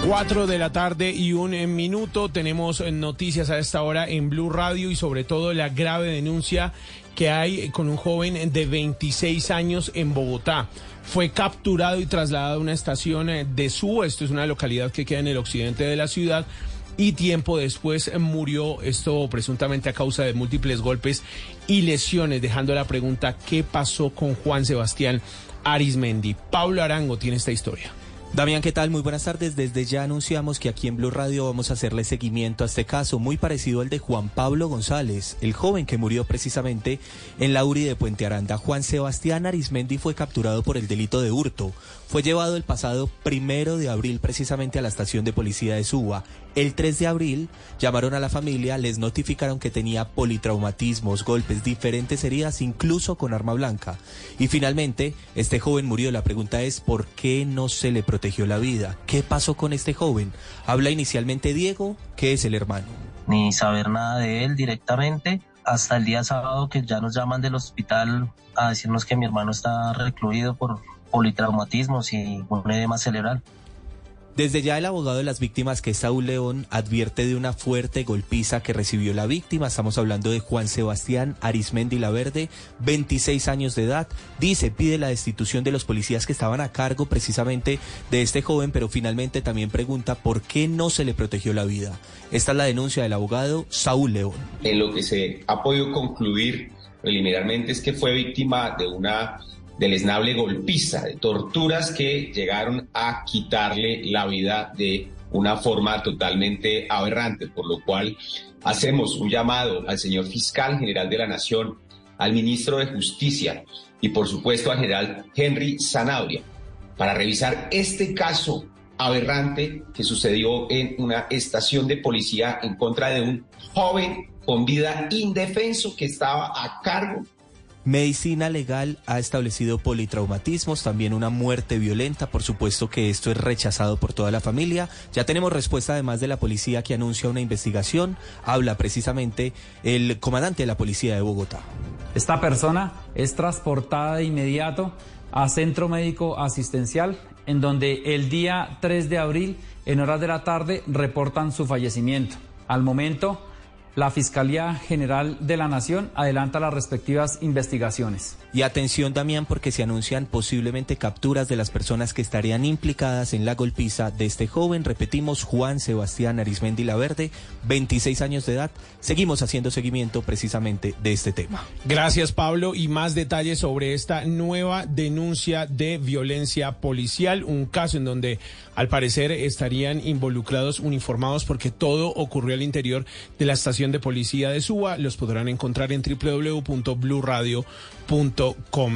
Cuatro de la tarde y un minuto tenemos noticias a esta hora en Blue Radio y sobre todo la grave denuncia que hay con un joven de 26 años en Bogotá. Fue capturado y trasladado a una estación de Suba, esto es una localidad que queda en el occidente de la ciudad, y tiempo después murió esto presuntamente a causa de múltiples golpes y lesiones, dejando la pregunta ¿qué pasó con Juan Sebastián Arismendi? Pablo Arango tiene esta historia. Damián, ¿qué tal? Muy buenas tardes. Desde ya anunciamos que aquí en Blue Radio vamos a hacerle seguimiento a este caso muy parecido al de Juan Pablo González, el joven que murió precisamente en la URI de Puente Aranda. Juan Sebastián Arismendi fue capturado por el delito de hurto. Fue llevado el pasado primero de abril precisamente a la estación de policía de Suba. El 3 de abril llamaron a la familia, les notificaron que tenía politraumatismos, golpes, diferentes heridas, incluso con arma blanca. Y finalmente, este joven murió. La pregunta es, ¿por qué no se le protegió la vida? ¿Qué pasó con este joven? Habla inicialmente Diego, que es el hermano. Ni saber nada de él directamente hasta el día sábado que ya nos llaman del hospital a decirnos que mi hermano está recluido por politraumatismos y un edema cerebral. Desde ya el abogado de las víctimas, que es Saúl León, advierte de una fuerte golpiza que recibió la víctima. Estamos hablando de Juan Sebastián Arismendi Laverde, 26 años de edad. Dice, pide la destitución de los policías que estaban a cargo precisamente de este joven, pero finalmente también pregunta por qué no se le protegió la vida. Esta es la denuncia del abogado Saúl León. En lo que se ha podido concluir preliminarmente es que fue víctima de una deleznable golpiza, de torturas que llegaron a quitarle la vida de una forma totalmente aberrante, por lo cual hacemos un llamado al señor fiscal general de la Nación, al ministro de Justicia y por supuesto al general Henry Zanabria para revisar este caso aberrante que sucedió en una estación de policía en contra de un joven con vida indefenso que estaba a cargo Medicina legal ha establecido politraumatismos, también una muerte violenta. Por supuesto que esto es rechazado por toda la familia. Ya tenemos respuesta además de la policía que anuncia una investigación. Habla precisamente el comandante de la policía de Bogotá. Esta persona es transportada de inmediato a centro médico asistencial, en donde el día 3 de abril, en horas de la tarde, reportan su fallecimiento. Al momento, la Fiscalía General de la Nación adelanta las respectivas investigaciones. Y atención, Damián, porque se anuncian posiblemente capturas de las personas que estarían implicadas en la golpiza de este joven. Repetimos, Juan Sebastián Arismendi Laverde, 26 años de edad. Seguimos haciendo seguimiento precisamente de este tema. Gracias, Pablo. Y más detalles sobre esta nueva denuncia de violencia policial, un caso en donde al parecer estarían involucrados uniformados porque todo ocurrió al interior de la estación de policía de Suba. Los podrán encontrar en www.bluradio.com.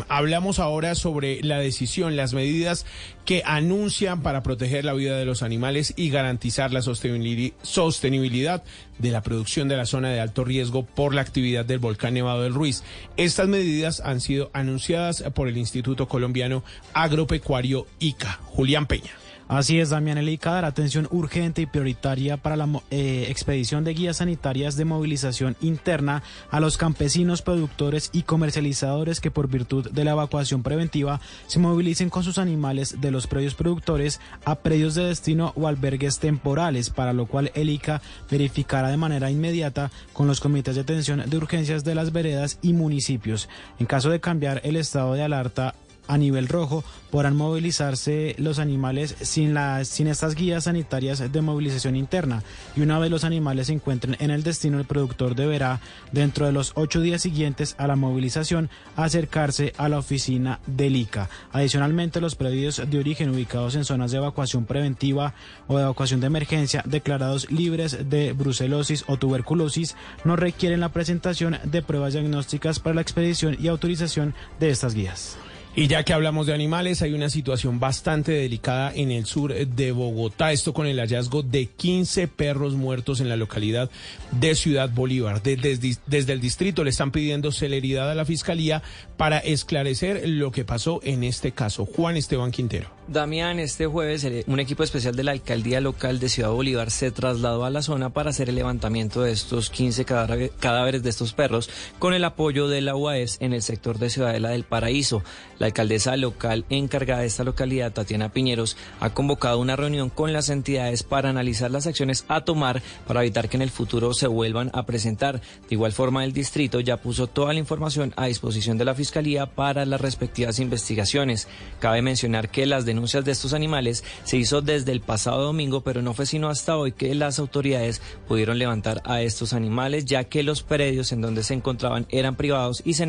Hablamos ahora sobre la decisión, las medidas que anuncian para proteger la vida de los animales y garantizar la sostenibilidad de la producción de la zona de alto riesgo por la actividad del volcán Nevado del Ruiz. Estas medidas han sido anunciadas por el Instituto Colombiano Agropecuario ICA. Julián Peña. Así es, Damián Elica dará atención urgente y prioritaria para la eh, expedición de guías sanitarias de movilización interna a los campesinos, productores y comercializadores que por virtud de la evacuación preventiva se movilicen con sus animales de los predios productores a predios de destino o albergues temporales, para lo cual el ICA verificará de manera inmediata con los comités de atención de urgencias de las veredas y municipios. En caso de cambiar el estado de alerta a nivel rojo podrán movilizarse los animales sin, las, sin estas guías sanitarias de movilización interna y una vez los animales se encuentren en el destino el productor deberá dentro de los ocho días siguientes a la movilización acercarse a la oficina del ICA. Adicionalmente los predios de origen ubicados en zonas de evacuación preventiva o de evacuación de emergencia declarados libres de brucelosis o tuberculosis no requieren la presentación de pruebas diagnósticas para la expedición y autorización de estas guías. Y ya que hablamos de animales, hay una situación bastante delicada en el sur de Bogotá. Esto con el hallazgo de 15 perros muertos en la localidad de Ciudad Bolívar. Desde, desde, el distrito le están pidiendo celeridad a la fiscalía para esclarecer lo que pasó en este caso. Juan Esteban Quintero. Damián, este jueves un equipo especial de la alcaldía local de Ciudad Bolívar se trasladó a la zona para hacer el levantamiento de estos 15 cadáveres de estos perros con el apoyo de la UAS en el sector de Ciudadela del Paraíso. La alcaldesa local encargada de esta localidad, Tatiana Piñeros, ha convocado una reunión con las entidades para analizar las acciones a tomar para evitar que en el futuro se vuelvan a presentar. De igual forma, el distrito ya puso toda la información a disposición de la Fiscalía para las respectivas investigaciones. Cabe mencionar que las denuncias de estos animales se hizo desde el pasado domingo, pero no fue sino hasta hoy que las autoridades pudieron levantar a estos animales, ya que los predios en donde se encontraban eran privados y se,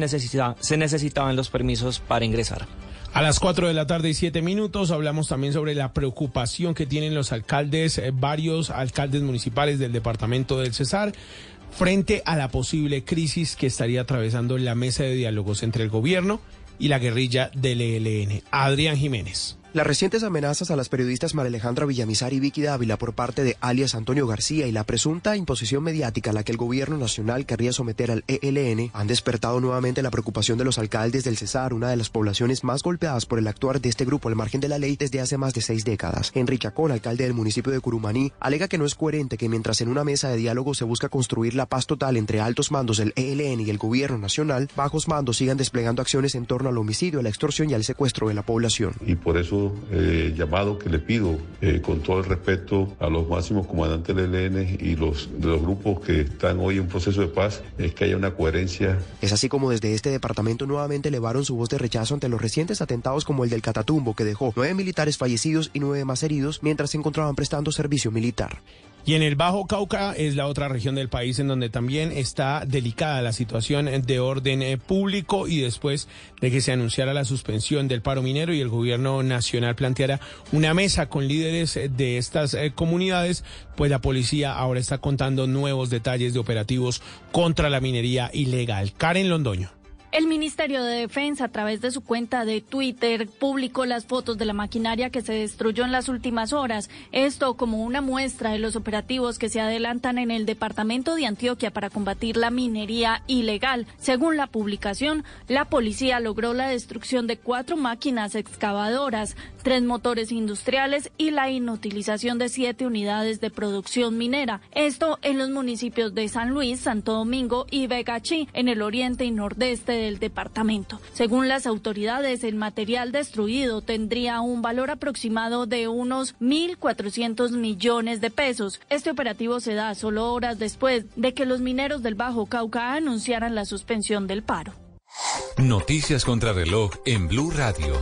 se necesitaban los permisos para ingresar. A las 4 de la tarde y 7 minutos hablamos también sobre la preocupación que tienen los alcaldes, eh, varios alcaldes municipales del departamento del Cesar, frente a la posible crisis que estaría atravesando la mesa de diálogos entre el gobierno y la guerrilla del ELN. Adrián Jiménez. Las recientes amenazas a las periodistas María Alejandra Villamizar y Vicky Dávila por parte de alias Antonio García y la presunta imposición mediática a la que el gobierno nacional querría someter al ELN han despertado nuevamente la preocupación de los alcaldes del Cesar, una de las poblaciones más golpeadas por el actuar de este grupo al margen de la ley desde hace más de seis décadas. Henry Chacón, alcalde del municipio de Curumaní, alega que no es coherente que mientras en una mesa de diálogo se busca construir la paz total entre altos mandos del ELN y el gobierno nacional, bajos mandos sigan desplegando acciones en torno al homicidio, a la extorsión y al secuestro de la población. Y por eso eh, llamado que le pido eh, con todo el respeto a los máximos comandantes del ELN y los, de los grupos que están hoy en proceso de paz es que haya una coherencia. Es así como desde este departamento nuevamente elevaron su voz de rechazo ante los recientes atentados como el del Catatumbo que dejó nueve militares fallecidos y nueve más heridos mientras se encontraban prestando servicio militar. Y en el Bajo Cauca es la otra región del país en donde también está delicada la situación de orden eh, público y después de que se anunciara la suspensión del paro minero y el gobierno nacional planteara una mesa con líderes eh, de estas eh, comunidades, pues la policía ahora está contando nuevos detalles de operativos contra la minería ilegal. Karen Londoño. El Ministerio de Defensa, a través de su cuenta de Twitter, publicó las fotos de la maquinaria que se destruyó en las últimas horas. Esto como una muestra de los operativos que se adelantan en el departamento de Antioquia para combatir la minería ilegal. Según la publicación, la policía logró la destrucción de cuatro máquinas excavadoras, tres motores industriales y la inutilización de siete unidades de producción minera. Esto en los municipios de San Luis, Santo Domingo y Vegachí, en el oriente y nordeste del departamento. Según las autoridades, el material destruido tendría un valor aproximado de unos 1.400 millones de pesos. Este operativo se da solo horas después de que los mineros del Bajo Cauca anunciaran la suspensión del paro. Noticias contra reloj en Blue Radio.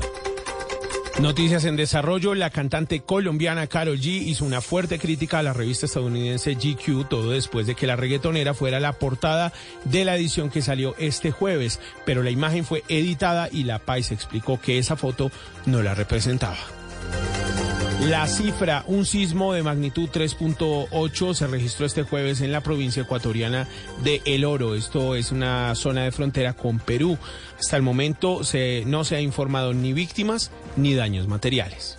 Noticias en desarrollo, la cantante colombiana Carol G hizo una fuerte crítica a la revista estadounidense GQ, todo después de que la reggaetonera fuera la portada de la edición que salió este jueves, pero la imagen fue editada y la Pais explicó que esa foto no la representaba. La cifra, un sismo de magnitud 3.8 se registró este jueves en la provincia ecuatoriana de El Oro. Esto es una zona de frontera con Perú. Hasta el momento se, no se ha informado ni víctimas ni daños materiales.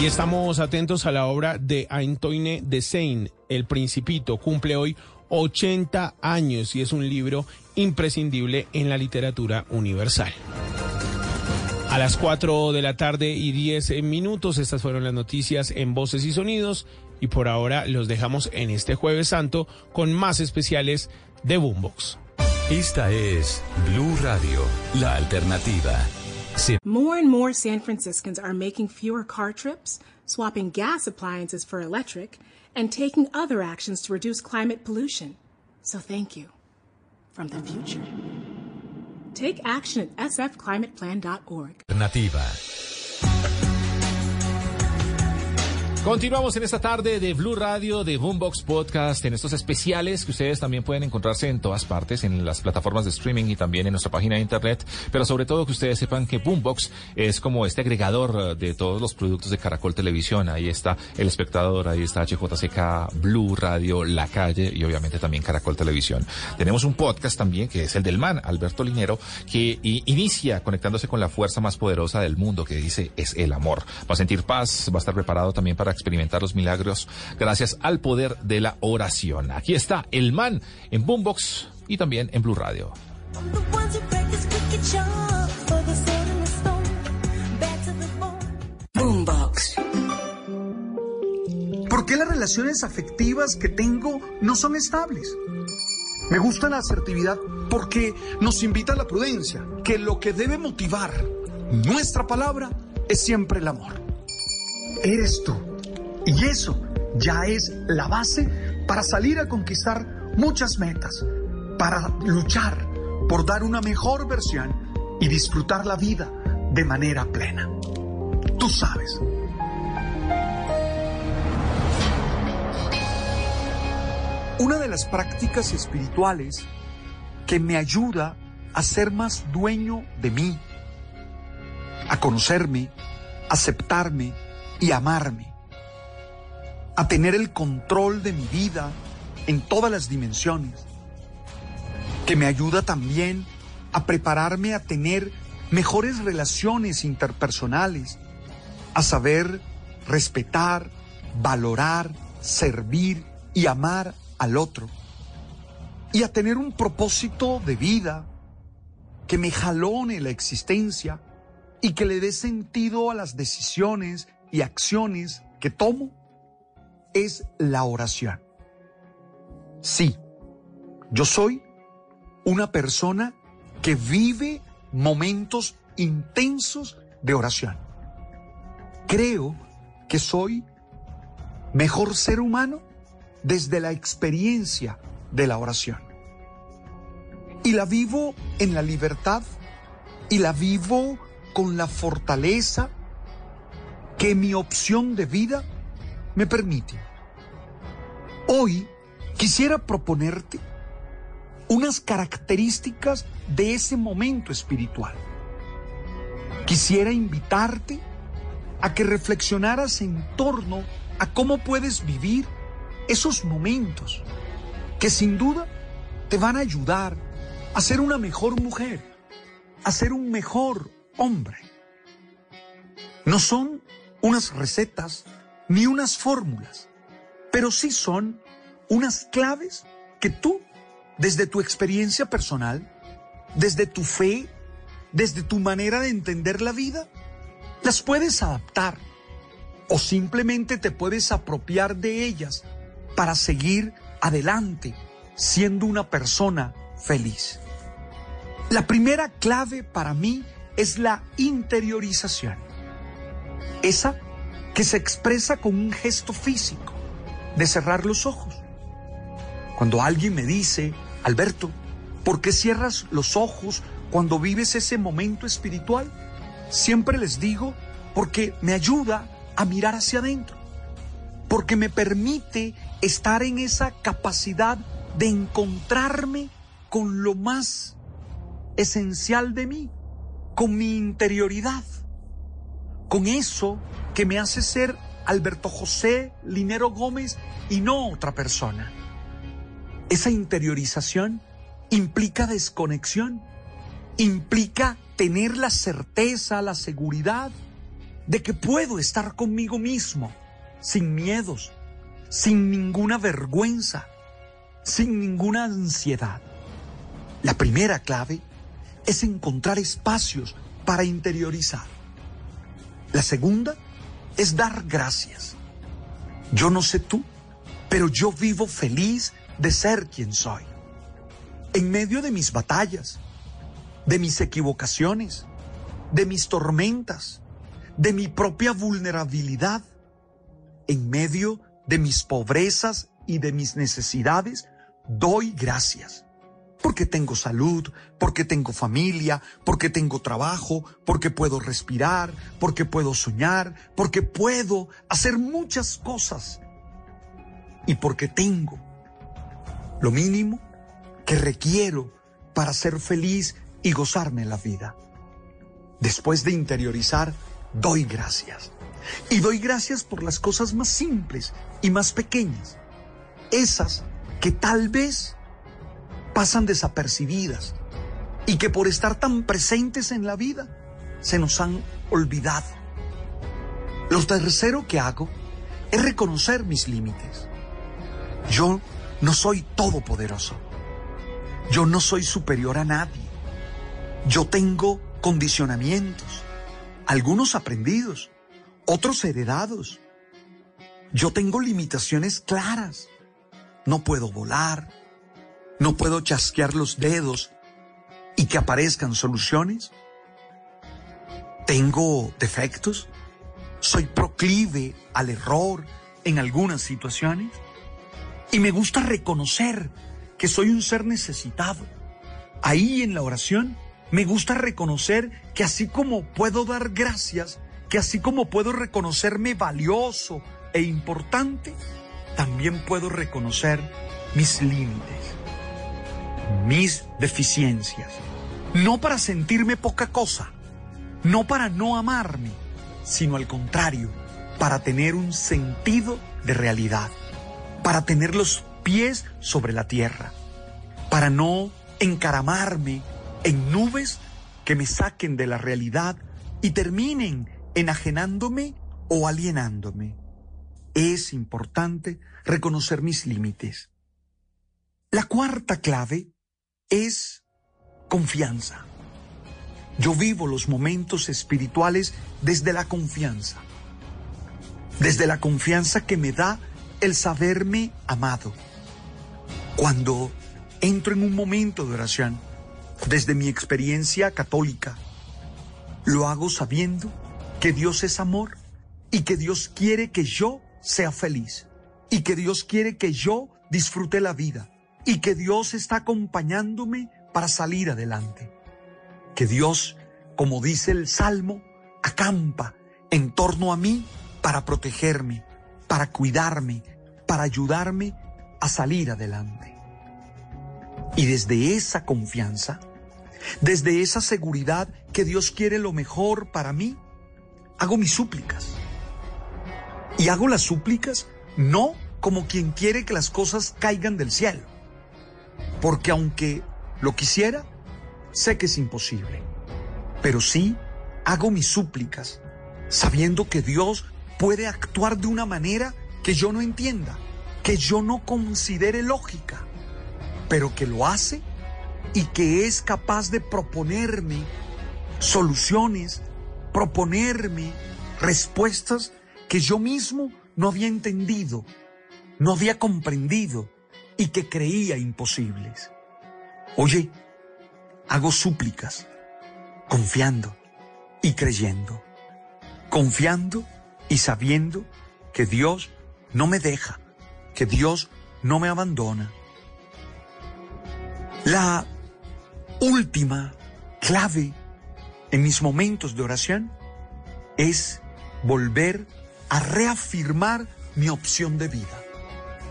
Y estamos atentos a la obra de Antoine de Seine, El Principito. Cumple hoy 80 años y es un libro imprescindible en la literatura universal. A las 4 de la tarde y 10 minutos, estas fueron las noticias en Voces y Sonidos y por ahora los dejamos en este jueves santo con más especiales de Boombox. Esta es Blue Radio, la alternativa. More and more San Franciscans are making fewer car trips, swapping gas appliances for electric, and taking other actions to reduce climate pollution. So thank you from the future. Take action at sfclimateplan.org. Nativa. Continuamos en esta tarde de Blue Radio, de Boombox Podcast, en estos especiales que ustedes también pueden encontrarse en todas partes, en las plataformas de streaming y también en nuestra página de internet, pero sobre todo que ustedes sepan que Boombox es como este agregador eh, de todos los productos de Caracol Televisión. Ahí está El Espectador, ahí está HJCK, Blue Radio, La Calle y obviamente también Caracol Televisión. Tenemos un podcast también que es el del man, Alberto Linero, que inicia conectándose con la fuerza más poderosa del mundo, que dice es el amor. Va a sentir paz, va a estar preparado también para experimentar los milagros gracias al poder de la oración. Aquí está el man en Boombox y también en Blue Radio. Boombox. ¿Por qué las relaciones afectivas que tengo no son estables? Me gusta la asertividad porque nos invita a la prudencia, que lo que debe motivar nuestra palabra es siempre el amor. Eres tú y eso ya es la base para salir a conquistar muchas metas, para luchar por dar una mejor versión y disfrutar la vida de manera plena. Tú sabes. Una de las prácticas espirituales que me ayuda a ser más dueño de mí, a conocerme, aceptarme y amarme, a tener el control de mi vida en todas las dimensiones, que me ayuda también a prepararme a tener mejores relaciones interpersonales, a saber respetar, valorar, servir y amar al otro, y a tener un propósito de vida que me jalone la existencia y que le dé sentido a las decisiones y acciones que tomo, es la oración. Sí, yo soy una persona que vive momentos intensos de oración. Creo que soy mejor ser humano desde la experiencia de la oración. Y la vivo en la libertad y la vivo con la fortaleza que mi opción de vida me permite. Hoy quisiera proponerte unas características de ese momento espiritual. Quisiera invitarte a que reflexionaras en torno a cómo puedes vivir esos momentos que sin duda te van a ayudar a ser una mejor mujer, a ser un mejor hombre. No son unas recetas ni unas fórmulas, pero sí son unas claves que tú, desde tu experiencia personal, desde tu fe, desde tu manera de entender la vida, las puedes adaptar o simplemente te puedes apropiar de ellas para seguir adelante siendo una persona feliz. La primera clave para mí es la interiorización. Esa que se expresa con un gesto físico de cerrar los ojos. Cuando alguien me dice, Alberto, ¿por qué cierras los ojos cuando vives ese momento espiritual? Siempre les digo, porque me ayuda a mirar hacia adentro, porque me permite estar en esa capacidad de encontrarme con lo más esencial de mí, con mi interioridad, con eso que me hace ser Alberto José Linero Gómez y no otra persona. Esa interiorización implica desconexión, implica tener la certeza, la seguridad de que puedo estar conmigo mismo, sin miedos, sin ninguna vergüenza, sin ninguna ansiedad. La primera clave es encontrar espacios para interiorizar. La segunda es dar gracias. Yo no sé tú, pero yo vivo feliz de ser quien soy. En medio de mis batallas, de mis equivocaciones, de mis tormentas, de mi propia vulnerabilidad, en medio de mis pobrezas y de mis necesidades, doy gracias. Porque tengo salud, porque tengo familia, porque tengo trabajo, porque puedo respirar, porque puedo soñar, porque puedo hacer muchas cosas. Y porque tengo lo mínimo que requiero para ser feliz y gozarme la vida. Después de interiorizar, doy gracias. Y doy gracias por las cosas más simples y más pequeñas. Esas que tal vez pasan desapercibidas y que por estar tan presentes en la vida se nos han olvidado. Lo tercero que hago es reconocer mis límites. Yo no soy todopoderoso. Yo no soy superior a nadie. Yo tengo condicionamientos, algunos aprendidos, otros heredados. yo tengo limitaciones claras. No puedo volar, no puedo chasquear los dedos y que aparezcan soluciones. Tengo defectos, soy proclive al error en algunas situaciones y me gusta reconocer que soy un ser necesitado. Ahí en la oración me gusta reconocer que así como puedo dar gracias, que así como puedo reconocerme valioso e importante, también puedo reconocer mis límites, mis deficiencias. No para sentirme poca cosa, no para no amarme, sino al contrario, para tener un sentido de realidad, para tener los pies sobre la tierra, para no encaramarme en nubes que me saquen de la realidad y terminen enajenándome o alienándome. Es importante reconocer mis límites. La cuarta clave es confianza. Yo vivo los momentos espirituales desde la confianza. Desde la confianza que me da el saberme amado. Cuando entro en un momento de oración, desde mi experiencia católica, lo hago sabiendo que Dios es amor y que Dios quiere que yo sea feliz y que Dios quiere que yo disfrute la vida y que Dios está acompañándome para salir adelante. Que Dios, como dice el Salmo, acampa en torno a mí para protegerme, para cuidarme, para ayudarme a salir adelante. Y desde esa confianza, desde esa seguridad que Dios quiere lo mejor para mí, hago mis súplicas. Y hago las súplicas no como quien quiere que las cosas caigan del cielo, porque aunque lo quisiera, sé que es imposible. Pero sí hago mis súplicas, sabiendo que Dios puede actuar de una manera que yo no entienda, que yo no considere lógica, pero que lo hace y que es capaz de proponerme soluciones, proponerme respuestas que yo mismo no había entendido, no había comprendido y que creía imposibles. Oye, hago súplicas, confiando y creyendo, confiando y sabiendo que Dios no me deja, que Dios no me abandona. La última clave en mis momentos de oración es volver a reafirmar mi opción de vida,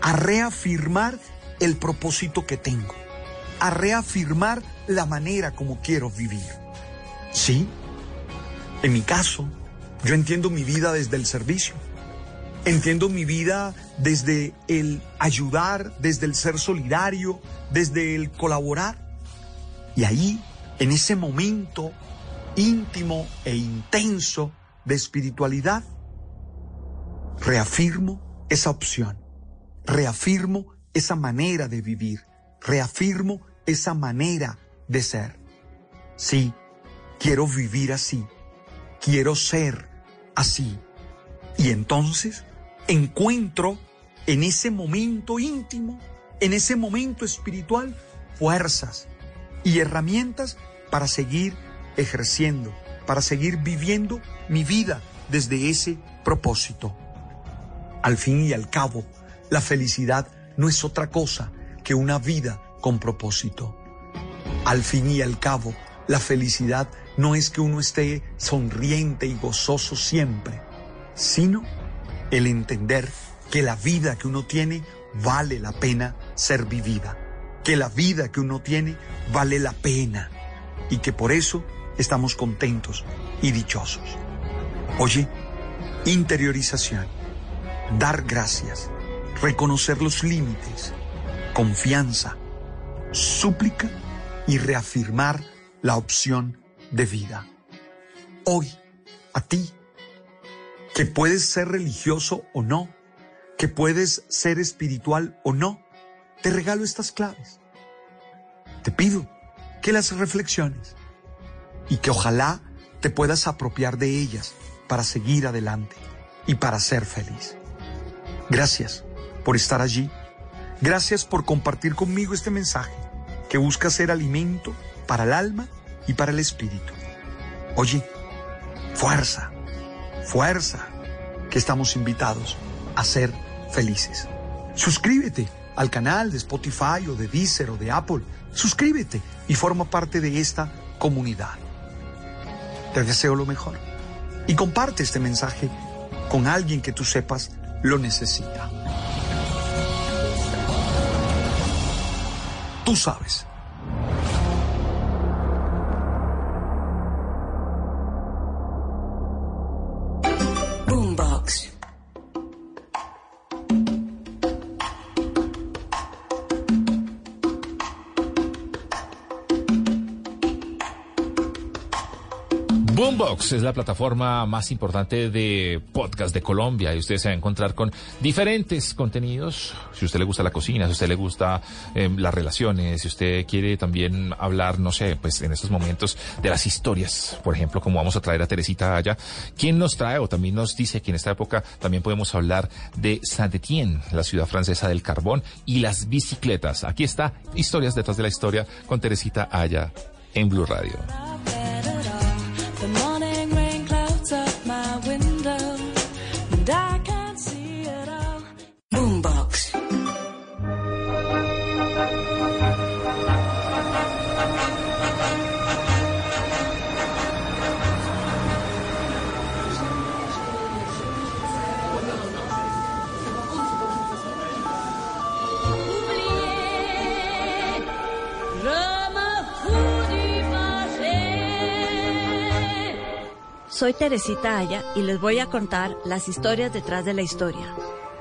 a reafirmar el propósito que tengo, a reafirmar la manera como quiero vivir. Sí, en mi caso, yo entiendo mi vida desde el servicio. Entiendo mi vida desde el ayudar, desde el ser solidario, desde el colaborar. Y ahí, en ese momento íntimo e intenso de espiritualidad, reafirmo esa opción, reafirmo esa manera de vivir, reafirmo esa manera de ser. Sí, quiero vivir así, quiero ser así. Y entonces encuentro en ese momento íntimo, en ese momento espiritual, fuerzas y herramientas para seguir ejerciendo, para seguir viviendo mi vida desde ese propósito. Al fin y al cabo, la felicidad no es otra cosa que una vida con propósito. Al fin y al cabo, la felicidad no es que uno esté sonriente y gozoso siempre, sino el entender que la vida que uno tiene vale la pena ser vivida, que la vida que uno tiene vale la pena y que por eso estamos contentos y dichosos. Oye, interiorización, dar gracias, reconocer los límites, confianza, súplica y reafirmar la opción de vida. Hoy, a ti, que puedes ser religioso o no, que puedes ser espiritual o no, te regalo estas claves. Te pido que las reflexiones y que ojalá te puedas apropiar de ellas para seguir adelante y para ser feliz. Gracias por estar allí. Gracias por compartir conmigo este mensaje que busca ser alimento para el alma y para el espíritu. Oye, fuerza, fuerza, que estamos invitados a ser felices. Suscríbete al canal de Spotify o de Deezer o de Apple. Suscríbete y forma parte de esta comunidad. Te deseo lo mejor y comparte este mensaje con alguien que tú sepas lo necesita. Tú sabes. Es la plataforma más importante de podcast de Colombia y usted se va a encontrar con diferentes contenidos. Si usted le gusta la cocina, si usted le gusta eh, las relaciones, si usted quiere también hablar, no sé, pues en estos momentos de las historias, por ejemplo, como vamos a traer a Teresita allá, ¿quién nos trae o también nos dice que en esta época también podemos hablar de Saint-Étienne, la ciudad francesa del carbón y las bicicletas? Aquí está, historias detrás de la historia con Teresita allá en Blue Radio. Soy Teresita Aya y les voy a contar las historias detrás de la historia.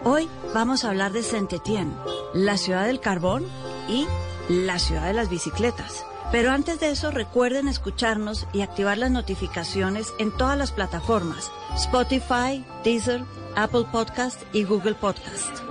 Hoy vamos a hablar de Saint-Étienne, la ciudad del carbón y la ciudad de las bicicletas. Pero antes de eso recuerden escucharnos y activar las notificaciones en todas las plataformas, Spotify, Deezer, Apple Podcast y Google Podcast.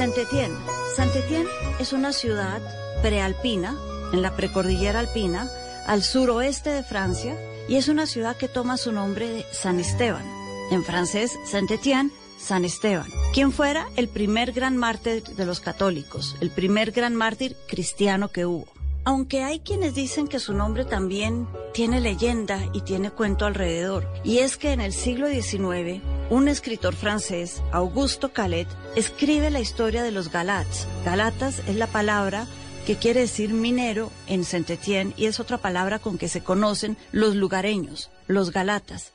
Saint-Étienne. Saint-Étienne es una ciudad prealpina, en la precordillera alpina, al suroeste de Francia, y es una ciudad que toma su nombre de San Esteban. En francés, Saint-Étienne, San Esteban, quien fuera el primer gran mártir de los católicos, el primer gran mártir cristiano que hubo. Aunque hay quienes dicen que su nombre también tiene leyenda y tiene cuento alrededor, y es que en el siglo XIX, un escritor francés, Augusto Calet, escribe la historia de los Galats. Galatas es la palabra que quiere decir minero en Saint-Étienne y es otra palabra con que se conocen los lugareños, los Galatas.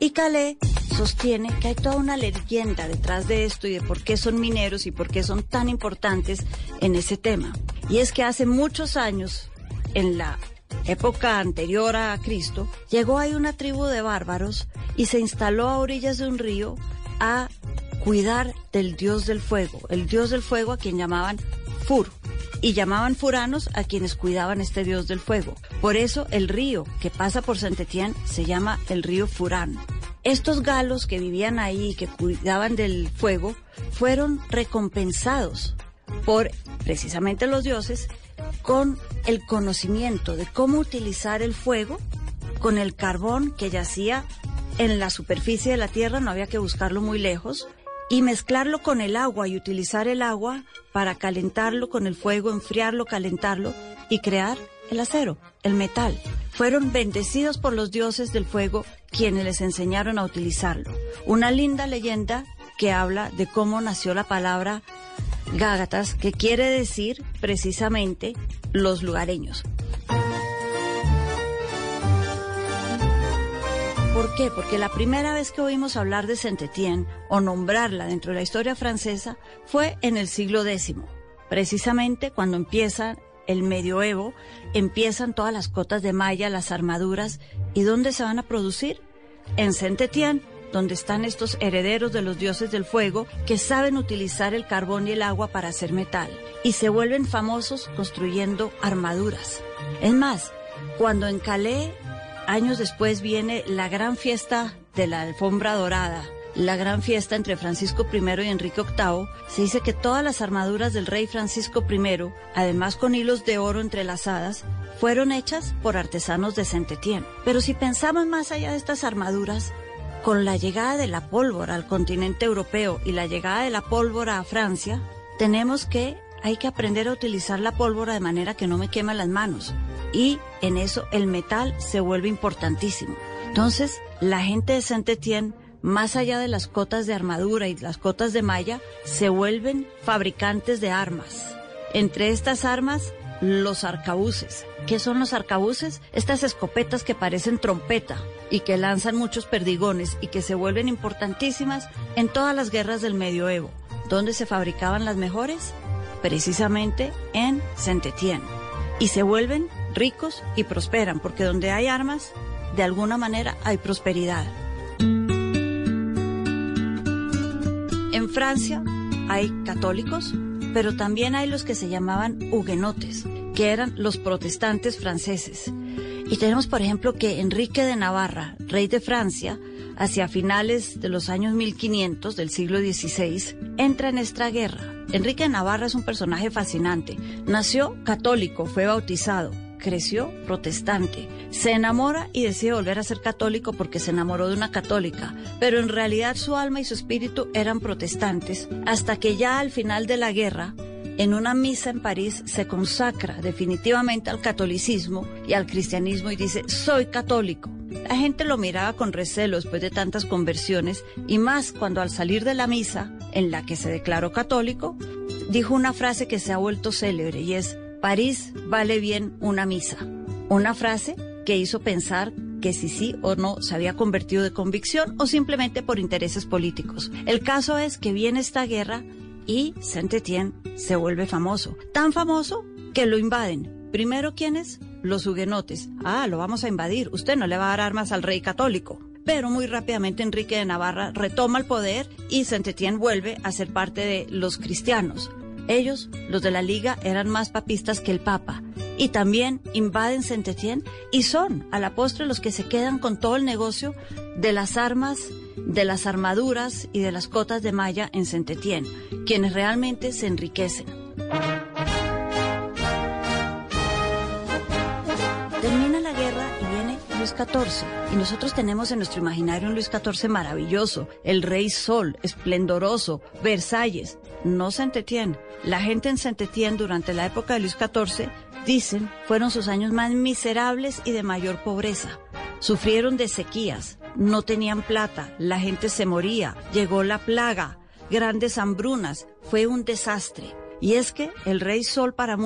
Y Calais sostiene que hay toda una leyenda detrás de esto y de por qué son mineros y por qué son tan importantes en ese tema. Y es que hace muchos años, en la época anterior a Cristo, llegó ahí una tribu de bárbaros y se instaló a orillas de un río a cuidar del dios del fuego, el dios del fuego a quien llamaban Fur, y llamaban furanos a quienes cuidaban este dios del fuego. Por eso el río que pasa por Saint-Étienne se llama el río Furán. Estos galos que vivían ahí y que cuidaban del fuego fueron recompensados por precisamente los dioses con el conocimiento de cómo utilizar el fuego con el carbón que yacía en la superficie de la tierra, no había que buscarlo muy lejos, y mezclarlo con el agua y utilizar el agua para calentarlo con el fuego, enfriarlo, calentarlo y crear el acero, el metal. Fueron bendecidos por los dioses del fuego quienes les enseñaron a utilizarlo. Una linda leyenda que habla de cómo nació la palabra Gágatas, que quiere decir precisamente los lugareños. ¿Por qué? Porque la primera vez que oímos hablar de Saint-Étienne o nombrarla dentro de la historia francesa fue en el siglo X, precisamente cuando empieza el medioevo, empiezan todas las cotas de malla, las armaduras, ¿y dónde se van a producir? En Saint-Étienne, donde están estos herederos de los dioses del fuego que saben utilizar el carbón y el agua para hacer metal y se vuelven famosos construyendo armaduras. Es más, cuando en Calais, años después viene la gran fiesta de la alfombra dorada, la gran fiesta entre Francisco I y Enrique VIII, se dice que todas las armaduras del rey Francisco I, además con hilos de oro entrelazadas, fueron hechas por artesanos de Saint-Étienne. Pero si pensamos más allá de estas armaduras, con la llegada de la pólvora al continente europeo y la llegada de la pólvora a Francia, tenemos que hay que aprender a utilizar la pólvora de manera que no me quema las manos. Y en eso el metal se vuelve importantísimo. Entonces, la gente de Saint-Étienne, más allá de las cotas de armadura y las cotas de malla, se vuelven fabricantes de armas. Entre estas armas, los arcabuces. ¿Qué son los arcabuces? Estas escopetas que parecen trompeta y que lanzan muchos perdigones y que se vuelven importantísimas en todas las guerras del medioevo. ¿Dónde se fabricaban las mejores? Precisamente en Saint-Étienne. Y se vuelven ricos y prosperan, porque donde hay armas, de alguna manera hay prosperidad. En Francia hay católicos, pero también hay los que se llamaban huguenotes, que eran los protestantes franceses. Y tenemos, por ejemplo, que Enrique de Navarra, rey de Francia, hacia finales de los años 1500 del siglo XVI, entra en esta guerra. Enrique de Navarra es un personaje fascinante. Nació católico, fue bautizado, creció protestante, se enamora y decide volver a ser católico porque se enamoró de una católica, pero en realidad su alma y su espíritu eran protestantes, hasta que ya al final de la guerra, en una misa en París, se consacra definitivamente al catolicismo y al cristianismo y dice, soy católico. La gente lo miraba con recelo después de tantas conversiones y más cuando al salir de la misa, en la que se declaró católico, dijo una frase que se ha vuelto célebre y es, París vale bien una misa. Una frase que hizo pensar que si sí o no se había convertido de convicción o simplemente por intereses políticos. El caso es que viene esta guerra y Saint-Étienne se vuelve famoso. Tan famoso que lo invaden. Primero, ¿quiénes? Los huguenotes. Ah, lo vamos a invadir. Usted no le va a dar armas al rey católico. Pero muy rápidamente Enrique de Navarra retoma el poder y Saint-Étienne vuelve a ser parte de los cristianos. Ellos, los de la Liga, eran más papistas que el Papa. Y también invaden Saint-Étienne y son a la postre los que se quedan con todo el negocio de las armas, de las armaduras y de las cotas de malla en Saint-Étienne, quienes realmente se enriquecen. Termina la guerra y viene Luis XIV. Y nosotros tenemos en nuestro imaginario un Luis XIV maravilloso, el rey sol, esplendoroso, Versalles. No Saint-Étienne. La gente en Saint-Étienne durante la época de Luis XIV, dicen, fueron sus años más miserables y de mayor pobreza. Sufrieron de sequías, no tenían plata, la gente se moría, llegó la plaga, grandes hambrunas, fue un desastre. Y es que el rey sol para